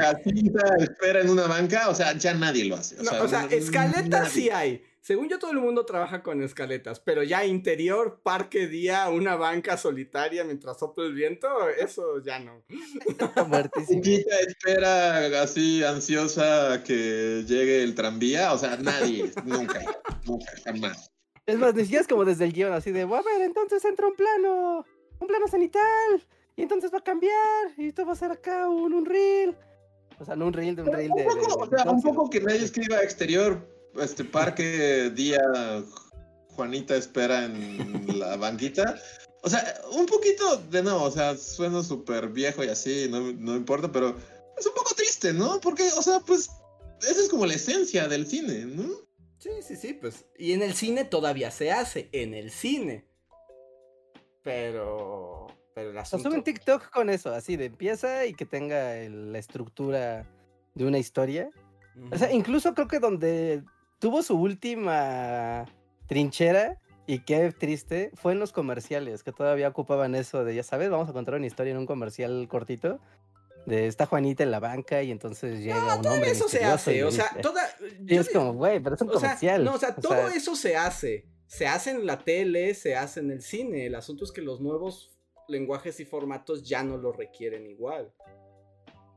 espera en una banca, o sea, ya nadie lo hace. O sea, o sea escaleta sí hay. Según yo, todo el mundo trabaja con escaletas, pero ya interior, parque, día, una banca solitaria mientras sopla el viento, eso ya no. Chiquita espera así ansiosa que llegue el tranvía, o sea, nadie, nunca, nunca, jamás. Es más, decías como desde el guion, así de, a ver, entonces entra un plano, un plano cenital, y entonces va a cambiar, y esto va a ser acá un, un reel. O sea, no un reel de un reel de, O sea, un poco que nadie escriba exterior este parque día Juanita espera en la banquita. O sea, un poquito de no, o sea, suena súper viejo y así, no, no importa, pero es un poco triste, ¿no? Porque, o sea, pues, esa es como la esencia del cine, ¿no? Sí, sí, sí, pues. Y en el cine todavía se hace, en el cine. Pero. Pero el asunto. O un TikTok con eso, así de empieza y que tenga la estructura de una historia. O sea, incluso creo que donde tuvo su última trinchera y qué triste fue en los comerciales, que todavía ocupaban eso de, ya sabes, vamos a contar una historia en un comercial cortito. De esta Juanita en la banca y entonces llega un hombre. Eso se hace, o sea, toda. Y es como, güey, pero es un comercial. no, o sea, todo eso se hace. Se hace en la tele, se hace en el cine. El asunto es que los nuevos lenguajes y formatos ya no lo requieren igual.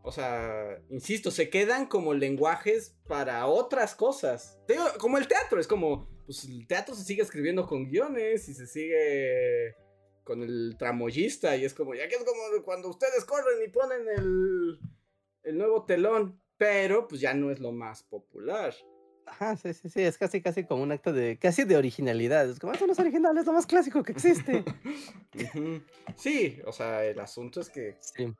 O sea, insisto, se quedan como lenguajes para otras cosas. como el teatro, es como, pues el teatro se sigue escribiendo con guiones y se sigue con el tramoyista y es como, ya que es como cuando ustedes corren y ponen el, el nuevo telón, pero pues ya no es lo más popular. Ajá, sí, sí, sí, es casi, casi como un acto de, casi de originalidad. Es como, eso no es original, es lo más clásico que existe. sí, o sea, el asunto es que... Sí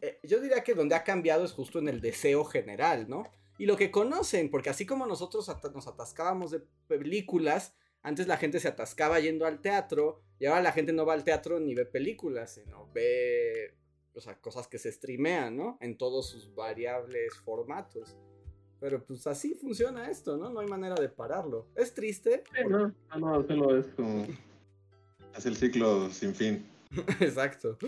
eh, yo diría que donde ha cambiado es justo en el deseo general, ¿no? Y lo que conocen, porque así como nosotros nos atascábamos de películas, antes la gente se atascaba yendo al teatro, y ahora la gente no va al teatro ni ve películas, sino ve, o sea, cosas que se streamean, ¿no? En todos sus variables formatos. Pero pues así funciona esto, ¿no? No hay manera de pararlo. Es triste. Sí, no, no, solo es como... Es el ciclo sin fin. Exacto.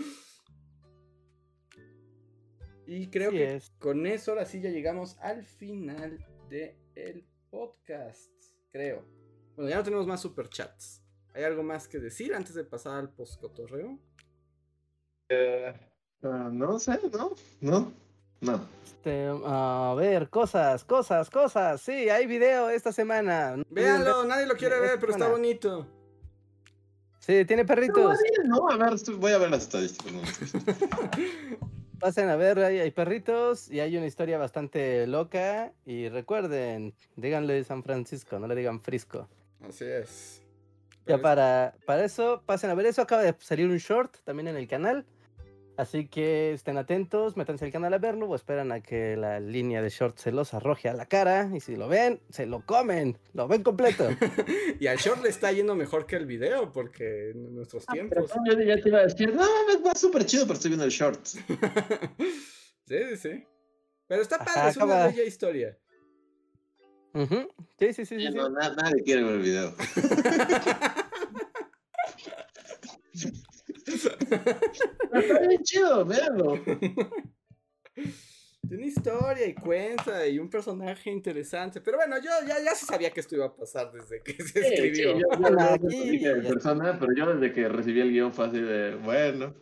Y creo que con eso ahora sí ya llegamos al final del podcast. Creo. Bueno, ya no tenemos más superchats. ¿Hay algo más que decir antes de pasar al postcotorreo? Eh, ah, no sé, no, no, no. Este, a ver, cosas, cosas, cosas. Sí, hay video esta semana. Véanlo, nadie lo quiere ver, pero está bonito. Sí, tiene perritos. No, a ver, voy a ver las estadísticas. Pasen a ver, hay, perritos y hay una historia bastante loca. Y recuerden, díganle San Francisco, no le digan Frisco. Así es. Ya para, para eso, pasen a ver eso. Acaba de salir un short también en el canal. Así que estén atentos, métanse al canal a verlo o esperan a que la línea de short se los arroje a la cara. Y si lo ven, se lo comen, lo ven completo. y al short le está yendo mejor que el video, porque en nuestros ah, tiempos. yo ya te iba a decir, no, va súper chido, pero estoy viendo el short. sí, sí. Pero está padre, es una bella historia. Sí, sí, sí. sí, nadie quiere ver el video. Está bien chido, véanlo. tiene historia y cuenta y un personaje interesante. Pero bueno, yo ya, ya se sabía que esto iba a pasar desde que se escribió. Sí, yo, yo, no aquí. persona, pero yo desde que recibí el guion fue así de, bueno.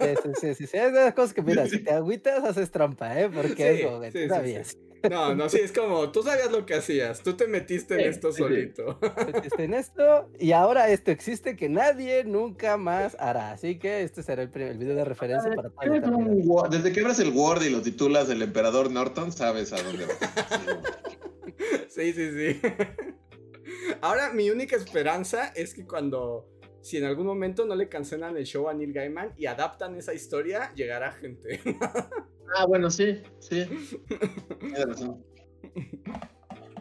Sí, sí, sí, sí, sí, Es de las cosas que, mira, si te agüitas, haces trampa, ¿eh? Porque Sí, es como que sí, tú sí, sabías. No, no, sí, es como, tú sabías lo que hacías, tú te metiste en Sí, esto sí, solito. Metiste en esto y ahora esto existe que nadie nunca más hará. Así que este será el, primer, el video de referencia para un. Word- Desde que abres el Word y lo titulas el emperador Norton, sabes a dónde vas. Sí, sí, sí. Ahora, mi única esperanza es que cuando, si en algún momento no le cancelan el show a Neil Gaiman y adaptan esa historia, llegará gente. Ah, bueno, sí, sí. Tienes razón.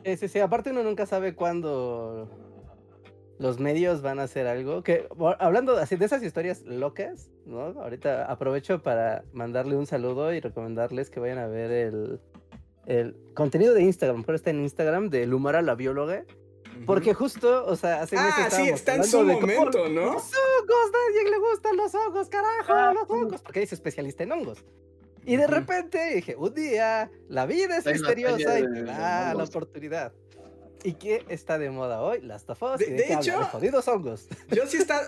Sí, sí, sí. Aparte uno nunca sabe cuándo los medios van a hacer algo. Que hablando así de esas historias locas, ¿no? Ahorita aprovecho para mandarle un saludo y recomendarles que vayan a ver el, el contenido de Instagram. Pero está en Instagram de Lumara la bióloga. Porque justo, o sea, hace meses Ah, sí, está en su cómo momento, ¿no? Los hongos, nadie le gustan los hongos, carajo, Ah, los hongos. Porque es especialista en hongos. Y de repente dije, un día la vida es una misteriosa y te da la oportunidad. ¿Y qué está de moda hoy? Las of Us. De- ¿Y de, hecho- De jodidos hongos. Yo sí estaba.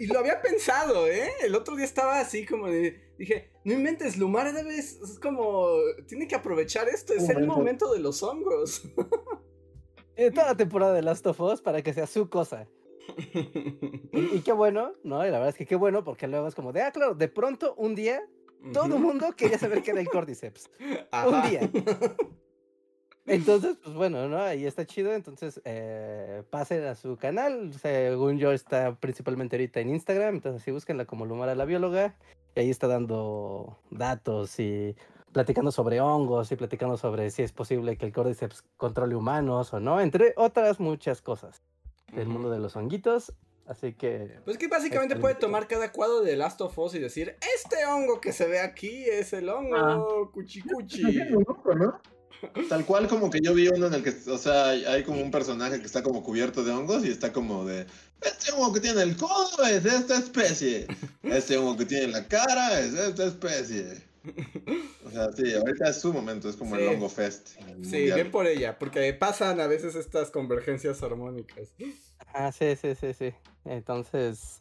Y lo había pensado, ¿eh? El otro día estaba así como de. Dije, no inventes, Lumar debe. Es, es como. Tiene que aprovechar esto, es el Momento. de los hongos. Y toda la temporada de Last of Us para que sea su cosa. Y, y qué bueno, ¿no? Y la verdad es que qué bueno porque luego es como de, ah, claro, de pronto un día todo el mundo quería saber qué era el Cordyceps. Ajá. Un día. Entonces, pues bueno, ¿no? Ahí está chido. Entonces, eh, pasen a su canal. Según yo, está principalmente ahorita en Instagram. Entonces, sí, búsquenla como Lumara la bióloga. Y ahí está dando datos y platicando sobre hongos y platicando sobre si es posible que el Cordyceps controle humanos o no, entre otras muchas cosas del mundo de los honguitos. Así que, Pues que básicamente puede tomar cada cuadro de Last of Us y decir, este hongo que se ve aquí es el hongo Ah. cuchicuchi. ¿no? Tal cual como que yo vi uno en el que, o sea, hay como un personaje que está como cubierto de hongos y está como de, este hongo que tiene el codo es de esta especie, este hongo que tiene la cara es de esta especie. O sea, sí, ahorita es su momento, es como Sí. el hongo fest. el Sí, mundial. ven por ella, porque pasan a veces estas convergencias armónicas. ah, sí, sí, sí, sí. Entonces,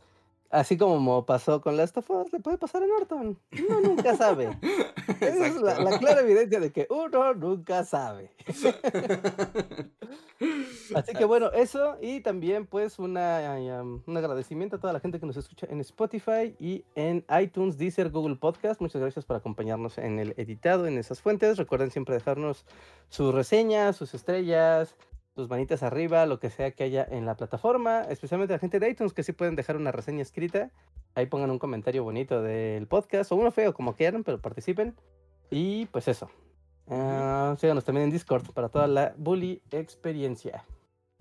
así como pasó con Last of Us, le puede pasar a Norton. Uno nunca sabe. Esa es la, la clara evidencia de que uno nunca sabe. Así que bueno, eso y también pues una, un agradecimiento a toda la gente que nos escucha en Spotify y en iTunes, Deezer, Google Podcast. Muchas gracias por acompañarnos en el editado, en esas fuentes. Recuerden siempre dejarnos sus reseñas, sus estrellas, sus manitas arriba, lo que sea que haya en la plataforma, especialmente la gente de iTunes que sí pueden dejar una reseña escrita. Ahí pongan un comentario bonito del podcast o uno feo, como quieran, pero participen. Y pues eso. Ah, síganos también en Discord para toda la bully experiencia.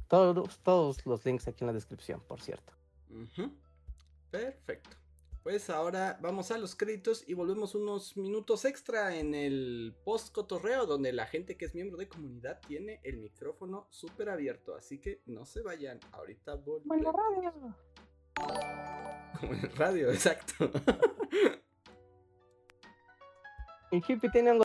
Todos, todos los links aquí en la descripción, por cierto. Perfecto. Pues ahora vamos a los créditos y volvemos unos minutos extra en el post cotorreo donde la gente que es miembro de comunidad tiene el micrófono súper abierto. Así que no se vayan. Ahorita volvemos. radio. Como en radio, exacto. El hippie tiene algo.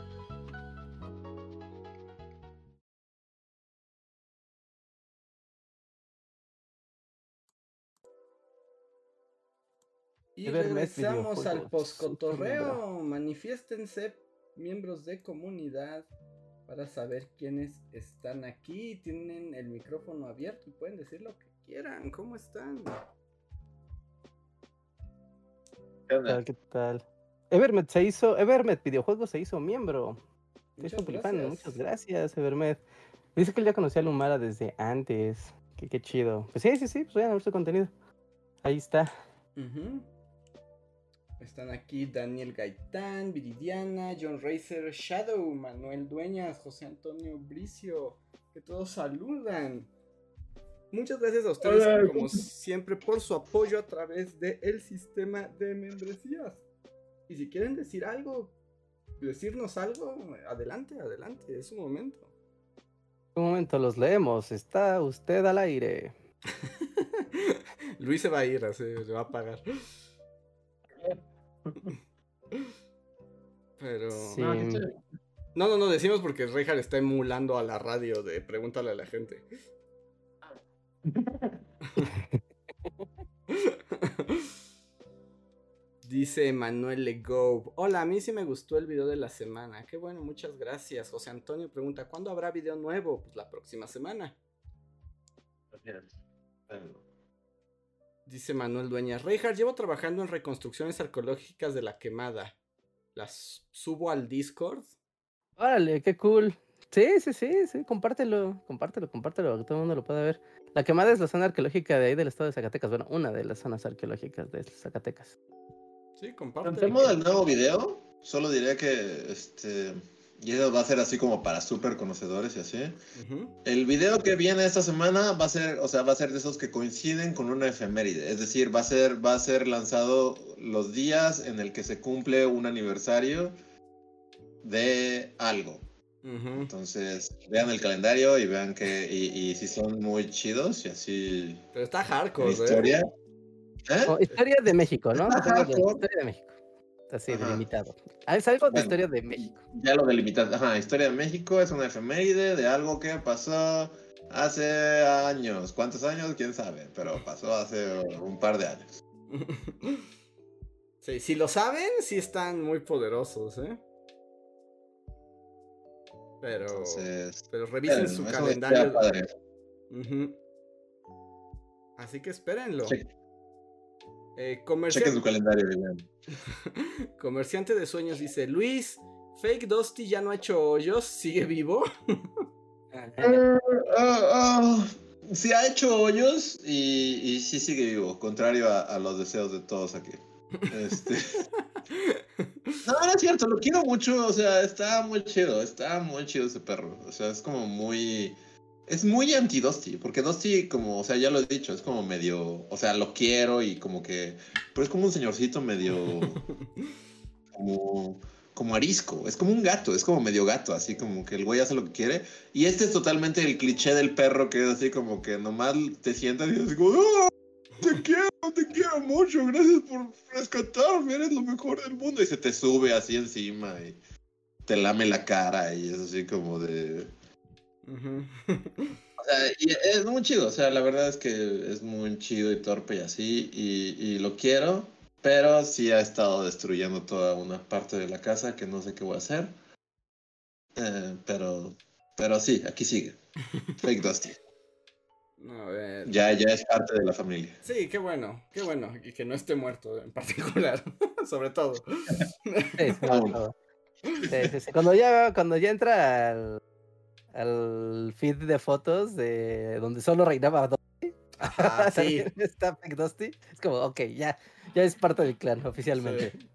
Y Evermes regresamos al postcotorreo. Manifiéstense, miembros de comunidad, para saber quiénes están aquí. Tienen el micrófono abierto y pueden decir lo que quieran. ¿Cómo están? ¿Qué tal? ¿Qué tal? Evermet se hizo, Evermet Videojuegos se hizo miembro. Muchas gracias. muchas gracias, Evermet. Dice que él ya conocía a Lumara desde antes. Qué chido. Pues sí, sí, sí, pues vayan a ver su contenido. Ahí está. Ujú. Están aquí Daniel Gaitán, Viridiana, John Racer, Shadow, Manuel Dueñas, José Antonio Bricio, que todos saludan. Muchas gracias a ustedes, Hola, como siempre, por su apoyo a través del sistema de membresías. Y si quieren decir algo, decirnos algo, adelante, adelante, es un momento. Un momento, los leemos. Está usted al aire. Luis se va a ir, le va a pagar. Pero. Sí. Ah. No, no, no, decimos porque Reinhardt está emulando a la radio de Pregúntale a la gente. Dice Manuel Legove. Hola, a mí sí me gustó el video de la semana. Qué bueno, muchas gracias. José Antonio pregunta, ¿cuándo habrá video nuevo? Pues la próxima semana. Dice Manuel Dueñas. Reinhardt, llevo trabajando en reconstrucciones arqueológicas de la quemada. ¿Las subo al Discord? Órale, qué cool. Sí, sí, sí, sí, compártelo, compártelo, compártelo, que todo el mundo lo pueda ver. La quemada es la zona arqueológica de ahí del estado de Zacatecas. Bueno, una de las zonas arqueológicas de Zacatecas. Sí, En compártelo. tema del nuevo video, solo diré que este. Y eso va a ser así como para súper conocedores y así. Ujú. El video que viene esta semana va a ser, o sea, va a ser de esos que coinciden con una efeméride. Es decir, va a ser, va a ser lanzado los días en el que se cumple un aniversario de algo. Ujú. Entonces, vean el calendario y vean que, y, y si son muy chidos y así Pero está hardcore, ¿eh? historia. ¿Eh? Oh, historia de México, ¿no? De, por- historia de México. Así, Ajá. delimitado. Ah, es algo de Bueno. historia de México. Ya lo delimitas. Ajá, historia de México es una efeméride de algo que pasó hace años. ¿Cuántos años? ¿Quién sabe? Pero pasó hace un par de años. Sí, si lo saben, sí están muy poderosos, ¿eh? Pero, Entonces, pero revisen su calendario. Así que espérenlo. Che- Eh, Chequen su calendario vean. Comerciante de sueños dice, Luis, Fake Dusty ya no ha hecho hoyos, sigue vivo. Sí ha hecho hoyos y, y sí sigue vivo, contrario a, a los deseos de todos aquí. Este... No, no es cierto, lo quiero mucho, o sea, está muy chido, está muy chido ese perro, o sea, es como muy... Es muy anti-Dusty, porque Dusty, como, o sea, ya lo he dicho, es como medio, o sea, lo quiero y como que, pero es como un señorcito medio, como, como arisco, es como un gato, es como medio gato, así como que el güey hace lo que quiere. Y este es totalmente el cliché del perro que es así como que nomás te sientas y es como, "Ah, te quiero, te quiero mucho, gracias por rescatarme, eres lo mejor del mundo. Y se te sube así encima y te lame la cara y es así como de... O sea, y es muy chido, o sea, la verdad es que es muy chido y torpe y así, y, y lo quiero, pero sí ha estado destruyendo toda una parte de la casa que no sé qué voy a hacer. Eh, pero, pero sí, aquí sigue. Fake Dusty. A ver. Ya, ya es parte de la familia. Sí, qué bueno, qué bueno. Y que no esté muerto en particular, sobre todo. Sí, sí, Aún. todo. Sí, sí, sí. Cuando ya, cuando ya entra al, al feed de fotos de donde solo reinaba Dusty, Ajá, sí. también está Fake Dusty, es como, ok, ya, ya es parte del clan oficialmente. Sí.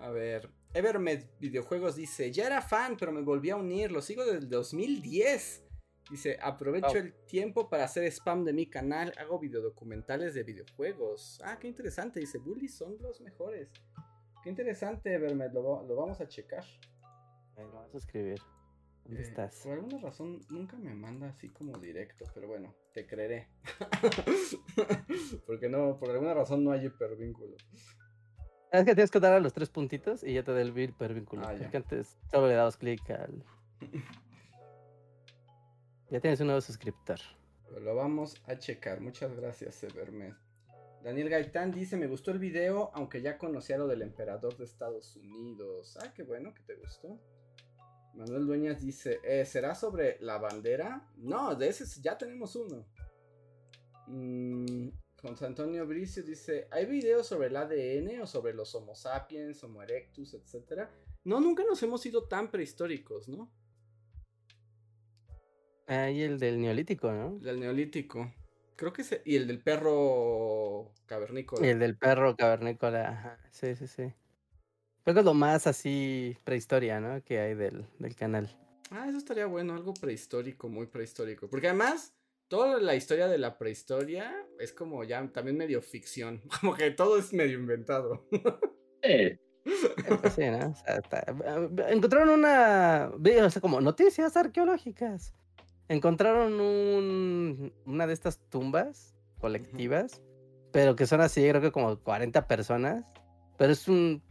A ver, Evermed Videojuegos dice, ya era fan, pero me volví a unir, lo sigo desde el 2010. Dice, aprovecho el tiempo para hacer spam de mi canal, hago videodocumentales de videojuegos. Ah, qué interesante, dice, bullies son los mejores. Qué interesante, Evermed, lo, lo vamos a checar. Bueno, vamos a escribir. ¿Dónde Eh, estás? Por alguna razón nunca me manda así como directo, pero bueno, te creeré. Porque no, por alguna razón no hay hipervínculo. Es que tienes que dar a los tres puntitos y ya te da el hipervínculo. Ah, ya. Porque antes solo le dabas clic al. Ya tienes un nuevo suscriptor. Pero lo vamos a checar. Muchas gracias, Evermed. Daniel Gaitán dice, me gustó el video, aunque ya conocía lo del emperador de Estados Unidos. Ah, qué bueno que te gustó. Manuel Dueñas dice, "Eh, ¿será sobre la bandera? No, de ese ya tenemos uno. Mm, José Antonio Bricio dice, ¿hay videos sobre el ADN o sobre los Homo sapiens, Homo erectus, etcétera? No, nunca nos hemos ido tan prehistóricos, ¿no? Ahí el del neolítico, ¿no? Del neolítico. Creo que se... Y el del perro cavernícola. Y el del perro cavernícola. ajá, Sí, sí, sí. Creo que es lo más así prehistoria, ¿no? Que hay del, del canal. Ah, eso estaría bueno, algo prehistórico, muy prehistórico. Porque además, toda la historia de la prehistoria es como ya también medio ficción. Como que todo es medio inventado. Eh, Pues sí, ¿no? O sea, está- Encontraron una. O sea, como noticias arqueológicas. Encontraron un, una de estas tumbas colectivas, pero que son así, creo que como 40 personas. Pero es un.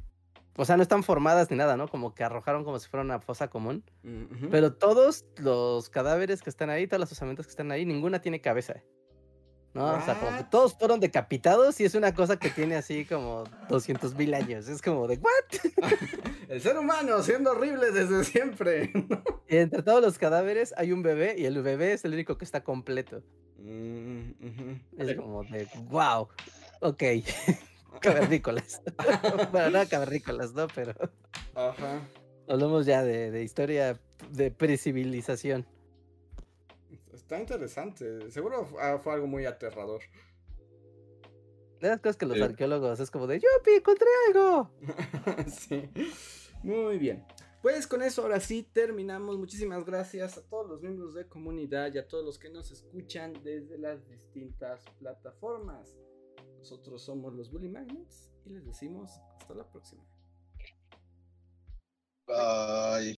O sea, no están formadas ni nada, ¿no? Como que arrojaron como si fuera una fosa común. Ujú. Pero todos los cadáveres que están ahí, todas las osamentas que están ahí, ninguna tiene cabeza. ¿No? O sea, como que What? todos fueron decapitados y es una cosa que tiene así como 200 mil años. Es como de, ¿what? El ser humano siendo horrible desde siempre. Y entre todos los cadáveres hay un bebé y el bebé es el único que está completo. Mm. Es como de, wow, ok, cavernícolas. bueno, no cavernícolas, ¿no? Pero Ajá. hablamos ya de, de historia de precivilización. Está interesante. Seguro ah, fue algo muy aterrador. De las cosas que los Sí. arqueólogos es como de, ¡Yupi, encontré algo! sí. Muy bien. Pues con eso ahora sí terminamos. Muchísimas gracias a todos los miembros de comunidad y a todos los que nos escuchan desde las distintas plataformas. Nosotros somos los Bully Magnets y les decimos hasta la próxima. Bye.